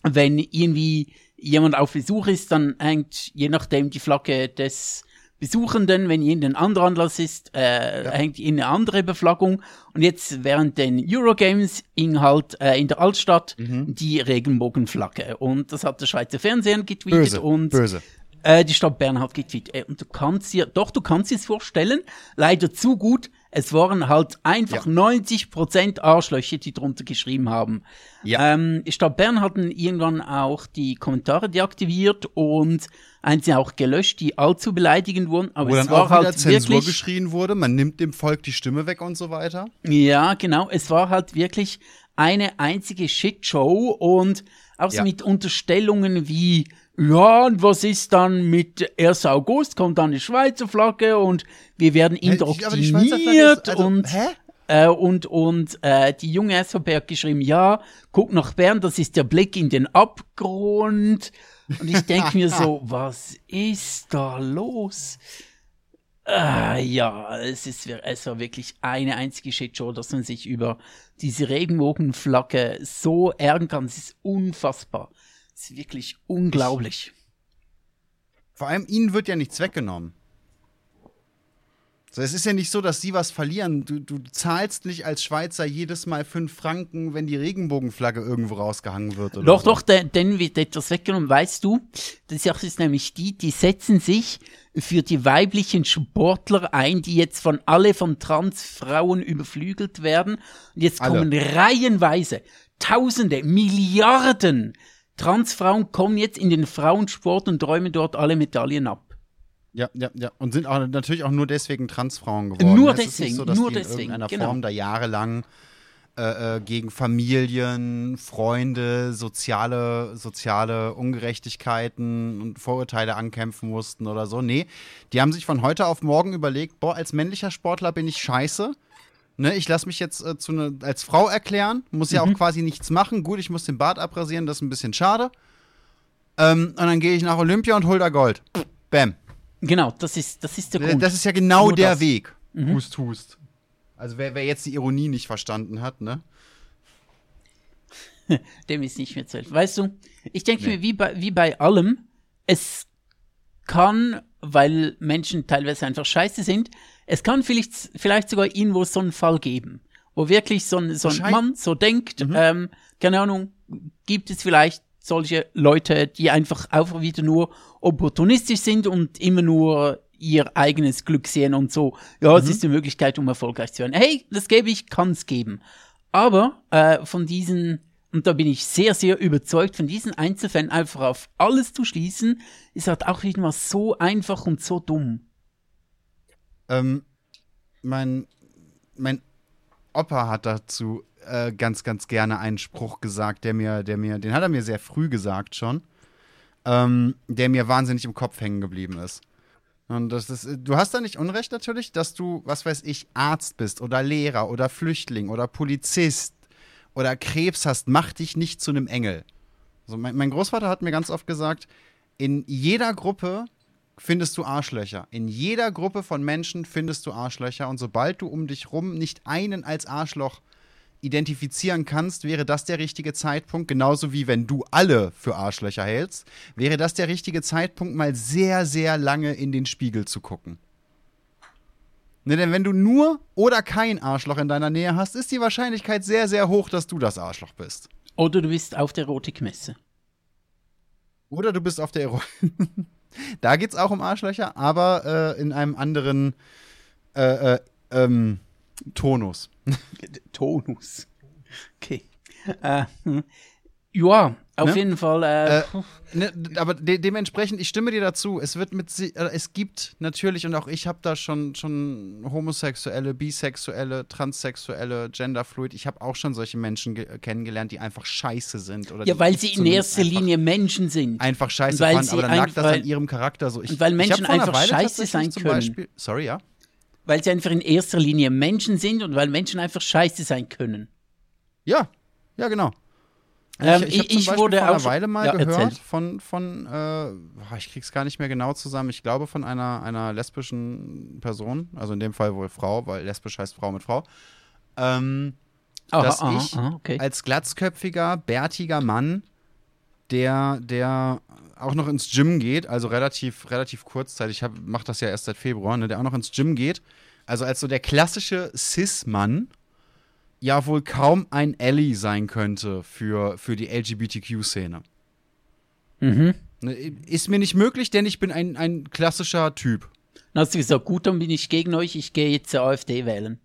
Wenn irgendwie jemand auf Besuch ist, dann hängt je nachdem die Flagge des Besuchenden, wenn irgendein anderer Anlass ist, äh, hängt eine andere Beflaggung. Und jetzt während den Eurogames hing halt äh, in der Altstadt die Regenbogenflagge. Und das hat der Schweizer Fernsehen getweetet Böse, und böse. Äh, die Stadt Bern hat getweetet. Äh, und du kannst dir, doch, du kannst dir es vorstellen, leider zu gut, Es waren halt einfach Ja. 90% Arschlöcher, die drunter geschrieben haben. Ja. Ähm, Stadt Bern hatten irgendwann auch die Kommentare deaktiviert und einzelne auch gelöscht, die allzu beleidigend wurden. Aber Wo es dann war auch halt Zensur wirklich. geschrien wurde, man nimmt dem Volk die Stimme weg und so weiter. Ja, genau. Es war halt wirklich eine einzige Shitshow und auch so Ja. mit Unterstellungen wie, ja, und was ist dann mit 1. August, kommt dann die Schweizer Flagge und wir werden indoktriniert also, und, äh, und, und äh, die junge SVP hat geschrieben, ja, guck nach Bern, das ist der Blick in den Abgrund. Und ich denke mir so, was ist da los? Ah, ja, es, ist, es war wirklich eine einzige Shitshow, dass man sich über diese Regenbogenflagge so ärgern kann. Es ist unfassbar. Es ist wirklich unglaublich. Vor allem ihnen wird ja nichts weggenommen. So, es ist ja nicht so, dass sie was verlieren. Du, du zahlst nicht als Schweizer jedes Mal fünf Franken, wenn die Regenbogenflagge irgendwo rausgehangen wird. Oder Doch, so. doch, de- denen wird etwas weggenommen. Weißt du, Sache ist nämlich die, die setzen sich für die weiblichen Sportler ein, die jetzt von alle von Transfrauen überflügelt werden. Und jetzt Alle. kommen reihenweise Tausende, Milliarden Transfrauen kommen jetzt in den Frauensport und räumen dort alle Medaillen ab. Ja, ja, ja. Und sind auch natürlich auch nur deswegen Transfrauen geworden. Nur Es deswegen, so, nur die in deswegen, irgendeiner genau. Form da jahrelang äh, äh, gegen Familien, Freunde, soziale, soziale Ungerechtigkeiten und Vorurteile ankämpfen mussten oder so. Nee, die haben sich von heute auf morgen überlegt, boah, als männlicher Sportler bin ich scheiße. Ne, ich lasse mich jetzt äh, zu ne, als Frau erklären, muss ja Mhm. auch quasi nichts machen. Gut, ich muss den Bart abrasieren, das ist ein bisschen schade. Ähm, und dann gehe ich nach Olympia und hol da Gold. Bam. Genau, das ist, das ist der Äh, Grund. Das ist ja genau Nur der das. Mhm. Weg. Hust, hust. Also wer, wer jetzt die Ironie nicht verstanden hat, ne? dem ist nicht mehr zu helfen. Weißt du, ich denke Nee. mir, wie bei, wie bei allem, es kann, weil Menschen teilweise einfach scheiße sind, es kann vielleicht, vielleicht sogar irgendwo so einen Fall geben, wo wirklich so ein, so ein Mann so denkt, ähm, keine Ahnung, gibt es vielleicht solche Leute, die einfach einfach wieder nur opportunistisch sind und immer nur ihr eigenes Glück sehen und so, ja, es ist eine Möglichkeit, um erfolgreich zu werden. Hey, das gebe ich, kann es geben. Aber äh, von diesen, und da bin ich sehr, sehr überzeugt, von diesen Einzelfällen einfach auf alles zu schließen, ist halt auch wieder mal so einfach und so dumm. Ähm, mein, mein Opa hat dazu äh, ganz, ganz gerne einen Spruch gesagt, der mir, der mir, den hat er mir sehr früh gesagt schon, ähm, der mir wahnsinnig im Kopf hängen geblieben ist. Und das ist, du hast da nicht Unrecht natürlich, dass du, was weiß ich, Arzt bist oder Lehrer oder Flüchtling oder Polizist oder Krebs hast, mach dich nicht zu einem Engel. Also mein, mein Großvater hat mir ganz oft gesagt, in jeder Gruppe findest du Arschlöcher. In jeder Gruppe von Menschen findest du Arschlöcher. Und sobald du um dich rum nicht einen als Arschloch identifizieren kannst, wäre das der richtige Zeitpunkt, genauso wie wenn du alle für Arschlöcher hältst, wäre das der richtige Zeitpunkt, mal sehr, sehr lange in den Spiegel zu gucken. Ne, denn wenn du nur oder kein Arschloch in deiner Nähe hast, ist die Wahrscheinlichkeit sehr, sehr hoch, dass du das Arschloch bist. Oder du bist auf der Erotikmesse. Oder du bist auf der Ero Da geht's auch um Arschlöcher, aber äh, in einem anderen äh, äh, ähm, Tonus. Tonus. Okay. Äh, hm. ja, auf Ne? jeden Fall. Äh, Äh, Ne, aber de dementsprechend, ich stimme dir dazu. Es wird mit, äh, es gibt natürlich und auch ich habe da schon schon homosexuelle, bisexuelle, transsexuelle, genderfluid. Ich habe auch schon solche Menschen ge- kennengelernt, die einfach scheiße sind oder ja, weil sie in erster Linie Menschen sind. einfach scheiße fanden. sie Aber dann lag das an ihrem Charakter so. Ich, und weil Menschen einfach Weile scheiße sein können. Beispiel, sorry, ja. Weil sie einfach in erster Linie Menschen sind und weil Menschen einfach scheiße sein können. Ja, ja, genau. Ähm, ich ich- ich Beispiel wurde vor einer Weile mal Ja, gehört erzähl. von, von äh, ich krieg's gar nicht mehr genau zusammen, ich glaube von einer, einer lesbischen Person, also in dem Fall wohl Frau, weil lesbisch heißt Frau mit Frau, ähm, Aha, dass aha, ich aha, okay. als glatzköpfiger, bärtiger Mann, der, der auch noch ins Gym geht, also relativ, relativ kurzzeitig, ich mache das ja erst seit Februar, ne, der auch noch ins Gym geht, also als so der klassische Cis-Mann, ja wohl kaum ein Ally sein könnte für, für die LGBTQ-Szene. Mhm. Ne, Ist mir nicht möglich, denn ich bin ein, ein klassischer Typ. Dann hast du gesagt, gut, dann bin ich gegen euch, ich gehe jetzt zur AfD wählen.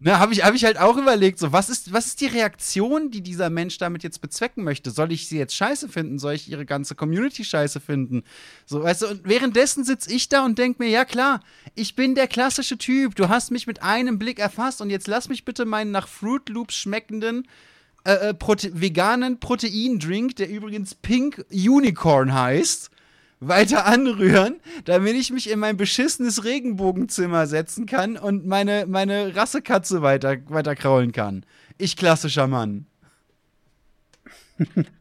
Na, habe ich, hab ich halt auch überlegt, so, was ist, was ist die Reaktion, die dieser Mensch damit jetzt bezwecken möchte? Soll ich sie jetzt scheiße finden? Soll ich ihre ganze Community scheiße finden? So, weißt du, und währenddessen sitze ich da und denke mir, ja klar, ich bin der klassische Typ, du hast mich mit einem Blick erfasst und jetzt lass mich bitte meinen nach Fruit Loops schmeckenden äh, äh Prote veganen Proteindrink, der übrigens Pink Unicorn heißt, weiter anrühren, damit ich mich in mein beschissenes Regenbogenzimmer setzen kann und meine, meine Rassekatze weiter, weiter kraulen kann. Ich klassischer Mann.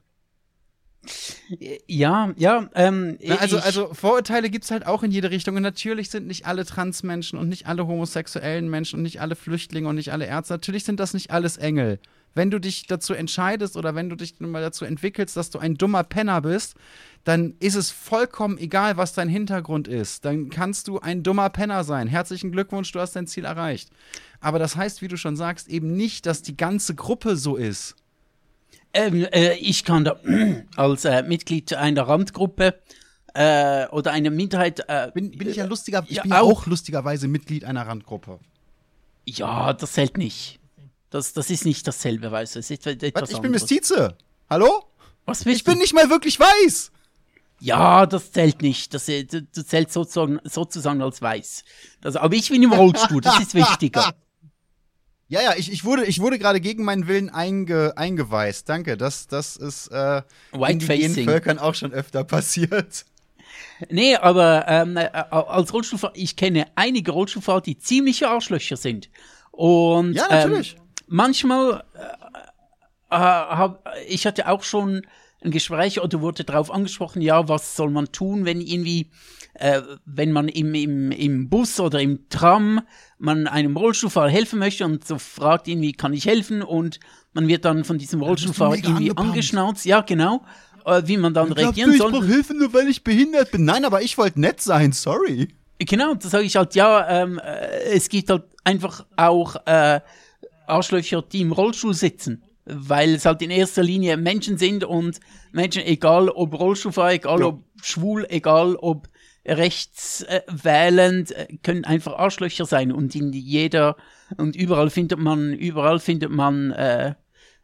Ja, ja. Ähm, Na, also, also Vorurteile gibt es halt auch in jede Richtung. Und natürlich sind nicht alle Transmenschen und nicht alle homosexuellen Menschen und nicht alle Flüchtlinge und nicht alle Ärzte. Natürlich sind das nicht alles Engel. Wenn du dich dazu entscheidest oder wenn du dich mal dazu entwickelst, dass du ein dummer Penner bist, dann ist es vollkommen egal, was dein Hintergrund ist. Dann kannst du ein dummer Penner sein. Herzlichen Glückwunsch, du hast dein Ziel erreicht. Aber das heißt, wie du schon sagst, eben nicht, dass die ganze Gruppe so ist. Ähm, äh, ich kann da als äh, Mitglied einer Randgruppe äh, oder einer Minderheit. Äh, bin, bin ich ja lustiger, ich ja, bin ja auch lustigerweise Mitglied einer Randgruppe. Ja, das zählt nicht. Das, das ist nicht dasselbe, weißt du. Es ist etwas Was, ich bin Mestize. Hallo? Was ich bin nicht mal wirklich weiß. Ja, das zählt nicht. Das, äh, das zählt sozusagen, sozusagen als weiß. Das, aber ich bin im Rollstuhl, das ist wichtiger. Ja, ja, ich, ich wurde, ich wurde gerade gegen meinen Willen einge, eingeweist. Danke, das, das ist äh, indigenen Völkern auch schon öfter passiert. Nee, aber ähm, äh, als Rollstuhlfahrer, ich kenne einige Rollstuhlfahrer, die ziemliche Arschlöcher sind. Und ja, natürlich. Ähm, manchmal äh, äh, hab, ich hatte auch schon ein Gespräch oder wurde darauf angesprochen, ja, was soll man tun, wenn irgendwie, äh, wenn man im, im, im Bus oder im Tram man einem Rollstuhlfahrer helfen möchte und so fragt irgendwie, kann ich helfen? Und man wird dann von diesem Rollstuhlfahrer irgendwie angepumpt. angeschnauzt. Ja, genau. Äh, wie man dann ich reagieren soll. Ich brauche Hilfe nur, weil ich behindert bin. Nein, aber ich wollte nett sein, sorry. Genau, da sage ich halt, ja, ähm, äh, es gibt halt einfach auch äh, Arschlöcher, die im Rollstuhl sitzen weil es halt in erster Linie Menschen sind und Menschen, egal ob Rollstuhlfahrer, egal ja. ob schwul, egal ob rechtswählend, äh, können einfach Arschlöcher sein und in jeder und überall findet man, überall findet man, äh,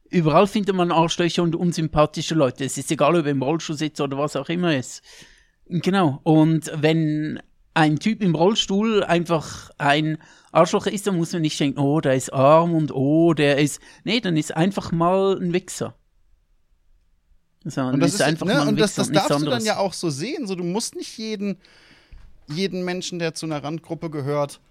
überall findet man Arschlöcher und unsympathische Leute. Es ist egal, ob im Rollstuhl sitzt oder was auch immer ist. Genau. Und wenn ein Typ im Rollstuhl einfach ein Arschloch ist, dann muss man nicht denken, oh, der ist arm und oh, der ist. Nee, dann ist einfach mal ein Wichser. So, und das ist, einfach ne, mal ein und das, das darfst du dann ja auch so sehen. So, du musst nicht jeden, jeden Menschen, der zu einer Randgruppe gehört,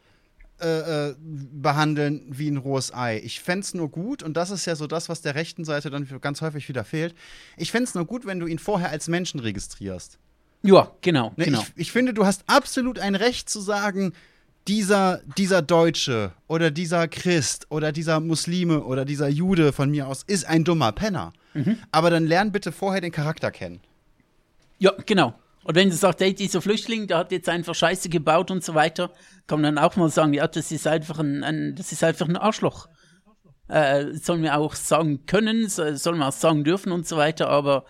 äh, äh, behandeln wie ein rohes Ei. Ich fände es nur gut, und das ist ja so das, was der rechten Seite dann ganz häufig wieder fehlt. Ich fände es nur gut, wenn du ihn vorher als Menschen registrierst. Ja, genau. Ne, genau. Ich, ich, finde, du hast absolut ein Recht zu sagen, dieser, dieser Deutsche oder dieser Christ oder dieser Muslime oder dieser Jude von mir aus ist ein dummer Penner. Mhm. Aber dann lern bitte vorher den Charakter kennen. Ja, genau. Und wenn du sagst, hey, dieser Flüchtling, der hat jetzt einfach Scheiße gebaut und so weiter, kann man dann auch mal sagen, ja, das ist einfach ein, ein das ist einfach ein Arschloch. Äh, sollen wir auch sagen können, sollen wir auch sagen dürfen und so weiter, aber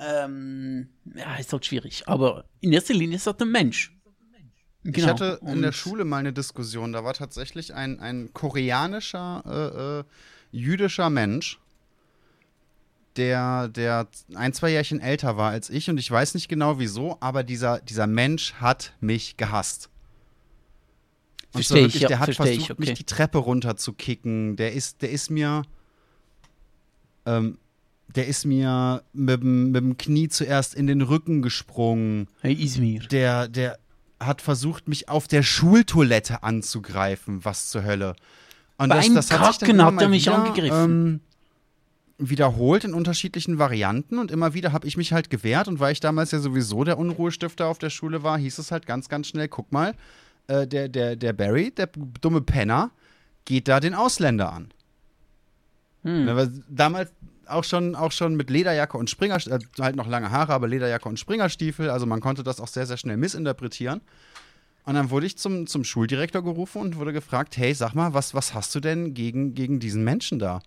ähm, ja, ist halt schwierig. Aber in erster Linie ist das ein Mensch. Genau. Ich hatte in der Schule mal eine Diskussion, da war tatsächlich ein, ein koreanischer, äh, äh, jüdischer Mensch, der, der ein, zwei Jährchen älter war als ich und ich weiß nicht genau wieso, aber dieser, dieser Mensch hat mich gehasst. Verstehe ich, ja, der hat versucht, ich, okay. mich die Treppe runter zu kicken. Der ist, der ist mir, ähm, der ist mir mit, mit dem Knie zuerst in den Rücken gesprungen. Hey Ismir. Der, der, hat versucht, mich auf der Schultoilette anzugreifen. Was zur Hölle. Und Bei das, einem das hat, sich dann hat er mich wieder, angegriffen. Ähm, wiederholt in unterschiedlichen Varianten und immer wieder habe ich mich halt gewehrt und weil ich damals ja sowieso der Unruhestifter auf der Schule war, hieß es halt ganz, ganz schnell, guck mal, äh, der, der, der Barry, der dumme Penner, geht da den Ausländer an. Hm. Ja, damals auch schon, auch schon mit Lederjacke und Springerstiefel, äh, halt noch lange Haare, aber Lederjacke und Springerstiefel. Also man konnte das auch sehr, sehr schnell missinterpretieren. Und dann wurde ich zum, zum Schuldirektor gerufen und wurde gefragt, hey, sag mal, was, was hast du denn gegen, gegen diesen Menschen da?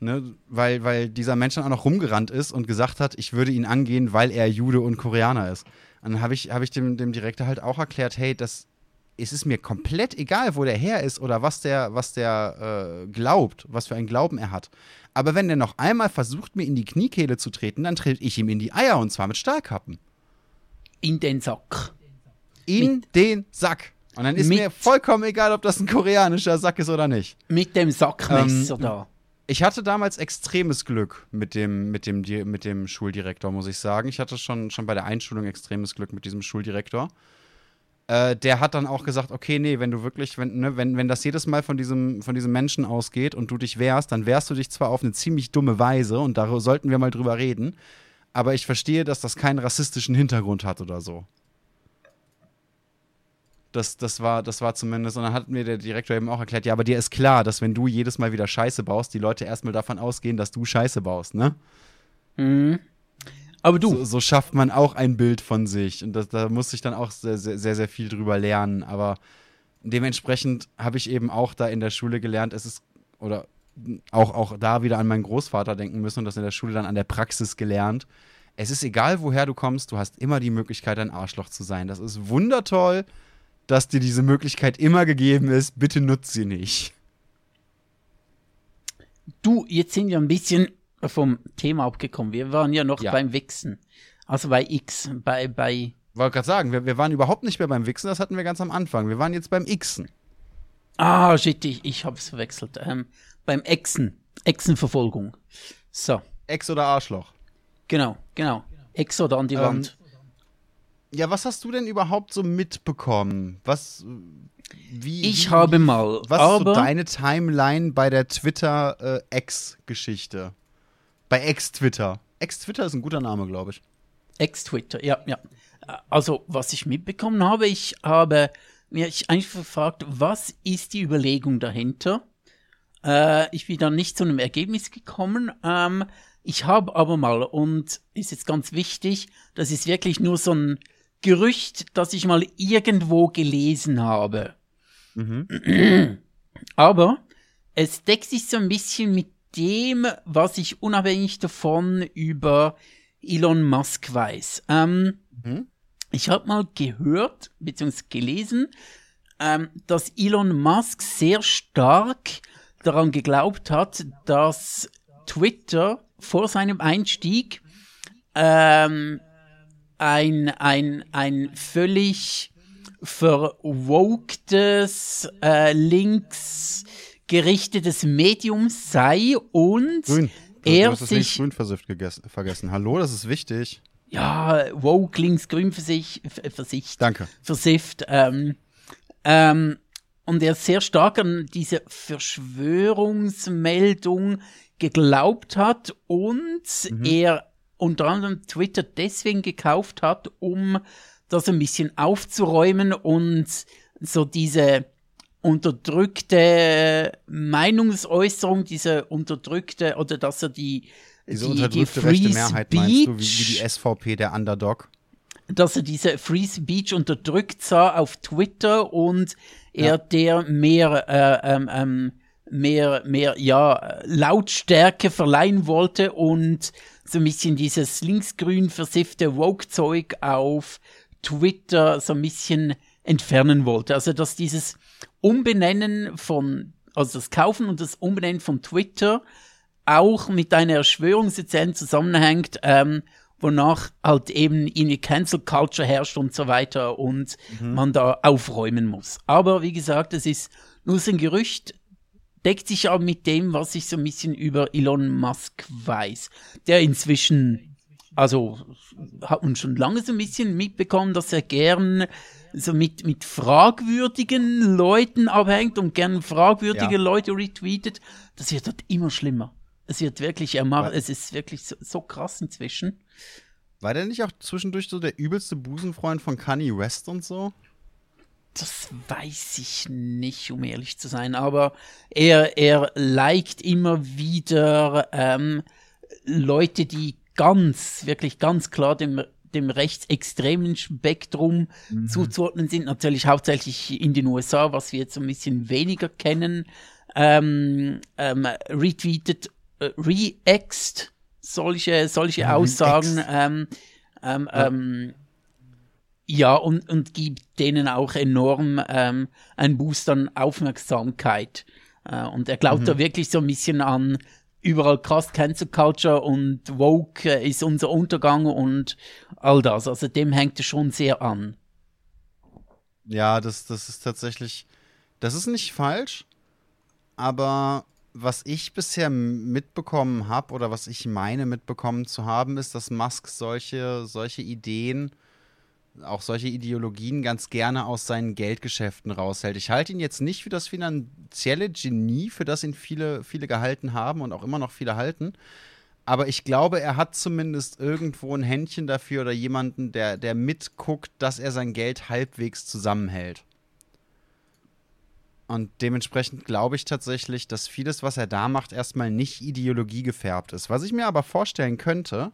Ne, weil, weil dieser Mensch dann auch noch rumgerannt ist und gesagt hat, ich würde ihn angehen, weil er Jude und Koreaner ist. Und dann habe ich, hab ich dem, dem Direktor halt auch erklärt, hey, das es ist mir komplett egal, wo der her ist oder was der, was der äh, glaubt, was für einen Glauben er hat. Aber wenn der noch einmal versucht, mir in die Kniekehle zu treten, dann trete ich ihm in die Eier und zwar mit Stahlkappen. In den Sack. In mit, den Sack. Und dann ist mir vollkommen egal, ob das ein koreanischer Sack ist oder nicht. Mit dem Sackmesser ähm, da. Ich hatte damals extremes Glück mit dem, mit dem, mit dem Schuldirektor, muss ich sagen. Ich hatte schon, schon bei der Einschulung extremes Glück mit diesem Schuldirektor. Äh, der hat dann auch gesagt, okay, nee, wenn du wirklich, wenn, ne, wenn, wenn das jedes Mal von diesem, von diesem Menschen ausgeht und du dich wehrst, dann wehrst du dich zwar auf eine ziemlich dumme Weise und da sollten wir mal drüber reden, aber ich verstehe, dass das keinen rassistischen Hintergrund hat oder so. Das, das, war, das war zumindest, und dann hat mir der Direktor eben auch erklärt, ja, aber dir ist klar, dass wenn du jedes Mal wieder Scheiße baust, die Leute erstmal davon ausgehen, dass du Scheiße baust, ne? Mhm. Aber du. So, so, schafft man auch ein Bild von sich. Und das, da musste ich dann auch sehr, sehr, sehr, sehr viel drüber lernen. Aber dementsprechend habe ich eben auch da in der Schule gelernt, es ist, oder auch, auch da wieder an meinen Großvater denken müssen und das in der Schule dann an der Praxis gelernt. Es ist egal, woher du kommst, du hast immer die Möglichkeit, ein Arschloch zu sein. Das ist wundertoll dass dir diese Möglichkeit immer gegeben ist. Bitte nutz sie nicht. Du, jetzt sind wir ein bisschen vom Thema abgekommen. Wir waren ja noch ja. beim Wichsen. Also bei X, bei, bei. Wollte gerade sagen, wir, wir waren überhaupt nicht mehr beim Wichsen, das hatten wir ganz am Anfang. Wir waren jetzt beim Xen. Ah, shit, ich, ich hab's verwechselt. Ähm, beim Exen. Exenverfolgung. So. Ex oder Arschloch. Genau, genau. Ex oder an die ähm, Wand. Ja, was hast du denn überhaupt so mitbekommen? Was, wie? Ich wie, habe mal. Was ist so deine Timeline bei der Twitter-Ex-Geschichte? Bei Ex-Twitter. Ex-Twitter ist ein guter Name, glaube ich. Ex-Twitter, ja, ja. Also, was ich mitbekommen habe, ich habe mich einfach gefragt, was ist die Überlegung dahinter? Äh, ich bin dann nicht zu einem Ergebnis gekommen. Ähm, ich habe aber mal, und ist jetzt ganz wichtig, das ist wirklich nur so ein Gerücht, das ich mal irgendwo gelesen habe. Mhm. Aber es deckt sich so ein bisschen mit dem, was ich unabhängig davon über Elon Musk weiß. Ähm, mhm. Ich habe mal gehört, beziehungsweise gelesen, ähm, dass Elon Musk sehr stark daran geglaubt hat, dass Twitter vor seinem Einstieg ähm, ein, ein, ein völlig verwogtes, äh, links gerichtetes Medium sei und grün. Du, er du hast sich grün versifft vergessen. Hallo, das ist wichtig. Ja, woke links grün versicht, versicht Danke. versifft. Ähm, ähm, und er sehr stark an diese Verschwörungsmeldung geglaubt hat und mhm. er unter anderem Twitter deswegen gekauft hat, um das ein bisschen aufzuräumen und so diese unterdrückte Meinungsäußerung, diese unterdrückte, oder dass er die, diese die, unterdrückte die rechte Mehrheit Speech, meinst du, wie, wie die SVP, der Underdog? Dass er diese Free Speech unterdrückt sah auf Twitter und er ja. der mehr äh, ähm, ähm, mehr, mehr, ja, Lautstärke verleihen wollte und so ein bisschen dieses linksgrün versiffte Woke-Zeug auf Twitter so ein bisschen entfernen wollte. Also, dass dieses Umbenennen von, also das Kaufen und das Umbenennen von Twitter auch mit einer Erschwörungserzählung zusammenhängt, ähm, wonach halt eben eine Cancel Culture herrscht und so weiter und mhm. man da aufräumen muss. Aber wie gesagt, es ist nur so ein Gerücht, deckt sich auch mit dem, was ich so ein bisschen über Elon Musk weiß, der inzwischen, also hat man schon lange so ein bisschen mitbekommen, dass er gern so mit, mit fragwürdigen Leuten abhängt und gern fragwürdige ja. Leute retweetet. Das wird dort immer schlimmer. Es wird wirklich, er macht, es ist wirklich so, so krass inzwischen. War der nicht auch zwischendurch so der übelste Busenfreund von Kanye West und so? Das weiß ich nicht, um ehrlich zu sein, aber er, er liked immer wieder ähm, Leute, die ganz, wirklich ganz klar dem, dem rechtsextremen Spektrum mhm. zuzuordnen sind. Natürlich hauptsächlich in den USA, was wir jetzt ein bisschen weniger kennen. Ähm, ähm, retweetet, äh, reaxt solche, solche Aussagen. Ähm, ähm, ja. ähm, Ja, und, und gibt denen auch enorm ähm, einen Boost an Aufmerksamkeit. Äh, und er glaubt mhm. da wirklich so ein bisschen an überall krass Cancel Culture und Woke äh, ist unser Untergang und all das. Also dem hängt es schon sehr an. Ja, das, das ist tatsächlich, das ist nicht falsch, aber was ich bisher mitbekommen habe oder was ich meine mitbekommen zu haben, ist, dass Musk solche, solche Ideen auch solche Ideologien ganz gerne aus seinen Geldgeschäften raushält. Ich halte ihn jetzt nicht für das finanzielle Genie, für das ihn viele, viele gehalten haben und auch immer noch viele halten. Aber ich glaube, er hat zumindest irgendwo ein Händchen dafür oder jemanden, der, der mitguckt, dass er sein Geld halbwegs zusammenhält. Und dementsprechend glaube ich tatsächlich, dass vieles, was er da macht, erstmal nicht ideologiegefärbt ist. Was ich mir aber vorstellen könnte,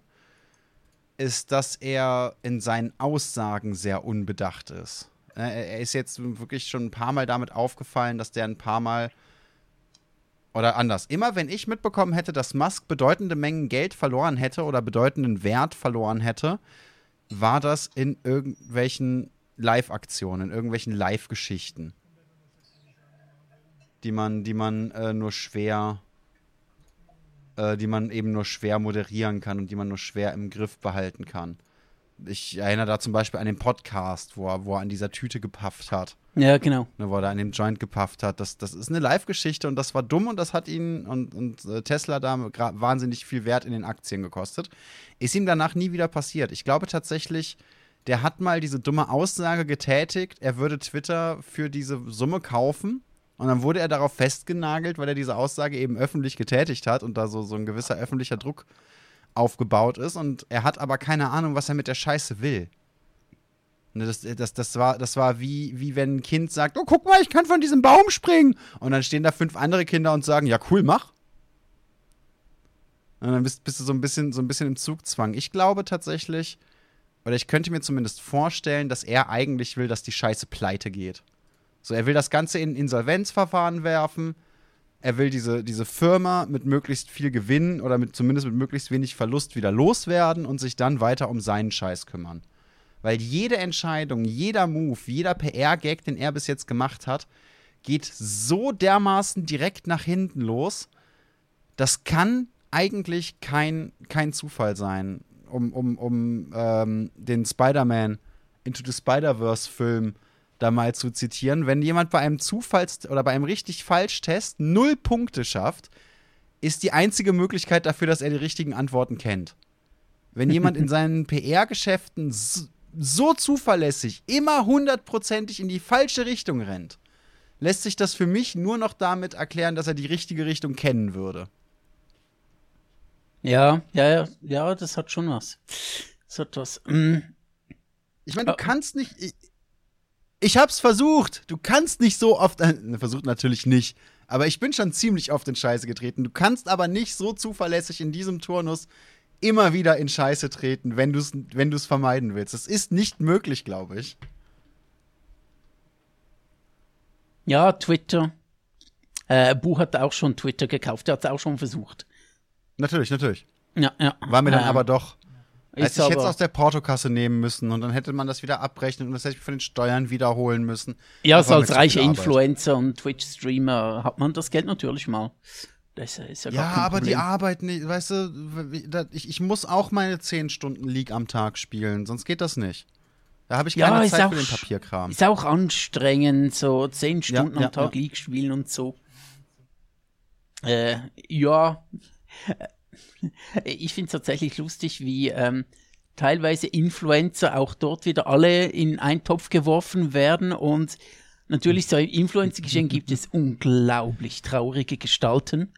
ist, dass er in seinen Aussagen sehr unbedacht ist. Er ist jetzt wirklich schon ein paar Mal damit aufgefallen, dass der ein paar Mal oder anders. Immer wenn ich mitbekommen hätte, dass Musk bedeutende Mengen Geld verloren hätte oder bedeutenden Wert verloren hätte, war das in irgendwelchen Live-Aktionen, in irgendwelchen Live-Geschichten, die man, die man äh, nur schwer äh, die man eben nur schwer moderieren kann und die man nur schwer im Griff behalten kann. Ich erinnere da zum Beispiel an den Podcast, wo er, wo er an dieser Tüte gepafft hat. Ja, genau. Ne, wo er da an dem Joint gepafft hat. Das, das ist eine Live-Geschichte und das war dumm und das hat ihn und, und äh, Tesla da wahnsinnig viel Wert in den Aktien gekostet. Ist ihm danach nie wieder passiert. Ich glaube tatsächlich, der hat mal diese dumme Aussage getätigt, er würde Twitter für diese Summe kaufen und dann wurde er darauf festgenagelt, weil er diese Aussage eben öffentlich getätigt hat und da so, so ein gewisser öffentlicher Druck aufgebaut ist. Und er hat aber keine Ahnung, was er mit der Scheiße will. Ne, das, das, das, war, das war wie, wie wenn ein Kind sagt, oh, guck mal, ich kann von diesem Baum springen. Und dann stehen da fünf andere Kinder und sagen, ja, cool, mach. Und dann bist, bist du so ein, bisschen, so ein bisschen im Zugzwang. Ich glaube tatsächlich, oder ich könnte mir zumindest vorstellen, dass er eigentlich will, dass die Scheiße pleite geht. So, er will das Ganze in Insolvenzverfahren werfen. Er will diese, diese Firma mit möglichst viel Gewinn oder mit, zumindest mit möglichst wenig Verlust wieder loswerden und sich dann weiter um seinen Scheiß kümmern. Weil jede Entscheidung, jeder Move, jeder PR-Gag, den er bis jetzt gemacht hat, geht so dermaßen direkt nach hinten los. Das kann eigentlich kein, kein Zufall sein, um, um, um ähm, den Spider-Man Into the Spider-Verse-Film da mal zu zitieren, wenn jemand bei einem Zufalls- oder bei einem richtig Falsch-Test null Punkte schafft, ist die einzige Möglichkeit dafür, dass er die richtigen Antworten kennt. Wenn jemand in seinen PR-Geschäften so zuverlässig immer hundertprozentig in die falsche Richtung rennt, lässt sich das für mich nur noch damit erklären, dass er die richtige Richtung kennen würde. Ja, ja, ja, ja, das hat schon was. Das hat was. Mm. Ich meine, du kannst nicht. Ich hab's versucht. Du kannst nicht so oft. Äh, versucht natürlich nicht. Aber ich bin schon ziemlich oft in Scheiße getreten. Du kannst aber nicht so zuverlässig in diesem Turnus immer wieder in Scheiße treten, wenn du es wenn du's vermeiden willst. Das ist nicht möglich, glaube ich. Ja, Twitter. Äh, Bu hat auch schon Twitter gekauft. Der hat es auch schon versucht. Natürlich, natürlich. Ja, ja. War mir dann äh, aber doch Heißt, ich hätte es aus der Portokasse nehmen müssen und dann hätte man das wieder abrechnen und das hätte ich von den Steuern wiederholen müssen. Ja, so als reicher Influencer und Twitch-Streamer hat man das Geld natürlich mal. Das ist ja, ja aber Problem. die Arbeit nicht, weißt du, ich, ich muss auch meine 10 Stunden League am Tag spielen, sonst geht das nicht. Da habe ich keine ja, Zeit für den Papierkram. Ist auch anstrengend, so 10 Stunden ja, am Tag League spielen und so. Äh, ja, ich finde es tatsächlich lustig, wie ähm, teilweise Influencer auch dort wieder alle in einen Topf geworfen werden und natürlich so im Influencer-Geschehen gibt es unglaublich traurige Gestalten.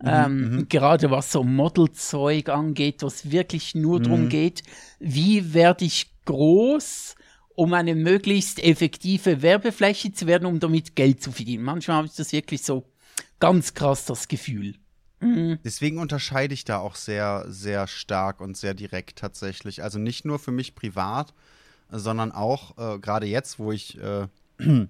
Mhm, ähm, mhm. Gerade was so Modelzeug angeht, was wirklich nur mhm. darum geht, wie werde ich groß, um eine möglichst effektive Werbefläche zu werden, um damit Geld zu verdienen. Manchmal habe ich das wirklich so ganz krass das Gefühl. Mhm. Deswegen unterscheide ich da auch sehr, sehr stark und sehr direkt tatsächlich. Also nicht nur für mich privat, sondern auch äh, gerade jetzt, wo ich, äh,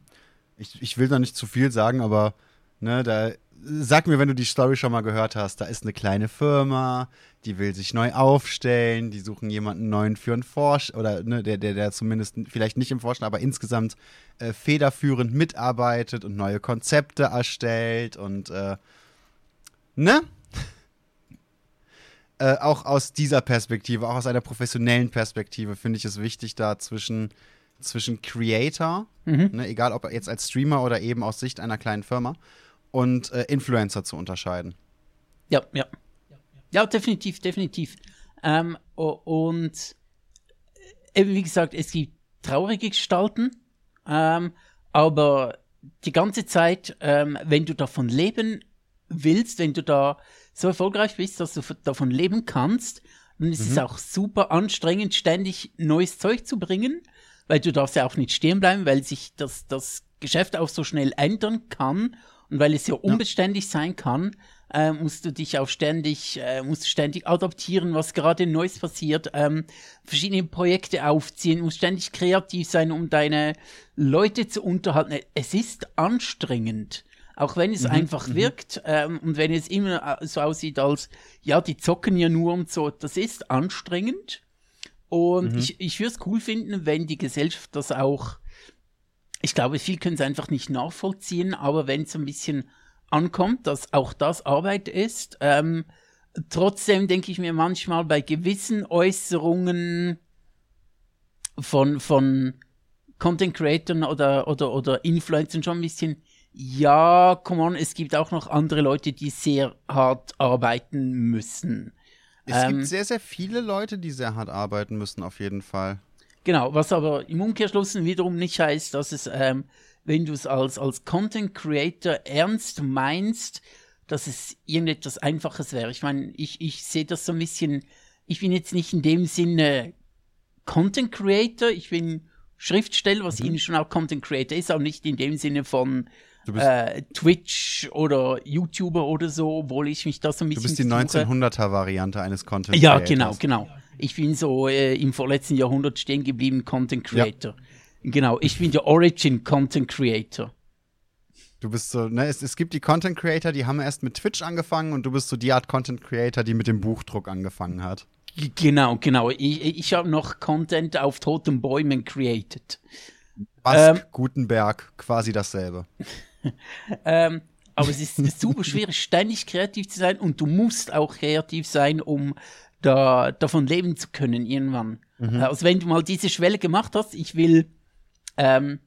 ich, ich will da nicht zu viel sagen, aber Ne, da sag mir, wenn du die Story schon mal gehört hast, da ist eine kleine Firma, die will sich neu aufstellen, die suchen jemanden neuen für einen Forsch oder ne, der, der, der zumindest vielleicht nicht im Forschen, aber insgesamt äh, federführend mitarbeitet und neue Konzepte erstellt und äh, ne? äh, auch aus dieser Perspektive, auch aus einer professionellen Perspektive, finde ich es wichtig, da zwischen, zwischen Creator, mhm. ne, egal ob jetzt als Streamer oder eben aus Sicht einer kleinen Firma, und äh, Influencer zu unterscheiden. Ja, ja. Ja, definitiv, definitiv. Ähm, und äh, eben wie gesagt, es gibt traurige Gestalten, ähm, aber die ganze Zeit, ähm, wenn du davon leben willst, wenn du da so erfolgreich bist, dass du davon leben kannst, dann ist mhm. es auch super anstrengend, ständig neues Zeug zu bringen, weil du darfst ja auch nicht stehen bleiben, weil sich das, das Geschäft auch so schnell ändern kann und weil es ja unbeständig ja. sein kann, äh, musst du dich auch ständig, äh, musst ständig adaptieren, was gerade Neues passiert, ähm, verschiedene Projekte aufziehen, musst ständig kreativ sein, um deine Leute zu unterhalten. Es ist anstrengend. Auch wenn es mhm, einfach mhm. wirkt ähm, und wenn es immer äh, so aussieht, als ja, die zocken ja nur und so, das ist anstrengend. Und mhm. ich, ich würde es cool finden, wenn die Gesellschaft das auch ich glaube, viel können sie einfach nicht nachvollziehen, aber wenn es ein bisschen ankommt, dass auch das Arbeit ist, ähm, trotzdem denke ich mir manchmal bei gewissen Äußerungen von, von Content Creators oder, oder, oder Influencern schon ein bisschen, ja, come on, es gibt auch noch andere Leute, die sehr hart arbeiten müssen. Es ähm, gibt sehr, sehr viele Leute, die sehr hart arbeiten müssen, auf jeden Fall. Genau, was aber im Umkehrschluss wiederum nicht heißt, dass es, ähm, wenn du es als, als Content Creator ernst meinst, dass es irgendetwas Einfaches wäre. Ich meine, ich, ich sehe das so ein bisschen, ich bin jetzt nicht in dem Sinne Content Creator, ich bin Schriftsteller, was mhm. ihnen schon auch Content Creator ist, auch nicht in dem Sinne von äh, Twitch oder YouTuber oder so, obwohl ich mich da so ein bisschen. Du bist die 1900er Variante eines Content Creators. Ja, genau, genau. Ich bin so äh, im vorletzten Jahrhundert stehen geblieben Content Creator. Ja. Genau, ich bin der Origin Content Creator. Du bist so, ne, es, es gibt die Content Creator, die haben erst mit Twitch angefangen und du bist so die Art Content Creator, die mit dem Buchdruck angefangen hat. Genau, genau. Ich, ich habe noch Content auf toten Bäumen created. Bask, ähm, Gutenberg, quasi dasselbe. ähm, aber es ist super schwer, ständig kreativ zu sein und du musst auch kreativ sein, um da, davon leben zu können irgendwann. Mhm. Äh, also wenn du mal diese Schwelle gemacht hast, ich will, ähm,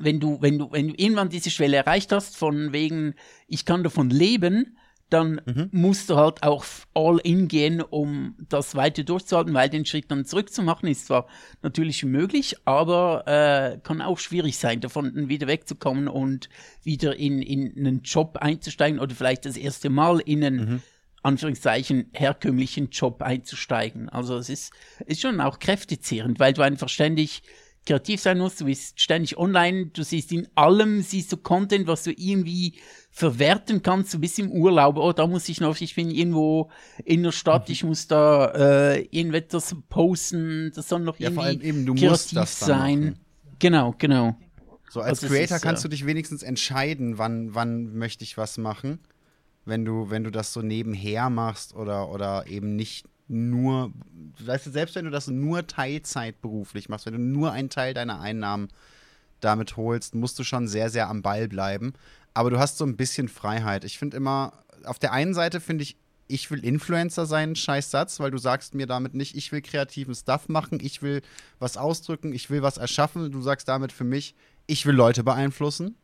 wenn du, wenn du, wenn du irgendwann diese Schwelle erreicht hast, von wegen, ich kann davon leben, dann mhm. musst du halt auch all in gehen, um das weiter durchzuhalten, weil den Schritt dann zurückzumachen ist zwar natürlich möglich, aber äh, kann auch schwierig sein, davon wieder wegzukommen und wieder in, in einen Job einzusteigen oder vielleicht das erste Mal in einen mhm. Anführungszeichen herkömmlichen Job einzusteigen. Also es ist, ist schon auch kräftezehrend, weil du einfach ständig kreativ sein musst, du bist ständig online, du siehst in allem, siehst du Content, was du irgendwie verwerten kannst, du bist im Urlaub, oh, da muss ich noch, ich bin irgendwo in der Stadt, mhm. ich muss da äh, irgendetwas posten, das soll noch ja, irgendwie eben, kreativ sein. Machen. Genau, genau. So als also Creator ist, kannst du dich wenigstens entscheiden, wann, wann möchte ich was machen wenn du, wenn du das so nebenher machst oder, oder eben nicht nur, weißt du, selbst wenn du das nur Teilzeit beruflich machst, wenn du nur einen Teil deiner Einnahmen damit holst, musst du schon sehr, sehr am Ball bleiben. Aber du hast so ein bisschen Freiheit. Ich finde immer, auf der einen Seite finde ich, ich will Influencer sein, scheiß Satz, weil du sagst mir damit nicht, ich will kreativen Stuff machen, ich will was ausdrücken, ich will was erschaffen. Du sagst damit für mich, ich will Leute beeinflussen.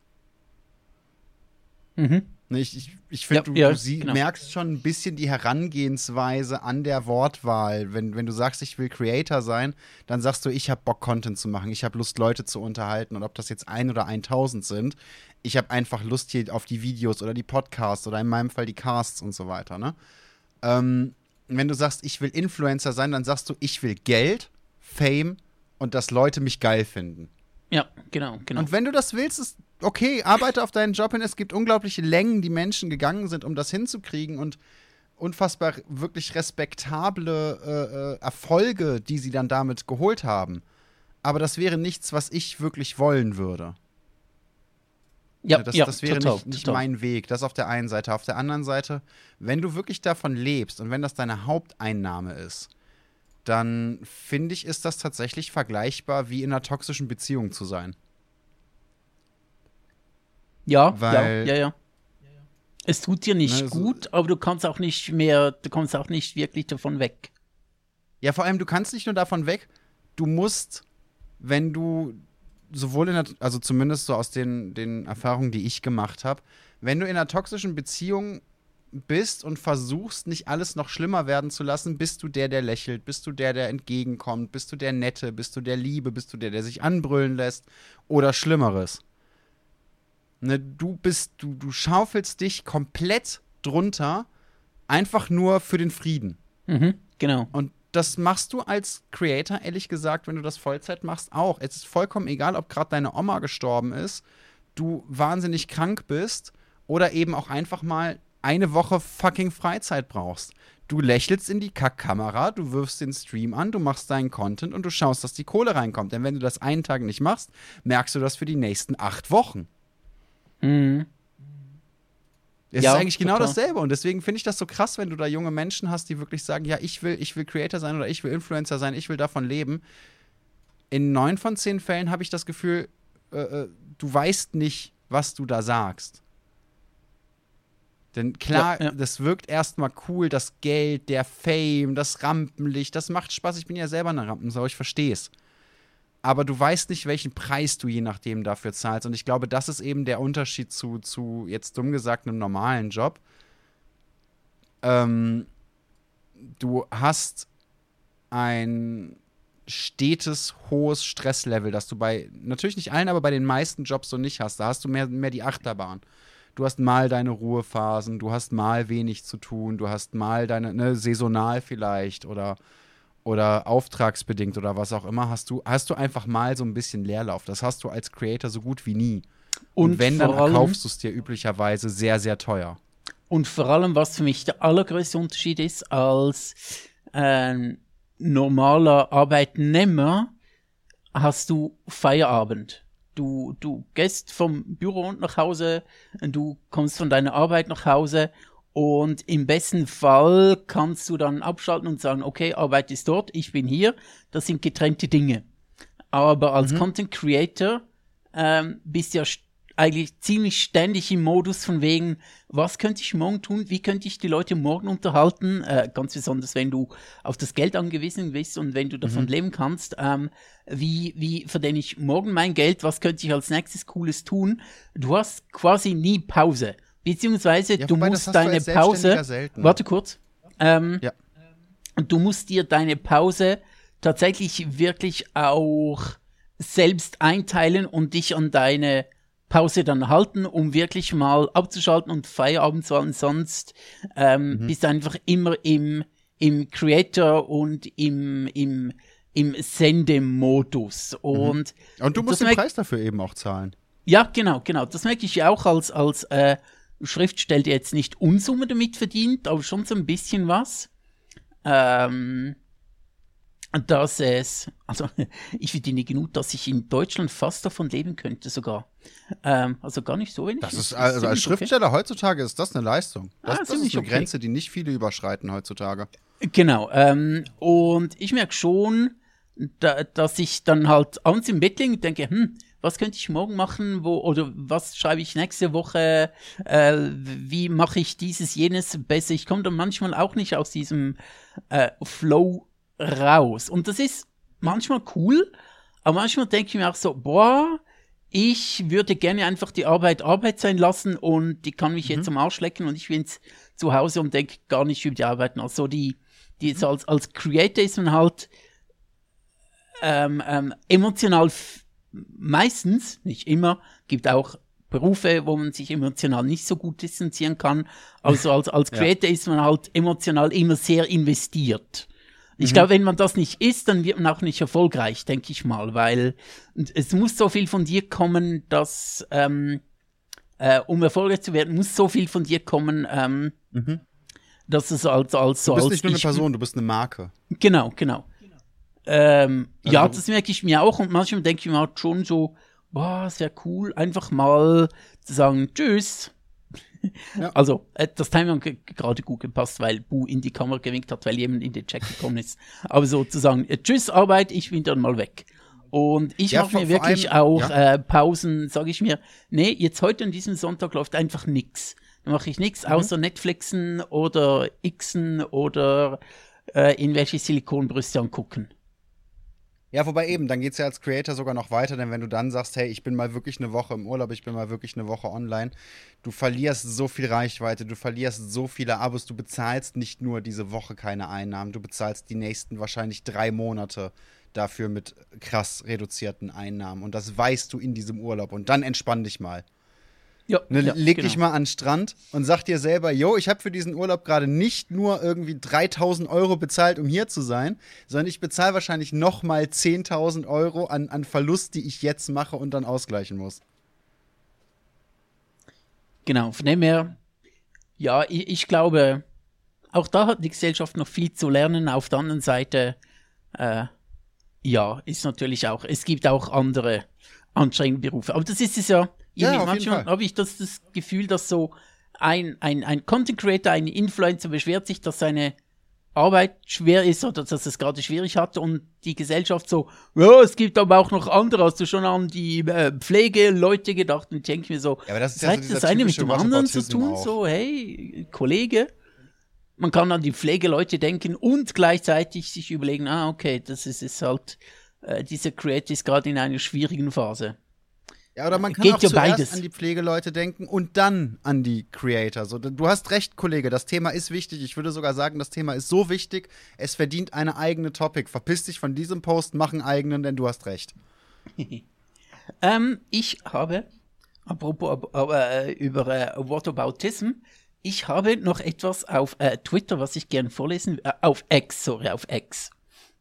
Mhm. Ich, ich, ich finde, ja, du, ja, du sie, genau. merkst schon ein bisschen die Herangehensweise an der Wortwahl. Wenn, wenn du sagst, ich will Creator sein, dann sagst du, ich habe Bock, Content zu machen. Ich habe Lust, Leute zu unterhalten. Und ob das jetzt ein oder 1000 sind, ich habe einfach Lust hier auf die Videos oder die Podcasts oder in meinem Fall die Casts und so weiter. Ne? Ähm, wenn du sagst, ich will Influencer sein, dann sagst du, ich will Geld, Fame und dass Leute mich geil finden. Ja, genau, genau. Und wenn du das willst, ist okay, arbeite auf deinen Job hin. Es gibt unglaubliche Längen, die Menschen gegangen sind, um das hinzukriegen und unfassbar wirklich respektable äh, äh, Erfolge, die sie dann damit geholt haben. Aber das wäre nichts, was ich wirklich wollen würde. Ja, das, ja, das wäre total, nicht, nicht mein Weg. Das auf der einen Seite. Auf der anderen Seite, wenn du wirklich davon lebst und wenn das deine Haupteinnahme ist, dann finde ich, ist das tatsächlich vergleichbar wie in einer toxischen Beziehung zu sein. Ja, Weil, ja, ja, ja. Es tut dir nicht ne, gut, aber du kannst auch nicht mehr, du kommst auch nicht wirklich davon weg. Ja, vor allem, du kannst nicht nur davon weg, du musst, wenn du sowohl in der, also zumindest so aus den, den Erfahrungen, die ich gemacht habe, wenn du in einer toxischen Beziehung bist und versuchst, nicht alles noch schlimmer werden zu lassen, bist du der, der lächelt, bist du der, der entgegenkommt, bist du der Nette, bist du der Liebe, bist du der, der sich anbrüllen lässt oder Schlimmeres. Ne, du bist, du, du schaufelst dich komplett drunter, einfach nur für den Frieden. Mhm, genau. Und das machst du als Creator, ehrlich gesagt, wenn du das Vollzeit machst, auch. Es ist vollkommen egal, ob gerade deine Oma gestorben ist, du wahnsinnig krank bist oder eben auch einfach mal eine Woche fucking Freizeit brauchst. Du lächelst in die Kackkamera, du wirfst den Stream an, du machst deinen Content und du schaust, dass die Kohle reinkommt. Denn wenn du das einen Tag nicht machst, merkst du das für die nächsten acht Wochen. Mhm. Es ja, ist eigentlich genau total. dasselbe und deswegen finde ich das so krass, wenn du da junge Menschen hast, die wirklich sagen, ja, ich will, ich will Creator sein oder ich will Influencer sein, ich will davon leben. In neun von zehn Fällen habe ich das Gefühl, äh, äh, du weißt nicht, was du da sagst. Denn klar, ja, ja. das wirkt erstmal cool, das Geld, der Fame, das Rampenlicht, das macht Spaß. Ich bin ja selber eine Rampensau, ich verstehe es aber du weißt nicht, welchen Preis du je nachdem dafür zahlst. Und ich glaube, das ist eben der Unterschied zu, zu jetzt dumm gesagt, einem normalen Job. Ähm, du hast ein stetes, hohes Stresslevel, das du bei, natürlich nicht allen, aber bei den meisten Jobs so nicht hast. Da hast du mehr, mehr die Achterbahn. Du hast mal deine Ruhephasen, du hast mal wenig zu tun, du hast mal deine, ne, saisonal vielleicht oder oder auftragsbedingt oder was auch immer, hast du, hast du einfach mal so ein bisschen Leerlauf. Das hast du als Creator so gut wie nie. Und, und wenn, dann kaufst du es dir üblicherweise sehr, sehr teuer. Und vor allem, was für mich der allergrößte Unterschied ist, als äh, normaler Arbeitnehmer hast du Feierabend. Du, du gehst vom Büro nach Hause, du kommst von deiner Arbeit nach Hause und im besten Fall kannst du dann abschalten und sagen, okay, Arbeit ist dort, ich bin hier. Das sind getrennte Dinge. Aber als mhm. Content Creator ähm, bist du ja eigentlich ziemlich ständig im Modus von wegen, was könnte ich morgen tun, wie könnte ich die Leute morgen unterhalten, äh, ganz besonders wenn du auf das Geld angewiesen bist und wenn du davon mhm. leben kannst, ähm, wie, wie verdiene ich morgen mein Geld, was könnte ich als nächstes Cooles tun. Du hast quasi nie Pause. Beziehungsweise ja, du musst deine du Pause. Warte kurz. Ähm, ja. Du musst dir deine Pause tatsächlich wirklich auch selbst einteilen und dich an deine Pause dann halten, um wirklich mal abzuschalten und Feierabend zu haben. Sonst ähm, mhm. bist du einfach immer im, im Creator und im, im, im Sendemodus. Mhm. Und, mhm. und du musst den Preis dafür eben auch zahlen. Ja, genau, genau. Das merke ich ja auch als, als äh, Schriftsteller jetzt nicht Unsummen damit verdient, aber schon so ein bisschen was. Ähm, dass es, also ich verdiene genug, dass ich in Deutschland fast davon leben könnte sogar. Ähm, also gar nicht so wenig. Das ist, also als Schriftsteller okay. heutzutage ist das eine Leistung. Das, ah, das ist eine okay. Grenze, die nicht viele überschreiten heutzutage. Genau. Ähm, und ich merke schon, da, dass ich dann halt abends im Bett liege und denke, hm, was könnte ich morgen machen, wo, oder was schreibe ich nächste Woche, äh, wie mache ich dieses, jenes besser. Ich komme dann manchmal auch nicht aus diesem äh, Flow raus. Und das ist manchmal cool, aber manchmal denke ich mir auch so, boah, ich würde gerne einfach die Arbeit Arbeit sein lassen und die kann mich mhm. jetzt am Arsch lecken und ich bin jetzt zu Hause und denke gar nicht über die Arbeit nach. Also die, die mhm. als, als Creator ist man halt ähm, ähm, emotional meistens, nicht immer, gibt auch Berufe, wo man sich emotional nicht so gut distanzieren kann. Also als, als Creator ja. ist man halt emotional immer sehr investiert. Ich mhm. glaube, wenn man das nicht ist, dann wird man auch nicht erfolgreich, denke ich mal, weil es muss so viel von dir kommen, dass, ähm, äh, um erfolgreich zu werden, muss so viel von dir kommen, ähm, mhm. dass es als, als so Du bist nicht nur eine Person, du bist eine Marke. Genau, genau. Ähm, also, ja, das merke ich mir auch und manchmal denke ich mir halt schon so, boah, sehr cool, einfach mal zu sagen, tschüss. Ja. Also, äh, das Timing hat gerade gut gepasst, weil Bu in die Kamera gewinkt hat, weil jemand in den Check gekommen ist. Aber sozusagen, äh, tschüss Arbeit, ich bin dann mal weg. Und ich ja, mache mir wirklich allem, auch ja. äh, Pausen, sage ich mir, nee, jetzt heute an diesem Sonntag läuft einfach nichts. Dann mache ich nichts mhm. außer Netflixen oder Xen oder äh, irgendwelche Silikonbrüste angucken. Ja, wobei eben, dann geht es ja als Creator sogar noch weiter, denn wenn du dann sagst, hey, ich bin mal wirklich eine Woche im Urlaub, ich bin mal wirklich eine Woche online, du verlierst so viel Reichweite, du verlierst so viele Abos, du bezahlst nicht nur diese Woche keine Einnahmen, du bezahlst die nächsten wahrscheinlich drei Monate dafür mit krass reduzierten Einnahmen. Und das weißt du in diesem Urlaub. Und dann entspann dich mal. Ja, ne, ja, leg genau. dich mal an den Strand und sag dir selber, yo, ich habe für diesen Urlaub gerade nicht nur irgendwie 3000 Euro bezahlt, um hier zu sein, sondern ich bezahle wahrscheinlich noch mal 10.000 Euro an, an Verlust, die ich jetzt mache und dann ausgleichen muss. Genau, von dem her, ja, ich, ich glaube, auch da hat die Gesellschaft noch viel zu lernen. Auf der anderen Seite, äh, ja, ist natürlich auch, es gibt auch andere anstrengende Berufe. Aber das ist es ja, ja manchmal habe ich das, das Gefühl, dass so ein, ein, ein Content Creator, ein Influencer beschwert sich, dass seine Arbeit schwer ist oder dass es gerade schwierig hat und die Gesellschaft so, ja, es gibt aber auch noch andere, hast du schon an die äh, Pflegeleute gedacht und ich denke mir so, ja, aber das ist ja so das eine mit dem anderen zu tun, auch. so, hey, Kollege, man kann an die Pflegeleute denken und gleichzeitig sich überlegen, ah, okay, das ist es halt, äh, dieser Creator ist gerade in einer schwierigen Phase. Ja, oder man kann Geht auch zuerst beides. an die Pflegeleute denken und dann an die Creator. So, du hast recht, Kollege, das Thema ist wichtig. Ich würde sogar sagen, das Thema ist so wichtig, es verdient eine eigene Topic. Verpiss dich von diesem Post, mach einen eigenen, denn du hast recht. ähm, ich habe, apropos äh, über äh, Whataboutism, ich habe noch etwas auf äh, Twitter, was ich gerne vorlesen, äh, auf X, sorry, auf X.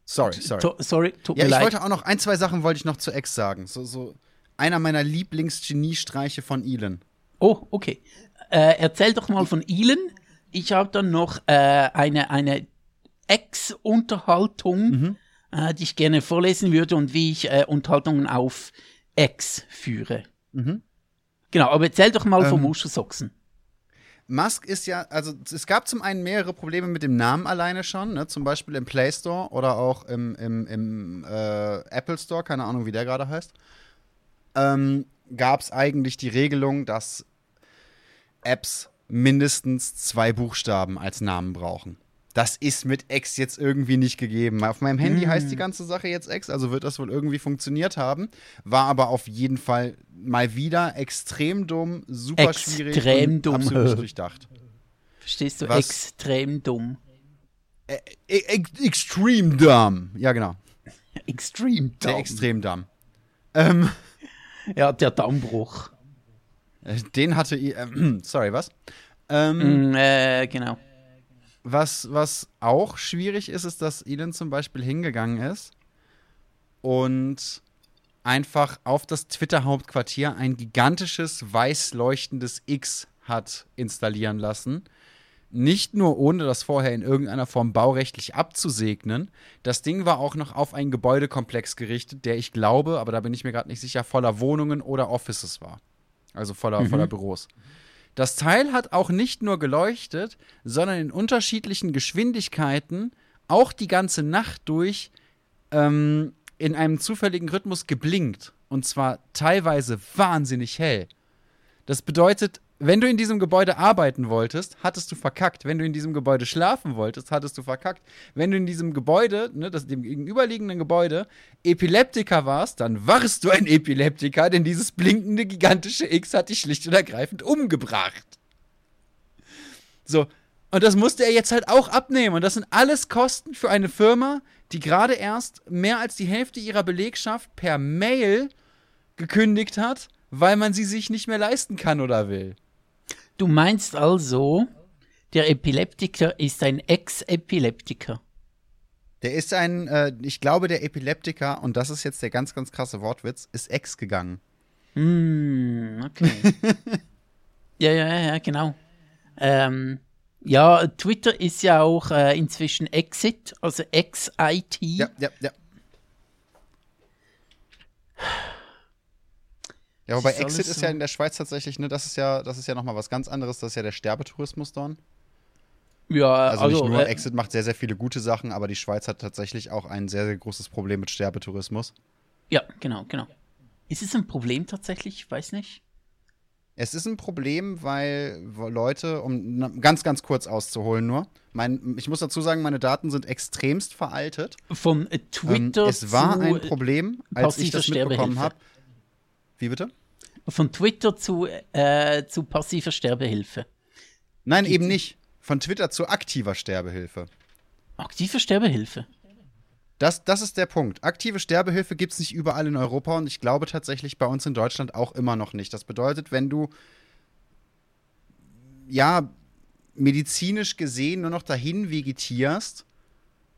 Sorry, sorry. To sorry, tut ja, mir ich leid. wollte auch noch ein, zwei Sachen wollte ich noch zu X sagen. So, so einer meiner Lieblingsgeniestreiche von Elon. Oh, okay. Äh, erzähl doch mal von Elon. Ich habe dann noch äh, eine, eine X-Unterhaltung, mhm. äh, die ich gerne vorlesen würde und wie ich äh, Unterhaltungen auf X führe. Mhm. Genau, aber erzähl doch mal ähm, von Muschelsochsen. Musk ist ja, also es gab zum einen mehrere Probleme mit dem Namen alleine schon, ne? zum Beispiel im Play Store oder auch im, im, im äh, Apple Store, keine Ahnung, wie der gerade heißt. Ähm, gab es eigentlich die Regelung, dass Apps mindestens zwei Buchstaben als Namen brauchen. Das ist mit X jetzt irgendwie nicht gegeben. Auf meinem Handy mm. heißt die ganze Sache jetzt X, also wird das wohl irgendwie funktioniert haben. War aber auf jeden Fall mal wieder extrem dumm, super extrem schwierig extrem dumm. absolut nicht durchdacht. Verstehst du? Was? Extrem dumm. Ä e extrem dumm. Ja, genau. extrem dumm. Der extrem dumm. Ähm, ja, der Dammbruch. Den hatte ich. Äh, sorry, was? Ähm, mm, äh, genau. Was, was auch schwierig ist, ist, dass Elon zum Beispiel hingegangen ist und einfach auf das Twitter-Hauptquartier ein gigantisches weiß leuchtendes X hat installieren lassen. Nicht nur ohne das vorher in irgendeiner Form baurechtlich abzusegnen, das Ding war auch noch auf einen Gebäudekomplex gerichtet, der ich glaube, aber da bin ich mir gerade nicht sicher, voller Wohnungen oder Offices war. Also voller, mhm. voller Büros. Das Teil hat auch nicht nur geleuchtet, sondern in unterschiedlichen Geschwindigkeiten auch die ganze Nacht durch ähm, in einem zufälligen Rhythmus geblinkt. Und zwar teilweise wahnsinnig hell. Das bedeutet, wenn du in diesem Gebäude arbeiten wolltest, hattest du verkackt. Wenn du in diesem Gebäude schlafen wolltest, hattest du verkackt. Wenn du in diesem Gebäude, ne, das dem gegenüberliegenden Gebäude, Epileptiker warst, dann warst du ein Epileptiker, denn dieses blinkende gigantische X hat dich schlicht und ergreifend umgebracht. So, und das musste er jetzt halt auch abnehmen. Und das sind alles Kosten für eine Firma, die gerade erst mehr als die Hälfte ihrer Belegschaft per Mail gekündigt hat, weil man sie sich nicht mehr leisten kann oder will. Du meinst also, der Epileptiker ist ein Ex-Epileptiker? Der ist ein, äh, ich glaube, der Epileptiker, und das ist jetzt der ganz, ganz krasse Wortwitz, ist ex gegangen. Hm, okay. ja, ja, ja, genau. Ähm, ja, Twitter ist ja auch äh, inzwischen Exit, also Ex-IT. Ja, ja, ja. Ja, wobei Exit ist ja in der Schweiz tatsächlich, ne, das ist ja, das ist ja nochmal was ganz anderes, das ist ja der Sterbetourismus dort. Ja, Also, nicht nur äh, Exit macht sehr, sehr viele gute Sachen, aber die Schweiz hat tatsächlich auch ein sehr, sehr großes Problem mit Sterbetourismus. Ja, genau, genau. Ist es ein Problem tatsächlich? Ich weiß nicht. Es ist ein Problem, weil Leute, um ganz, ganz kurz auszuholen nur, mein, ich muss dazu sagen, meine Daten sind extremst veraltet. Von äh, Ähm, Twitter es war ein Problem, als ich das mitbekommen habe. Wie bitte? von Twitter zu, äh, zu passiver Sterbehilfe. Nein, eben nicht. Von Twitter zu aktiver Sterbehilfe. Aktive Sterbehilfe. Das, das ist der Punkt. Aktive Sterbehilfe gibt es nicht überall in Europa und ich glaube tatsächlich bei uns in Deutschland auch immer noch nicht. Das bedeutet, wenn du ja medizinisch gesehen nur noch dahin vegetierst,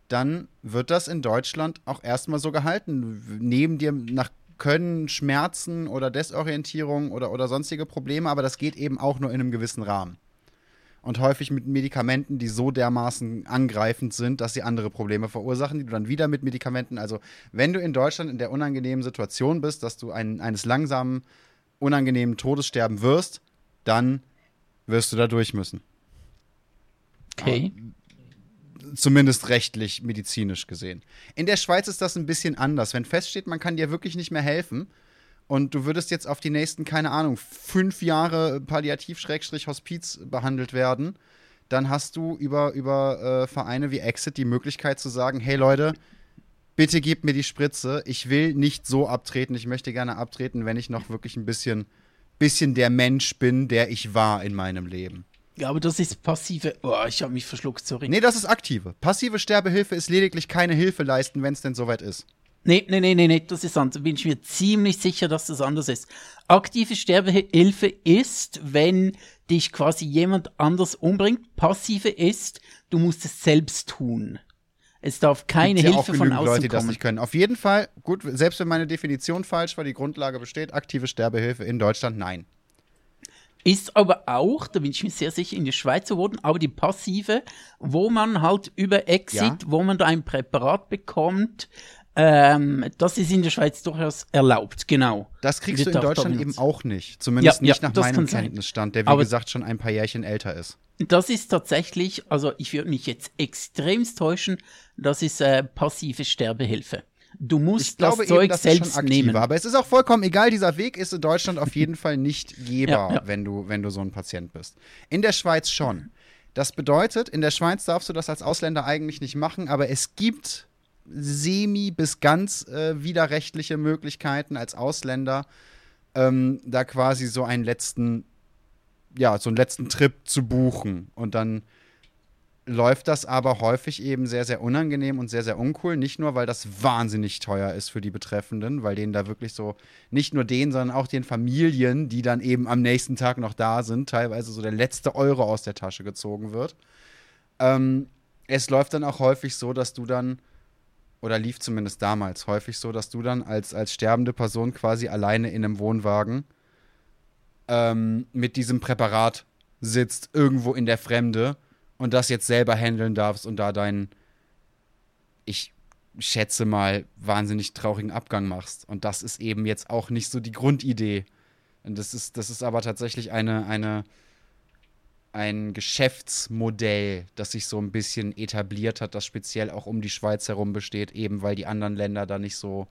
dann wird das in Deutschland auch erstmal so gehalten. Neben dir nach Können, Schmerzen oder Desorientierung oder, oder sonstige Probleme, aber das geht eben auch nur in einem gewissen Rahmen. Und häufig mit Medikamenten, die so dermaßen angreifend sind, dass sie andere Probleme verursachen, die du dann wieder mit Medikamenten. Also, wenn du in Deutschland in der unangenehmen Situation bist, dass du ein, eines langsamen, unangenehmen Todes sterben wirst, dann wirst du da durch müssen. Okay. Zumindest rechtlich, medizinisch gesehen. In der Schweiz ist das ein bisschen anders. Wenn feststeht, man kann dir wirklich nicht mehr helfen und du würdest jetzt auf die nächsten, keine Ahnung, fünf Jahre Palliativ-Hospiz behandelt werden, dann hast du über, über äh, Vereine wie Exit die Möglichkeit zu sagen, hey Leute, bitte gebt mir die Spritze. Ich will nicht so abtreten. Ich möchte gerne abtreten, wenn ich noch wirklich ein bisschen, bisschen der Mensch bin, der ich war in meinem Leben. Ja, aber das ist passive. Oh, ich habe mich verschluckt, sorry. Nee, das ist aktive. Passive Sterbehilfe ist lediglich keine Hilfe leisten, wenn es denn soweit ist. Nee, nee, nee, nee, nee, das ist anders. Bin ich mir ziemlich sicher, dass das anders ist. Aktive Sterbehilfe ist, wenn dich quasi jemand anders umbringt. Passive ist, du musst es selbst tun. Es darf keine ja Hilfe von außen Leute, die das kommen. nicht können. Auf jeden Fall, gut, selbst wenn meine Definition falsch war, die Grundlage besteht, aktive Sterbehilfe in Deutschland, nein. Ist aber auch, da bin ich mir sehr sicher, in der Schweiz geworden, aber die passive, wo man halt über Exit, Ja. wo man da ein Präparat bekommt, ähm, das ist in der Schweiz durchaus erlaubt, genau. Das kriegst du in Deutschland eben auch nicht. Zumindest Ja, nicht ja, nach meinem. Kenntnisstand, der wie Aber- gesagt schon ein paar Jährchen älter ist. Das ist tatsächlich, also ich würde mich jetzt extremst täuschen, das ist äh, passive Sterbehilfe. Du musst Ich glaube das Zeug eben, schon selbst aktiver. nehmen. Aber es ist auch vollkommen egal, dieser Weg ist in Deutschland auf jeden Fall nicht gehbar, Ja, ja. Wenn, du, wenn du so ein Patient bist. In der Schweiz schon. Das bedeutet, in der Schweiz darfst du das als Ausländer eigentlich nicht machen, aber es gibt semi- bis ganz äh, widerrechtliche Möglichkeiten als Ausländer, ähm, da quasi so einen letzten, ja, so einen letzten Trip zu buchen. Und dann läuft das aber häufig eben sehr, sehr unangenehm und sehr, sehr uncool. Nicht nur, weil das wahnsinnig teuer ist für die Betreffenden, weil denen da wirklich so, nicht nur denen, sondern auch den Familien, die dann eben am nächsten Tag noch da sind, teilweise so der letzte Euro aus der Tasche gezogen wird. Ähm, es läuft dann auch häufig so, dass du dann, oder lief zumindest damals häufig so, dass du dann als, als sterbende Person quasi alleine in einem Wohnwagen ähm, mit diesem Präparat sitzt, irgendwo in der Fremde und das jetzt selber handeln darfst und da deinen, ich schätze mal, wahnsinnig traurigen Abgang machst. Und das ist eben jetzt auch nicht so die Grundidee. Und das ist, das ist aber tatsächlich eine, eine, ein Geschäftsmodell, das sich so ein bisschen etabliert hat, das speziell auch um die Schweiz herum besteht, eben weil die anderen Länder da nicht so,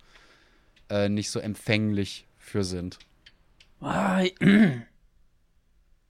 äh, nicht so empfänglich für sind.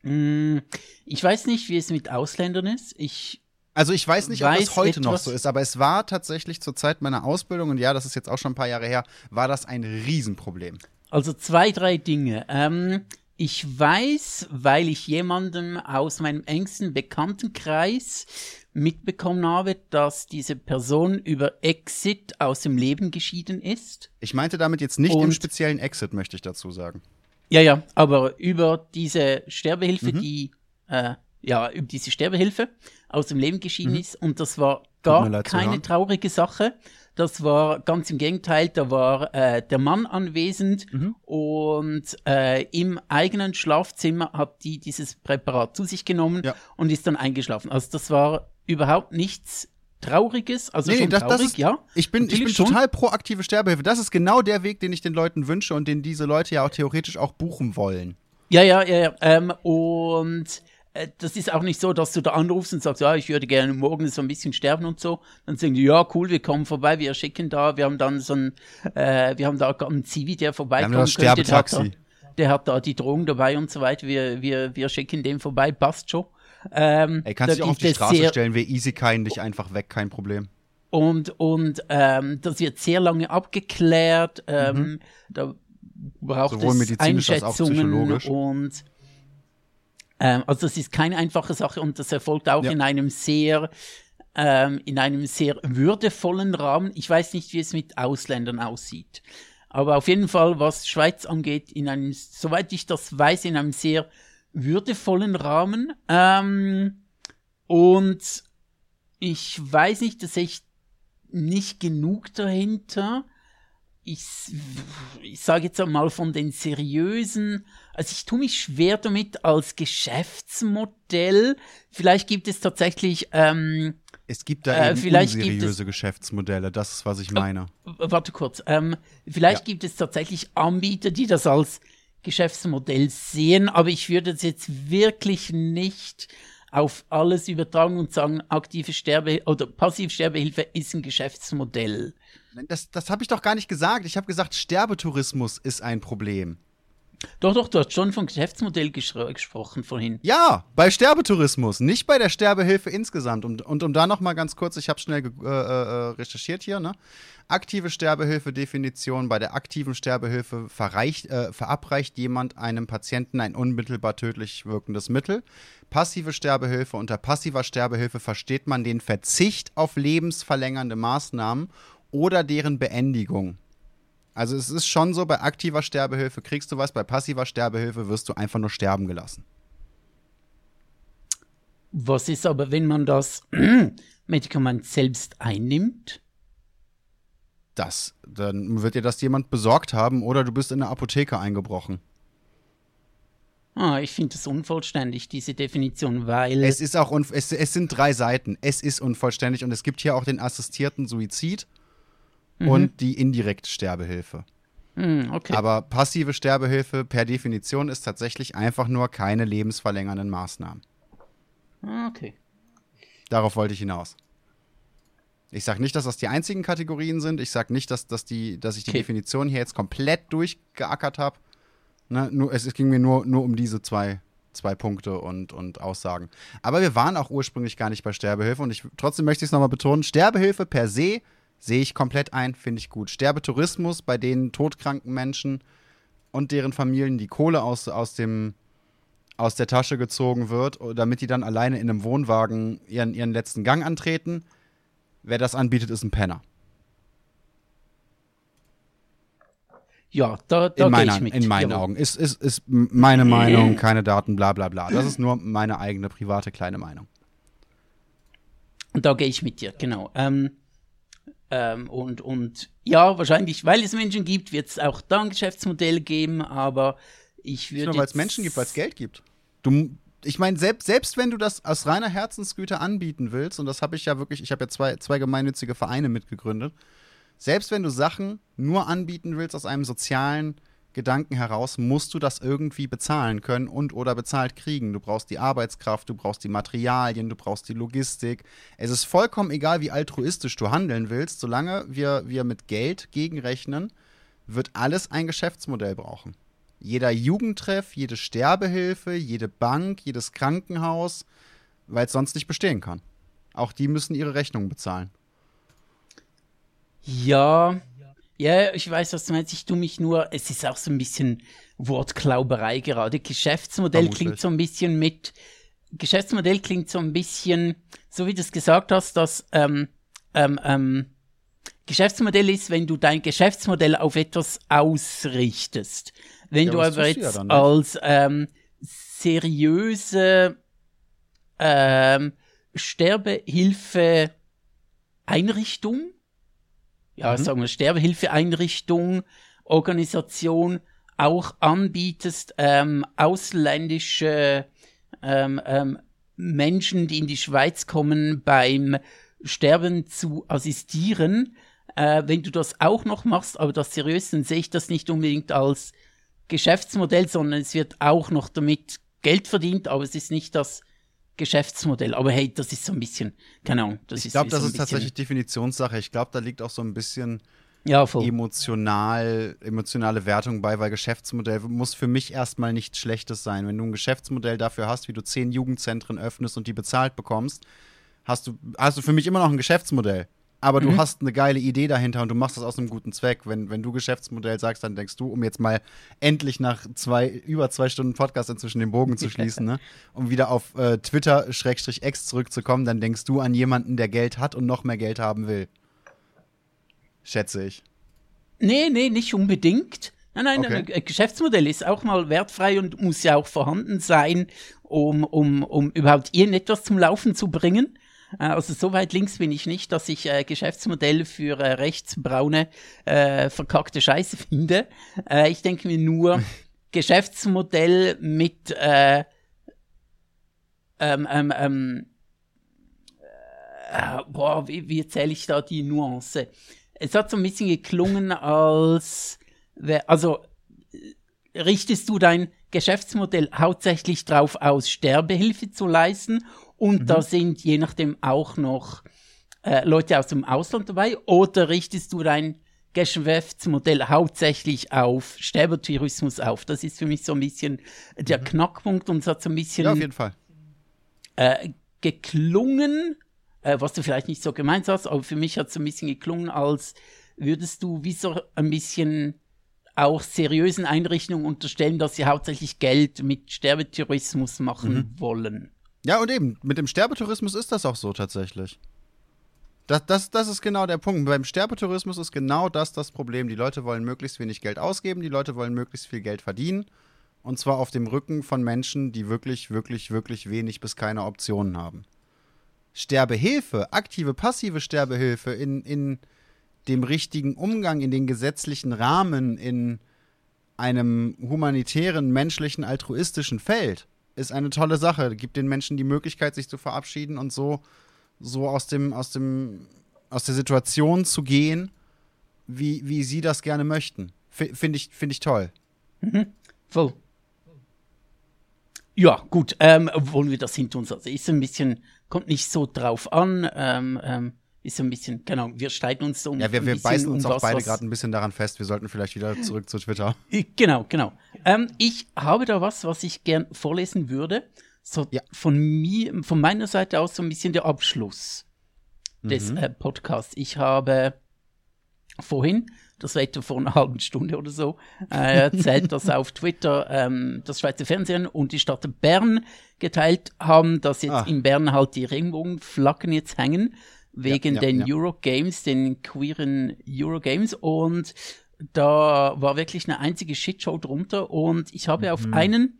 Mm, ich weiß nicht, wie es mit Ausländern ist. Ich Also ich weiß nicht, ob Weiß es heute noch so ist, aber es war tatsächlich zur Zeit meiner Ausbildung, und ja, das ist jetzt auch schon ein paar Jahre her, war das ein Riesenproblem. Also zwei, drei Dinge. Ähm, ich weiß, weil ich jemandem aus meinem engsten Bekanntenkreis mitbekommen habe, dass diese Person über Exit aus dem Leben geschieden ist. Ich meinte damit jetzt nicht im Und- speziellen Exit, möchte ich dazu sagen. Ja, ja, aber über diese Sterbehilfe, Mhm. die, äh, ja, über diese Sterbehilfe aus dem Leben geschieden ist. Und das war gar leid keine traurige Sache. Das war ganz im Gegenteil, da war äh, der Mann anwesend Mhm. und äh, im eigenen Schlafzimmer hat die dieses Präparat zu sich genommen Ja. und ist dann eingeschlafen. Also das war überhaupt nichts Trauriges, also Nee, schon das, traurig, das ist, ja. ich bin, ich bin schon. total proaktive Sterbehilfe. Das ist genau der Weg, den ich den Leuten wünsche und den diese Leute ja auch theoretisch auch buchen wollen. Ja, ja, ja, ja. Ähm, und äh, das ist auch nicht so, dass du da anrufst und sagst, ja, ich würde gerne morgen so ein bisschen sterben und so. Dann sagen die, ja, cool, wir kommen vorbei, wir schicken da, wir haben dann so ein, äh, wir haben da einen Zivi, der vorbeikommen Wir haben das könnte, der hat, da, Sterbetaxi. der hat da die Drogen dabei und so weiter. Wir, wir, wir schicken den vorbei, passt schon. Ähm, Ey, kannst dich auch auf die Straße stellen, wir easy keinen dich einfach weg, kein Problem. Und, und ähm, das wird sehr lange abgeklärt. Ähm, Da braucht Mhm. Sowohl es als Einschätzungen psychologisch. und ähm, also das ist keine einfache Sache und das erfolgt auch Ja. in einem sehr ähm, in einem sehr würdevollen Rahmen. Ich weiß nicht, wie es mit Ausländern aussieht. Aber auf jeden Fall, was Schweiz angeht, in einem, soweit ich das weiß, in einem sehr würdevollen Rahmen. Ähm, und ich weiß nicht, dass ich nicht genug dahinter. Ich, ich sage jetzt einmal von den seriösen, also ich tue mich schwer damit als Geschäftsmodell. Vielleicht gibt es tatsächlich, ähm, Es gibt da Äh, eben gibt unseriöse Geschäftsmodelle, das ist, was ich meine. w- warte kurz, ähm, vielleicht Ja. gibt es tatsächlich Anbieter, die das als Geschäftsmodell sehen, aber ich würde es jetzt wirklich nicht auf alles übertragen und sagen, aktive Sterbe oder passive Sterbehilfe ist ein Geschäftsmodell. Das, das habe ich doch gar nicht gesagt. Ich habe gesagt, Sterbetourismus ist ein Problem. Doch, doch, du hast schon von Geschäftsmodell gesprochen vorhin. Ja, bei Sterbetourismus, nicht bei der Sterbehilfe insgesamt. Und, und um da noch mal ganz kurz, ich habe schnell äh, äh, recherchiert hier, ne? Aktive Sterbehilfe-Definition. Bei der aktiven Sterbehilfe äh, verabreicht jemand einem Patienten ein unmittelbar tödlich wirkendes Mittel. Passive Sterbehilfe. Unter passiver Sterbehilfe versteht man den Verzicht auf lebensverlängernde Maßnahmen oder deren Beendigung. Also es ist schon so, bei aktiver Sterbehilfe kriegst du was, bei passiver Sterbehilfe wirst du einfach nur sterben gelassen. Was ist aber, wenn man das Medikament selbst einnimmt? Das, dann wird dir das jemand besorgt haben oder du bist in eine Apotheke eingebrochen. Ah, ich finde das unvollständig, diese Definition, weil. Es ist auch es, es sind drei Seiten. Es ist unvollständig und es gibt hier auch den assistierten Suizid und die indirekte Sterbehilfe. Hm, okay. Aber passive Sterbehilfe per Definition ist tatsächlich einfach nur keine lebensverlängernden Maßnahmen. Ah, okay. Darauf wollte ich hinaus. Ich sage nicht, dass das die einzigen Kategorien sind. Ich sage nicht, dass, dass, die, dass ich die Okay. Definition hier jetzt komplett durchgeackert habe. Ne, nur, es, es ging mir nur, nur um diese zwei, zwei Punkte und, und Aussagen. Aber wir waren auch ursprünglich gar nicht bei Sterbehilfe und ich, trotzdem möchte ich es nochmal betonen: Sterbehilfe per se sehe ich komplett ein, finde ich gut. Sterbetourismus bei den todkranken Menschen und deren Familien, die Kohle aus, aus dem aus der Tasche gezogen wird, damit die dann alleine in einem Wohnwagen ihren, ihren letzten Gang antreten. Wer das anbietet, ist ein Penner. Ja, da, da In, meiner, ich mit. in meinen Jawohl. Augen. Ist, ist, ist meine Meinung, keine Daten, bla bla bla. Das ist nur meine eigene, private, kleine Meinung. Da gehe ich mit dir, genau. Ähm, ähm, und, und ja, wahrscheinlich, weil es Menschen gibt, wird es auch da ein Geschäftsmodell geben, aber ich Nicht würde. nur, weil es Menschen gibt, weil es Geld gibt. Du, ich meine, selbst, selbst wenn du das aus reiner Herzensgüte anbieten willst, und das habe ich ja wirklich, ich habe ja zwei, zwei gemeinnützige Vereine mitgegründet, selbst wenn du Sachen nur anbieten willst aus einem sozialen Gedanken heraus, musst du das irgendwie bezahlen können und oder bezahlt kriegen. Du brauchst die Arbeitskraft, du brauchst die Materialien, du brauchst die Logistik. Es ist vollkommen egal, wie altruistisch du handeln willst, solange wir, wir mit Geld gegenrechnen, wird alles ein Geschäftsmodell brauchen. Jeder Jugendtreff, jede Sterbehilfe, jede Bank, jedes Krankenhaus, weil es sonst nicht bestehen kann. Auch die müssen ihre Rechnungen bezahlen. Ja, ja, ich weiß, was du meinst. Ich tue mich nur, es ist auch so ein bisschen Wortklauberei gerade. Geschäftsmodell Vermutlich. klingt so ein bisschen mit, Geschäftsmodell klingt so ein bisschen, so wie du es gesagt hast, dass ähm, ähm, ähm, Geschäftsmodell ist, wenn du dein Geschäftsmodell auf etwas ausrichtest. Wenn Ja, du aber ja jetzt nicht. als ähm, seriöse ähm, Sterbehilfe Einrichtung, ja, sagen wir Sterbehilfeeinrichtung, Organisation auch anbietest, ähm, ausländische ähm, ähm, Menschen, die in die Schweiz kommen, beim Sterben zu assistieren. Äh, wenn du das auch noch machst, aber das seriös, dann sehe ich das nicht unbedingt als Geschäftsmodell, sondern es wird auch noch damit Geld verdient, aber es ist nicht das Geschäftsmodell. Aber hey, das ist so ein bisschen, keine Ahnung. Das ich glaube, das so ist tatsächlich Definitionssache. Ich glaube, da liegt auch so ein bisschen ja, emotional, emotionale Wertung bei, weil Geschäftsmodell muss für mich erstmal nichts Schlechtes sein. Wenn du ein Geschäftsmodell dafür hast, wie du zehn Jugendzentren öffnest und die bezahlt bekommst, hast du, hast du für mich immer noch ein Geschäftsmodell. Aber mhm. du hast eine geile Idee dahinter und du machst das aus einem guten Zweck. Wenn, wenn du Geschäftsmodell sagst, dann denkst du, um jetzt mal endlich nach zwei, über zwei Stunden Podcast inzwischen den Bogen zu schließen, ne? um wieder auf äh, Twitter-X zurückzukommen, dann denkst du an jemanden, der Geld hat und noch mehr Geld haben will. Schätze ich. Nee, nee, nicht unbedingt. Nein, nein, okay. ein Geschäftsmodell ist auch mal wertfrei und muss ja auch vorhanden sein, um, um, um überhaupt irgendetwas zum Laufen zu bringen. Äh, also so weit links bin ich nicht, dass ich äh, Geschäftsmodell für äh, rechtsbraune äh, verkackte Scheiße finde. Äh, ich denke mir nur Geschäftsmodell mit äh, ähm, ähm, ähm, äh, boah, wie, wie erzähle ich da die Nuance? Es hat so ein bisschen geklungen als, also richtest du dein Geschäftsmodell hauptsächlich darauf aus, Sterbehilfe zu leisten und mhm. da sind je nachdem auch noch äh, Leute aus dem Ausland dabei. Oder richtest du dein Geschäftsmodell hauptsächlich auf Sterbertourismus auf? Das ist für mich so ein bisschen der mhm. Knackpunkt und es hat so ein bisschen. Ja, auf jeden Fall. Äh, geklungen, äh, was du vielleicht nicht so gemeint hast, aber für mich hat es so ein bisschen geklungen, als würdest du wie so ein bisschen auch seriösen Einrichtungen unterstellen, dass sie hauptsächlich Geld mit Sterbetourismus machen mhm. wollen. Ja, und eben, mit dem Sterbetourismus ist das auch so tatsächlich. Das, das, das ist genau der Punkt. Beim Sterbetourismus ist genau das das Problem. Die Leute wollen möglichst wenig Geld ausgeben, die Leute wollen möglichst viel Geld verdienen. Und zwar auf dem Rücken von Menschen, die wirklich, wirklich, wirklich wenig bis keine Optionen haben. Sterbehilfe, aktive, passive Sterbehilfe in, in dem richtigen Umgang, in den gesetzlichen Rahmen, in einem humanitären, menschlichen, altruistischen Feld ist eine tolle Sache. Gibt den Menschen die Möglichkeit, sich zu verabschieden und so, so aus dem, aus dem, aus der Situation zu gehen, wie, wie sie das gerne möchten. Finde ich, find ich toll. Mhm. Voll. Ja, gut, ähm, wollen wir das hinter uns? Also ist ein bisschen, kommt nicht so drauf an. Ähm, ähm, ist so ein bisschen, genau, wir streiten uns so um. Ja, wir, wir beißen uns um auch was, beide gerade ein bisschen daran fest. Wir sollten vielleicht wieder zurück zu Twitter. Genau, genau. Ähm, ich habe da was, was ich gern vorlesen würde. So ja. von mir, von meiner Seite aus so ein bisschen der Abschluss des mhm. äh, Podcasts. Ich habe vorhin, das war etwa vor einer halben Stunde oder so, äh, erzählt, dass auf Twitter ähm, das Schweizer Fernsehen und die Stadt Bern geteilt haben, dass jetzt ah. in Bern halt die Regenbogenflaggen jetzt hängen wegen ja, ja, den ja. Eurogames, den queeren Eurogames und da war wirklich eine einzige Shitshow drunter und ich habe mhm. auf einen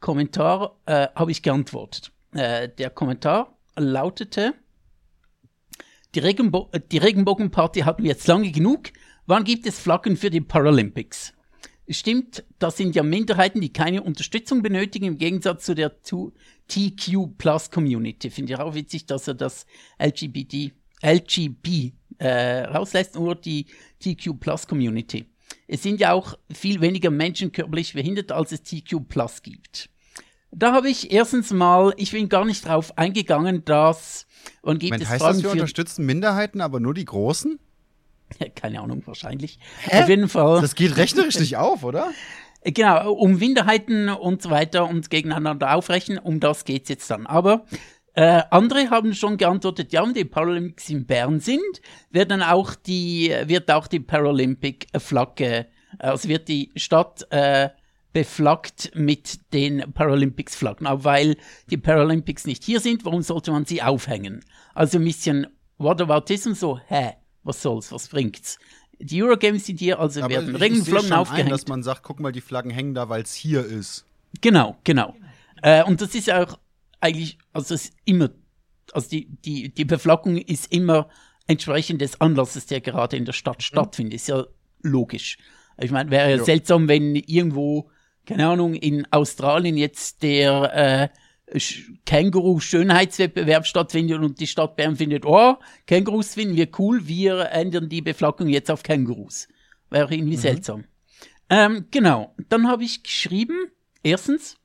Kommentar äh, habe ich geantwortet. Äh, der Kommentar lautete: die, Regenbo die Regenbogenparty hatten wir jetzt lange genug. Wann gibt es Flaggen für die Paralympics? Stimmt, das sind ja Minderheiten, die keine Unterstützung benötigen, im Gegensatz zu der TQ Plus Community. Finde ich auch witzig, dass er das LGBT, LGB äh, rauslässt, nur die TQ Plus Community. Es sind ja auch viel weniger Menschen körperlich behindert, als es TQ Plus gibt. Da habe ich erstens mal, ich bin gar nicht drauf eingegangen, dass und gibt Moment, es heißt Fragen das, wir unterstützen Minderheiten, aber nur die Großen? Keine Ahnung, wahrscheinlich. Hä? Auf jeden Fall. Das geht rechnerisch nicht auf, oder? Genau, um Minderheiten und so weiter und gegeneinander aufrechnen, um das geht's jetzt dann. Aber äh, andere haben schon geantwortet, ja, wenn die Paralympics in Bern sind, wird dann auch die, wird auch die Paralympic-Flagge, also wird die Stadt äh, beflaggt mit den Paralympics-Flaggen. Aber weil die Paralympics nicht hier sind, warum sollte man sie aufhängen? Also ein bisschen Whataboutism, so, hä, was soll's, was bringt's? Die Eurogames sind hier, also Aber werden Regenflaggen aufgehängt. Ein, dass man sagt, guck mal, die Flaggen hängen da, weil es hier ist. Genau, genau. Äh, und das ist auch eigentlich, also das ist immer, also die, die, die Beflaggung ist immer entsprechend des Anlasses, der gerade in der Stadt mhm. stattfindet. Ist ja logisch. Ich meine, wäre ja seltsam, wenn irgendwo, keine Ahnung, in Australien jetzt der äh, Känguru-Schönheitswettbewerb stattfindet und die Stadt Bern findet, oh, Kängurus finden wir cool, wir ändern die Beflaggung jetzt auf Kängurus. Wäre irgendwie mhm. seltsam. Ähm, genau, dann habe ich geschrieben, erstens,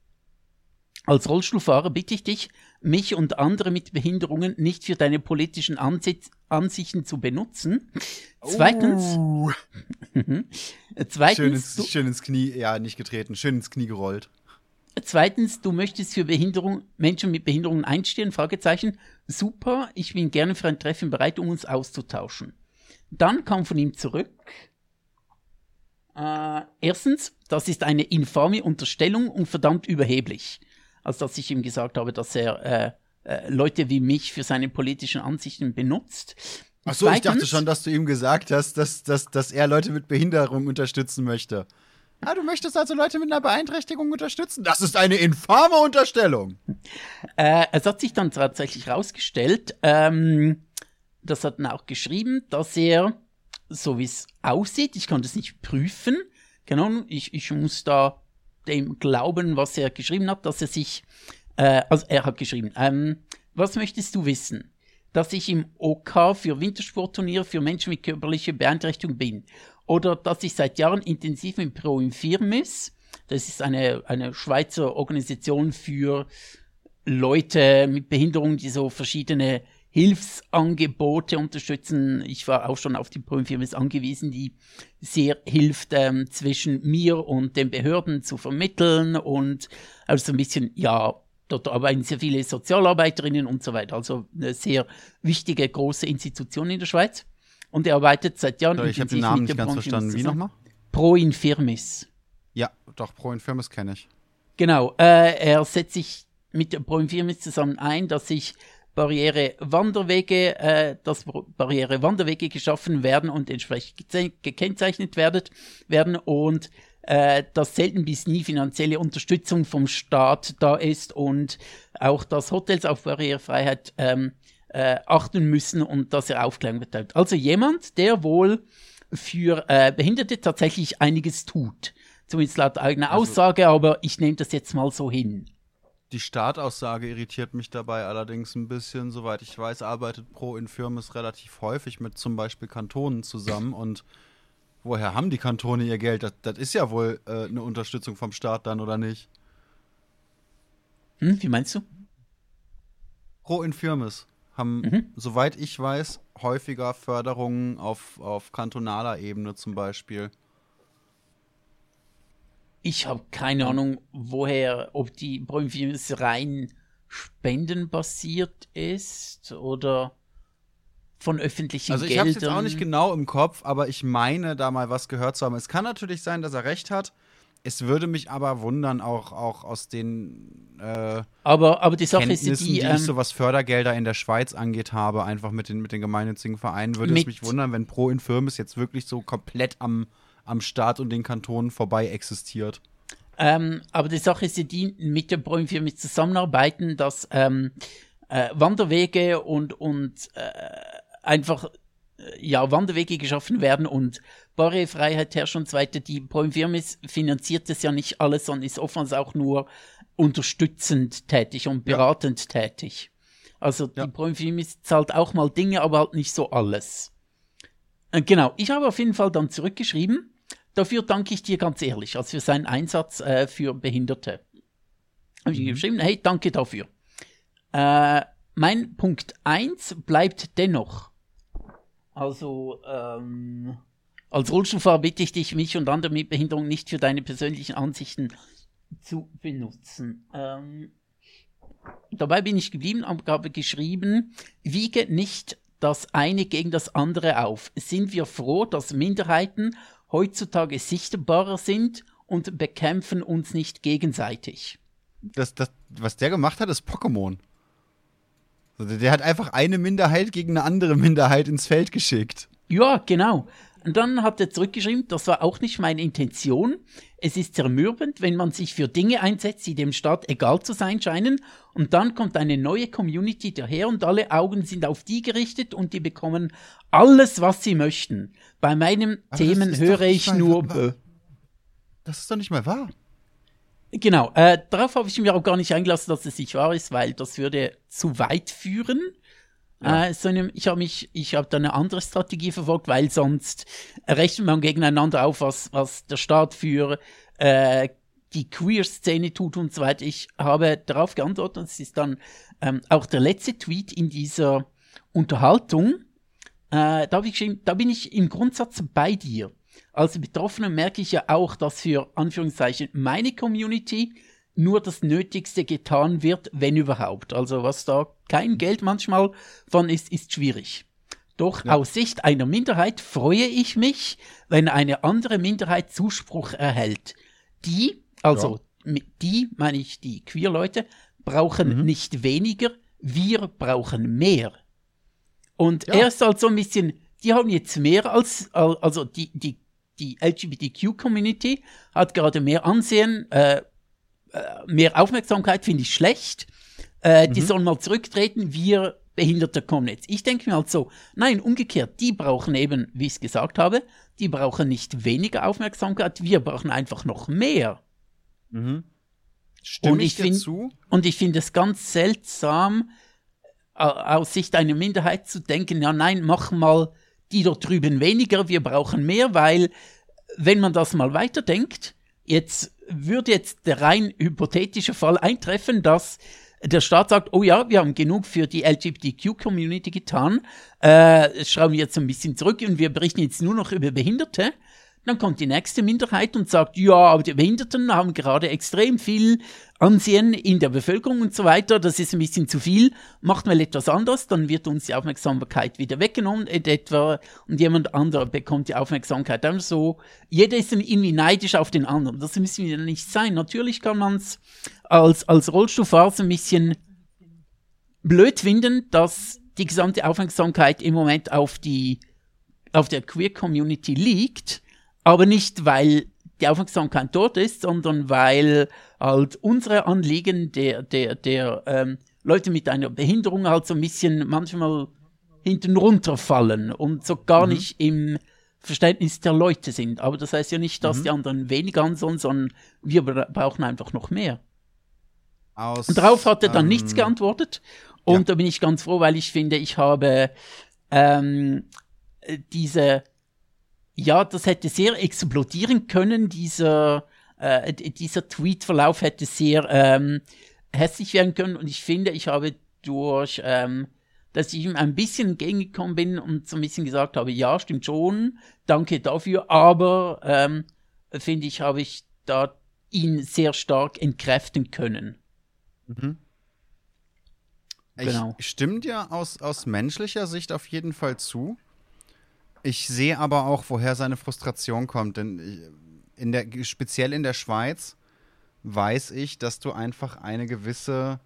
als Rollstuhlfahrer bitte ich dich, mich und andere mit Behinderungen nicht für deine politischen Ansitz Ansichten zu benutzen. Zweitens, uh. zweitens schön ins, schön ins Knie, ja, nicht getreten, schön ins Knie gerollt. Zweitens, du möchtest für Behinderung, Menschen mit Behinderungen einstehen? Fragezeichen. Super, ich bin gerne für ein Treffen bereit, um uns auszutauschen. Dann kam von ihm zurück. Äh, erstens, das ist eine infame Unterstellung und verdammt überheblich als dass ich ihm gesagt habe, dass er äh, äh, Leute wie mich für seine politischen Ansichten benutzt. Achso, ich dachte schon, dass du ihm gesagt hast, dass, dass, dass er Leute mit Behinderung unterstützen möchte. Ah, du möchtest also Leute mit einer Beeinträchtigung unterstützen? Das ist eine infame Unterstellung. Äh, es hat sich dann tatsächlich herausgestellt, ähm, das hat er auch geschrieben, dass er, so wie es aussieht, ich kann das nicht prüfen, genau, ich, ich muss da dem glauben, was er geschrieben hat, dass er sich, äh, also er hat geschrieben, ähm, was möchtest du wissen? Dass ich im OK für Wintersportturnier für Menschen mit körperlicher Beeinträchtigung bin. Oder dass ich seit Jahren intensiv mit Pro Infirmis, das ist eine, eine Schweizer Organisation für Leute mit Behinderung, die so verschiedene Hilfsangebote unterstützen. Ich war auch schon auf die Prüffirmis angewiesen, die sehr hilft, ähm, zwischen mir und den Behörden zu vermitteln und also ein bisschen, ja, dort arbeiten sehr viele Sozialarbeiterinnen und so weiter. Also eine sehr wichtige, große Institution in der Schweiz. Und er arbeitet seit Jahren. Ich habe den Namen nicht ganz verstanden. Wie nochmal? Pro Infirmis. Ja, doch, Pro Infirmis kenne ich. Genau, äh, er setzt sich mit der Pro Infirmis zusammen ein, dass sich Barriere-Wanderwege, äh, dass Barriere-Wanderwege geschaffen werden und entsprechend gekennzeichnet werden, werden und äh, dass selten bis nie finanzielle Unterstützung vom Staat da ist und auch, dass Hotels auf Barrierefreiheit ähm, äh, achten müssen und dass er Aufklärung betreibt. Also jemand, der wohl für äh, Behinderte tatsächlich einiges tut. Zumindest laut eigener also, Aussage, aber ich nehme das jetzt mal so hin. Die Startaussage irritiert mich dabei allerdings ein bisschen. Soweit ich weiß, arbeitet Pro Infirmis relativ häufig mit zum Beispiel Kantonen zusammen. Und woher haben die Kantone ihr Geld? Das, das ist ja wohl äh, eine Unterstützung vom Staat dann, oder nicht? Hm, wie meinst du? Pro Infirmis haben, mhm. soweit ich weiß, häufiger Förderungen auf, auf kantonaler Ebene zum Beispiel. Ich habe keine Ahnung, woher, ob die Prometheus rein spendenbasiert ist oder von öffentlichen Also ich habe jetzt auch nicht genau im Kopf, aber ich meine da mal was gehört zu haben. Es kann natürlich sein, dass er recht hat. Es würde mich aber wundern, auch, auch aus den äh, aber, aber die Sache ist die, die ähm, ich so was Fördergelder in der Schweiz angeht habe, einfach mit den, mit den gemeinnützigen Vereinen, würde es mich wundern, wenn Pro Infirmis jetzt wirklich so komplett am am Staat und den Kantonen vorbei existiert. Ähm, aber die Sache ist, die mit der Bäumfirma zusammenarbeiten, dass ähm, äh, Wanderwege und, und äh, einfach äh, ja, Wanderwege geschaffen werden und Barrierefreiheit herrscht und so weiter. Die Bäumfirmis finanziert das ja nicht alles, sondern ist oftmals auch nur unterstützend tätig und beratend ja. tätig. Also die ja. Bäumfirmis zahlt auch mal Dinge, aber halt nicht so alles. Äh, genau, ich habe auf jeden Fall dann zurückgeschrieben Dafür danke ich dir ganz ehrlich, also für seinen Einsatz äh, für Behinderte. Habe ich mhm. geschrieben, hey, danke dafür. Äh, mein Punkt 1 bleibt dennoch. Also, ähm, als Rollstuhlfahrer bitte ich dich, mich und andere mit Behinderung nicht für deine persönlichen Ansichten zu benutzen. Ähm, dabei bin ich geblieben habe geschrieben, wiege nicht das eine gegen das andere auf. Sind wir froh, dass Minderheiten heutzutage sichtbarer sind und bekämpfen uns nicht gegenseitig. Das, das, was der gemacht hat, ist Pokémon. Also der hat einfach eine Minderheit gegen eine andere Minderheit ins Feld geschickt. Ja, genau. Und dann hat er zurückgeschrieben, das war auch nicht meine Intention. Es ist zermürbend, wenn man sich für Dinge einsetzt, die dem Staat egal zu sein scheinen, und dann kommt eine neue Community daher und alle Augen sind auf die gerichtet und die bekommen alles, was sie möchten. Bei meinen Aber Themen höre ich nur. Wahr. Das ist doch nicht mal wahr. Genau, äh, darauf habe ich mir auch gar nicht eingelassen, dass es nicht wahr ist, weil das würde zu weit führen. Ja. Äh, sondern ich habe mich, ich habe da eine andere Strategie verfolgt, weil sonst rechnet man gegeneinander auf, was, was der Staat für äh, die Queer-Szene tut und so weiter. Ich habe darauf geantwortet, es ist dann ähm, auch der letzte Tweet in dieser Unterhaltung. Äh, da, ich da bin ich im Grundsatz bei dir als Betroffener merke ich ja auch, dass für Anführungszeichen meine Community nur das Nötigste getan wird, wenn überhaupt. Also was da kein Geld manchmal von ist, ist schwierig. Doch ja. aus Sicht einer Minderheit freue ich mich, wenn eine andere Minderheit Zuspruch erhält. Die, also ja. die meine ich die Queer-Leute, brauchen mhm. nicht weniger, wir brauchen mehr. Und ja. er ist halt so ein bisschen, die haben jetzt mehr als, also die, die die LGBTQ-Community hat gerade mehr Ansehen, äh, mehr Aufmerksamkeit, finde ich schlecht. Äh, mhm. Die sollen mal zurücktreten, wir Behinderte kommen jetzt. Ich denke mir halt so, nein, umgekehrt, die brauchen eben, wie ich es gesagt habe, die brauchen nicht weniger Aufmerksamkeit, wir brauchen einfach noch mehr. Mhm. Stimme und ich, ich find, Und ich finde es ganz seltsam, aus Sicht einer Minderheit zu denken, ja nein, mach mal die dort drüben weniger, wir brauchen mehr, weil wenn man das mal weiterdenkt, jetzt würde jetzt der rein hypothetische Fall eintreffen, dass der Staat sagt, oh ja, wir haben genug für die LGBTQ-Community getan, äh, schrauben wir jetzt ein bisschen zurück und wir berichten jetzt nur noch über Behinderte. Dann kommt die nächste Minderheit und sagt, ja, aber die Behinderten haben gerade extrem viel Ansehen in der Bevölkerung und so weiter, das ist ein bisschen zu viel, macht mal etwas anderes, dann wird uns die Aufmerksamkeit wieder weggenommen etwa und jemand anderer bekommt die Aufmerksamkeit. Dann so, jeder ist dann irgendwie neidisch auf den anderen. Das müssen wir nicht sein. Natürlich kann man es als, als Rollstuhlfahrer ein bisschen blöd finden, dass die gesamte Aufmerksamkeit im Moment auf die auf der Queer Community liegt, aber nicht weil die Aufmerksamkeit dort ist, sondern weil halt unsere Anliegen der, der, der ähm, Leute mit einer Behinderung halt so ein bisschen manchmal hinten runterfallen und so gar mhm. nicht im Verständnis der Leute sind. Aber das heißt ja nicht, dass mhm. die anderen weniger ansollen, sondern wir brauchen einfach noch mehr. Aus, und darauf hat er dann ähm, nichts geantwortet. Und ja. da bin ich ganz froh, weil ich finde, ich habe ähm, diese ja, das hätte sehr explodieren können. Dieser, äh, dieser Tweetverlauf hätte sehr ähm, hässlich werden können. Und ich finde, ich habe durch, ähm, dass ich ihm ein bisschen entgegengekommen bin und so ein bisschen gesagt habe, ja, stimmt schon, danke dafür, aber ähm, finde ich, habe ich da ihn sehr stark entkräften können. Mhm. Genau. Ich stimme dir aus, aus menschlicher Sicht auf jeden Fall zu. Ich sehe aber auch, woher seine Frustration kommt, denn in der, speziell in der Schweiz weiß ich, dass du einfach eine gewisse,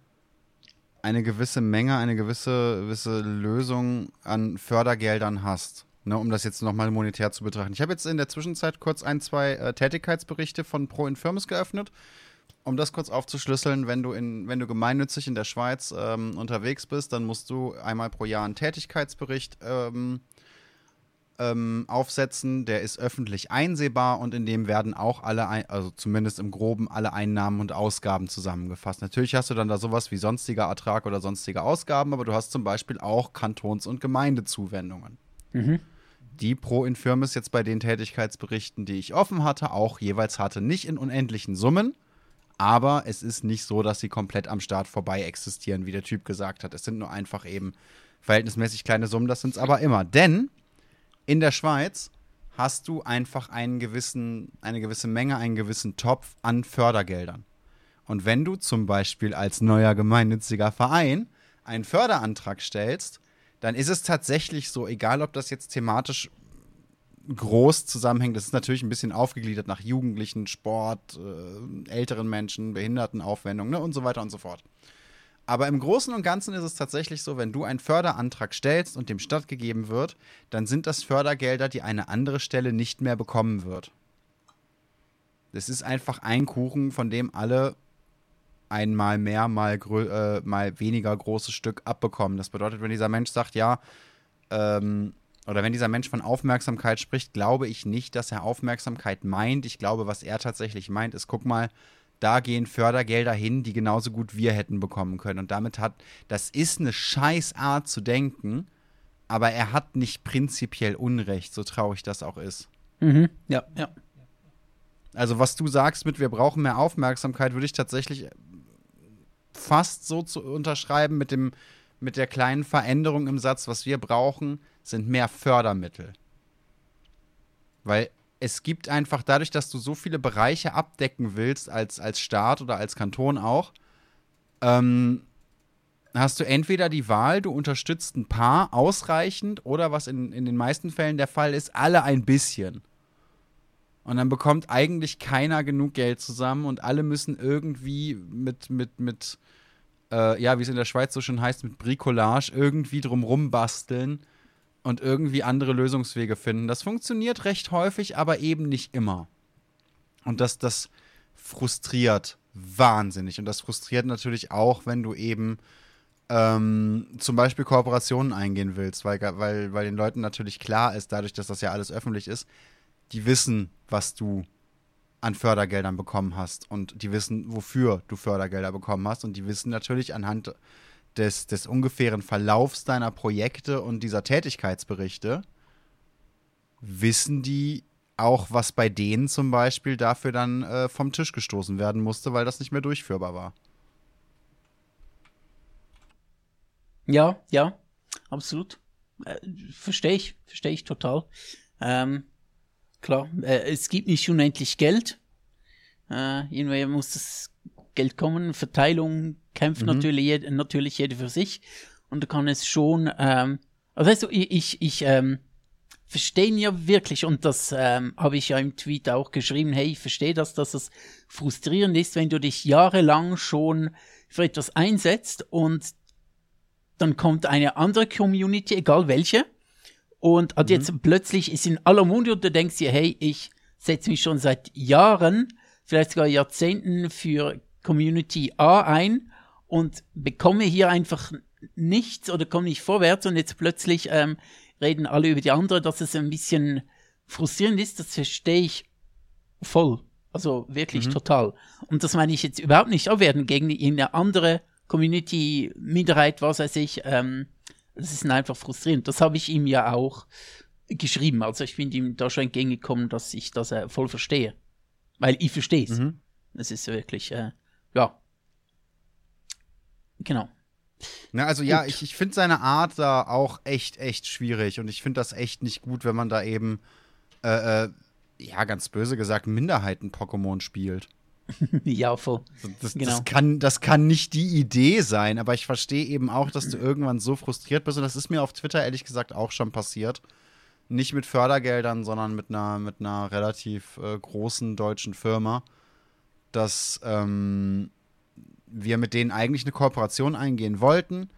eine gewisse Menge, eine gewisse, gewisse Lösung an Fördergeldern hast. Ne, um das jetzt nochmal monetär zu betrachten. Ich habe jetzt in der Zwischenzeit kurz ein, zwei äh, Tätigkeitsberichte von Pro Infirmis geöffnet. Um das kurz aufzuschlüsseln, wenn du, in, wenn du gemeinnützig in der Schweiz ähm, unterwegs bist, dann musst du einmal pro Jahr einen Tätigkeitsbericht ähm, ähm, aufsetzen, der ist öffentlich einsehbar und in dem werden auch alle, also zumindest im Groben, alle Einnahmen und Ausgaben zusammengefasst. Natürlich hast du dann da sowas wie sonstiger Ertrag oder sonstige Ausgaben, aber du hast zum Beispiel auch Kantons- und Gemeindezuwendungen. Mhm. Die pro Infirmis jetzt bei den Tätigkeitsberichten, die ich offen hatte, auch jeweils hatte. Nicht in unendlichen Summen, aber es ist nicht so, dass sie komplett am Start vorbei existieren, wie der Typ gesagt hat. Es sind nur einfach eben verhältnismäßig kleine Summen, das sind es aber immer. Denn in der Schweiz hast du einfach einen gewissen, eine gewisse Menge, einen gewissen Topf an Fördergeldern. Und wenn du zum Beispiel als neuer gemeinnütziger Verein einen Förderantrag stellst, dann ist es tatsächlich so, egal ob das jetzt thematisch groß zusammenhängt, das ist natürlich ein bisschen aufgegliedert nach Jugendlichen, Sport, äh, älteren Menschen, Behindertenaufwendungen ne, und so weiter und so fort. Aber im Großen und Ganzen ist es tatsächlich so, wenn du einen Förderantrag stellst und dem stattgegeben wird, dann sind das Fördergelder, die eine andere Stelle nicht mehr bekommen wird. Das ist einfach ein Kuchen, von dem alle einmal mehr, mal, äh, mal weniger großes Stück abbekommen. Das bedeutet, wenn dieser Mensch sagt, ja, ähm, oder wenn dieser Mensch von Aufmerksamkeit spricht, glaube ich nicht, dass er Aufmerksamkeit meint. Ich glaube, was er tatsächlich meint, ist, guck mal, da gehen Fördergelder hin, die genauso gut wir hätten bekommen können. Und damit hat, das ist eine Scheißart zu denken, aber er hat nicht prinzipiell Unrecht, so traurig das auch ist. Mhm. Ja, ja. Also was du sagst mit, wir brauchen mehr Aufmerksamkeit, würde ich tatsächlich fast so zu unterschreiben mit dem, mit der kleinen Veränderung im Satz, was wir brauchen, sind mehr Fördermittel. Weil es gibt einfach dadurch, dass du so viele Bereiche abdecken willst, als, als Staat oder als Kanton auch, ähm, hast du entweder die Wahl, du unterstützt ein paar ausreichend oder was in, in den meisten Fällen der Fall ist, alle ein bisschen. Und dann bekommt eigentlich keiner genug Geld zusammen und alle müssen irgendwie mit, mit, mit, äh, ja, wie es in der Schweiz so schön heißt, mit Bricolage irgendwie drumrum basteln und irgendwie andere Lösungswege finden. Das funktioniert recht häufig, aber eben nicht immer. Und das, das frustriert wahnsinnig. Und das frustriert natürlich auch, wenn du eben ähm, zum Beispiel Kooperationen eingehen willst, weil, weil, weil den Leuten natürlich klar ist, dadurch, dass das ja alles öffentlich ist, die wissen, was du an Fördergeldern bekommen hast und die wissen, wofür du Fördergelder bekommen hast und die wissen natürlich anhand des, des ungefähren Verlaufs deiner Projekte und dieser Tätigkeitsberichte, wissen die auch, was bei denen zum Beispiel dafür dann äh, vom Tisch gestoßen werden musste, weil das nicht mehr durchführbar war. Ja, ja, absolut. Äh, verstehe ich, verstehe ich total. Ähm, klar, äh, es gibt nicht unendlich Geld. Äh, irgendwie muss das Geld kommen. Verteilung kämpft mhm. natürlich, natürlich jeder für sich. Und da kann es schon, ähm, also weißt du, ich, ich, ich ähm, verstehe ja wirklich, und das ähm, habe ich ja im Tweet auch geschrieben, hey, ich verstehe das, dass es frustrierend ist, wenn du dich jahrelang schon für etwas einsetzt und dann kommt eine andere Community, egal welche, und mhm. jetzt plötzlich ist in aller Munde und du denkst dir, hey, ich setze mich schon seit Jahren, vielleicht sogar Jahrzehnten für Community A ein und bekomme hier einfach nichts oder komme nicht vorwärts und jetzt plötzlich ähm, reden alle über die andere, dass es ein bisschen frustrierend ist, das verstehe ich voll. Also wirklich mhm. total. Und das meine ich jetzt überhaupt nicht abwerten gegen irgendeine andere Community, Minderheit, was weiß ich. Ähm, das ist einfach frustrierend. Das habe ich ihm ja auch geschrieben. Also ich bin ihm da schon entgegengekommen, dass ich das äh, voll verstehe. Weil ich verstehe es. Mhm. Das ist wirklich, äh, ja. Genau. Na, also gut. ja, ich, ich finde seine Art da auch echt, echt schwierig. Und ich finde das echt nicht gut, wenn man da eben, äh, äh, ja, ganz böse gesagt, Minderheiten-Pokémon spielt. ja, voll. Das, genau. das, kann, das kann nicht die Idee sein, aber ich verstehe eben auch, dass du irgendwann so frustriert bist. Und das ist mir auf Twitter ehrlich gesagt auch schon passiert. Nicht mit Fördergeldern, sondern mit einer, mit einer relativ äh, großen deutschen Firma, dass ähm, wir mit denen eigentlich eine Kooperation eingehen wollten.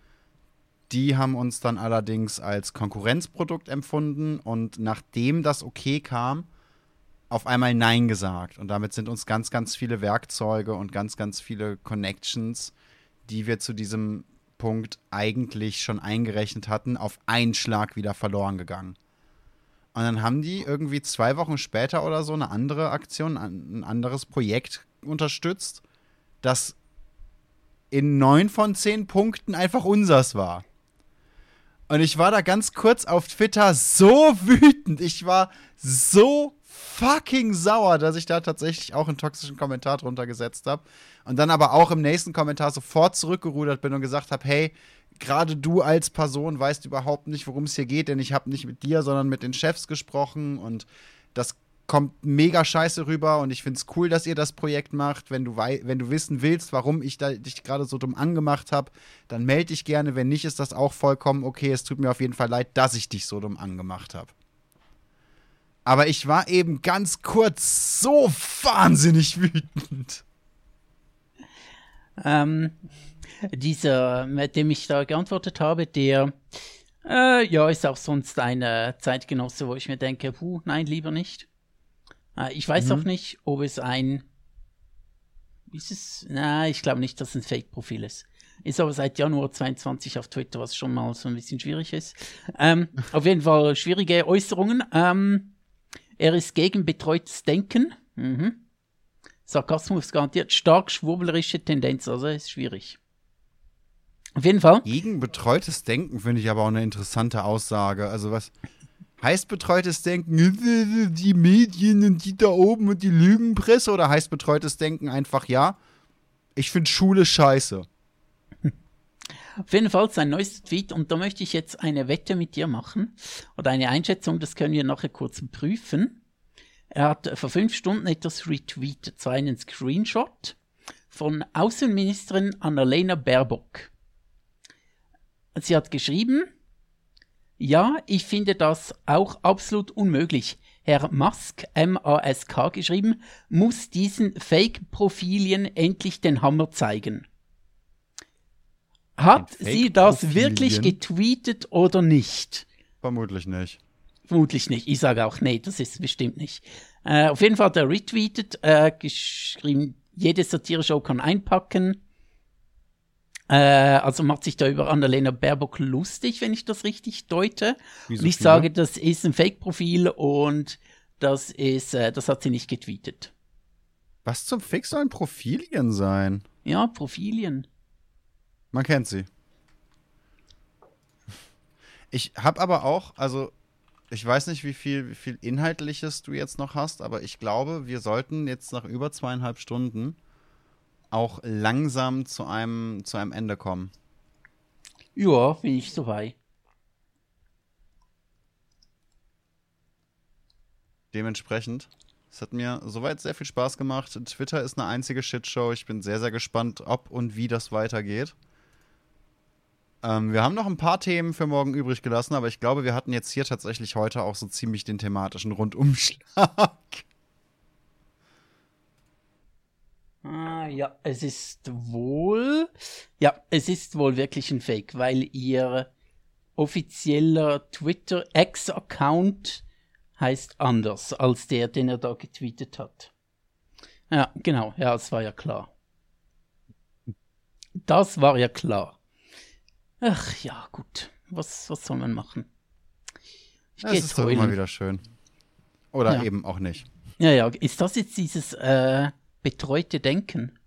Die haben uns dann allerdings als Konkurrenzprodukt empfunden und nachdem das okay kam, auf einmal Nein gesagt. Und damit sind uns ganz, ganz viele Werkzeuge und ganz, ganz viele Connections, die wir zu diesem Punkt eigentlich schon eingerechnet hatten, auf einen Schlag wieder verloren gegangen. Und dann haben die irgendwie zwei Wochen später oder so eine andere Aktion, ein anderes Projekt unterstützt, das in neun von zehn Punkten einfach unsers war. Und ich war da ganz kurz auf Twitter so wütend. Ich war so fucking sauer, dass ich da tatsächlich auch einen toxischen Kommentar drunter gesetzt habe. Und dann aber auch im nächsten Kommentar sofort zurückgerudert bin und gesagt habe, hey, gerade du als Person weißt überhaupt nicht, worum es hier geht, denn ich habe nicht mit dir, sondern mit den Chefs gesprochen und das kommt mega scheiße rüber und ich finde es cool, dass ihr das Projekt macht. Wenn du, wenn du wissen willst, warum ich dich gerade so dumm angemacht habe, dann melde dich gerne. Wenn nicht, ist das auch vollkommen okay. Es tut mir auf jeden Fall leid, dass ich dich so dumm angemacht habe. Aber ich war eben ganz kurz so wahnsinnig wütend. Ähm, dieser, mit dem ich da geantwortet habe, der äh, ja, ist auch sonst ein Zeitgenosse, wo ich mir denke, puh, nein, lieber nicht. Äh, ich weiß mhm. auch nicht, ob es ein ist es, na, ich glaube nicht, dass es ein Fake-Profil ist. Ist aber seit Januar 22 auf Twitter, was schon mal so ein bisschen schwierig ist. Ähm, auf jeden Fall schwierige Äußerungen. Ähm, er ist gegen betreutes Denken. Mhm. Sarkasmus garantiert, stark schwurblerische Tendenz, also ist schwierig. Auf jeden Fall. Gegen betreutes Denken finde ich aber auch eine interessante Aussage. Also was heißt betreutes Denken? Die Medien und die da oben und die Lügenpresse oder heißt betreutes Denken einfach ja? Ich finde Schule scheiße. Auf jeden Fall sein neuester Tweet und da möchte ich jetzt eine Wette mit dir machen oder eine Einschätzung, das können wir nachher kurz prüfen. Er hat vor fünf Stunden etwas retweetet, zwar einen Screenshot von Außenministerin Annalena Baerbock. Sie hat geschrieben, ja, ich finde das auch absolut unmöglich. Herr Musk, M-A-S-K geschrieben, muss diesen Fake-Profilien endlich den Hammer zeigen. Hat sie das wirklich getweetet oder nicht? Vermutlich nicht. Vermutlich nicht. Ich sage auch, nee, das ist bestimmt nicht. Äh, auf jeden Fall hat er retweetet, äh, geschrieben, jede Satire-Show kann einpacken. Äh, also macht sich da über Annalena Baerbock lustig, wenn ich das richtig deute. So und ich viele? sage, das ist ein Fake-Profil und das ist, äh, das hat sie nicht getweetet. Was zum Fick sollen Profilien sein? Ja, Profilien. Man kennt sie. Ich habe aber auch, also ich weiß nicht, wie viel, wie viel Inhaltliches du jetzt noch hast, aber ich glaube, wir sollten jetzt nach über zweieinhalb Stunden auch langsam zu einem, zu einem Ende kommen. Ja, bin ich soweit. Dementsprechend, es hat mir soweit sehr viel Spaß gemacht. Twitter ist eine einzige Shitshow. Ich bin sehr, sehr gespannt, ob und wie das weitergeht. Ähm, wir haben noch ein paar Themen für morgen übrig gelassen, aber ich glaube, wir hatten jetzt hier tatsächlich heute auch so ziemlich den thematischen Rundumschlag. Ah, ja, es ist wohl. Ja, es ist wohl wirklich ein Fake, weil ihr offizieller Twitter-Ex-Account heißt anders als der, den er da getweetet hat. Ja, genau, ja, das war ja klar. Das war ja klar. Ach ja, gut. Was, was soll man machen? Ich das ist doch immer wieder schön. Oder ja. eben auch nicht. Ja, ja. Ist das jetzt dieses äh, betreute Denken?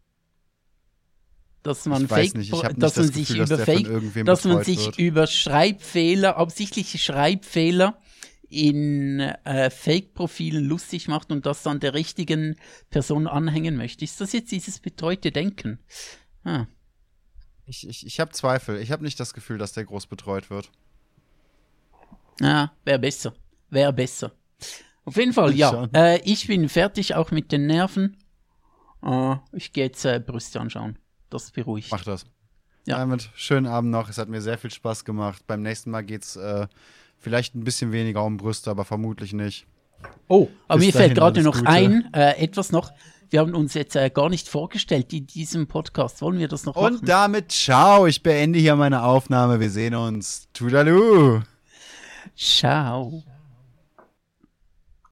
Dass man Fake, nicht, dass man sich Gefühl, über dass Fake, dass man sich wird. über Schreibfehler, absichtliche Schreibfehler in äh, Fake-Profilen lustig macht und das dann der richtigen Person anhängen möchte. Ist das jetzt dieses betreute Denken? Ah. Ich, ich, ich habe Zweifel. Ich habe nicht das Gefühl, dass der groß betreut wird. Ja, wäre besser. Wäre besser. Auf jeden Fall, ja. Äh, ich bin fertig, auch mit den Nerven. Äh, ich gehe jetzt äh, Brüste anschauen. Das beruhigt. Mach das. Ja. Damit schönen Abend noch. Es hat mir sehr viel Spaß gemacht. Beim nächsten Mal geht's äh, vielleicht ein bisschen weniger um Brüste, aber vermutlich nicht. Oh, aber Bis mir fällt gerade noch Gute. ein, äh, etwas noch. Wir haben uns jetzt äh, gar nicht vorgestellt in diesem Podcast. Wollen wir das noch Und machen? Und damit ciao. Ich beende hier meine Aufnahme. Wir sehen uns. Tudaloo. Ciao.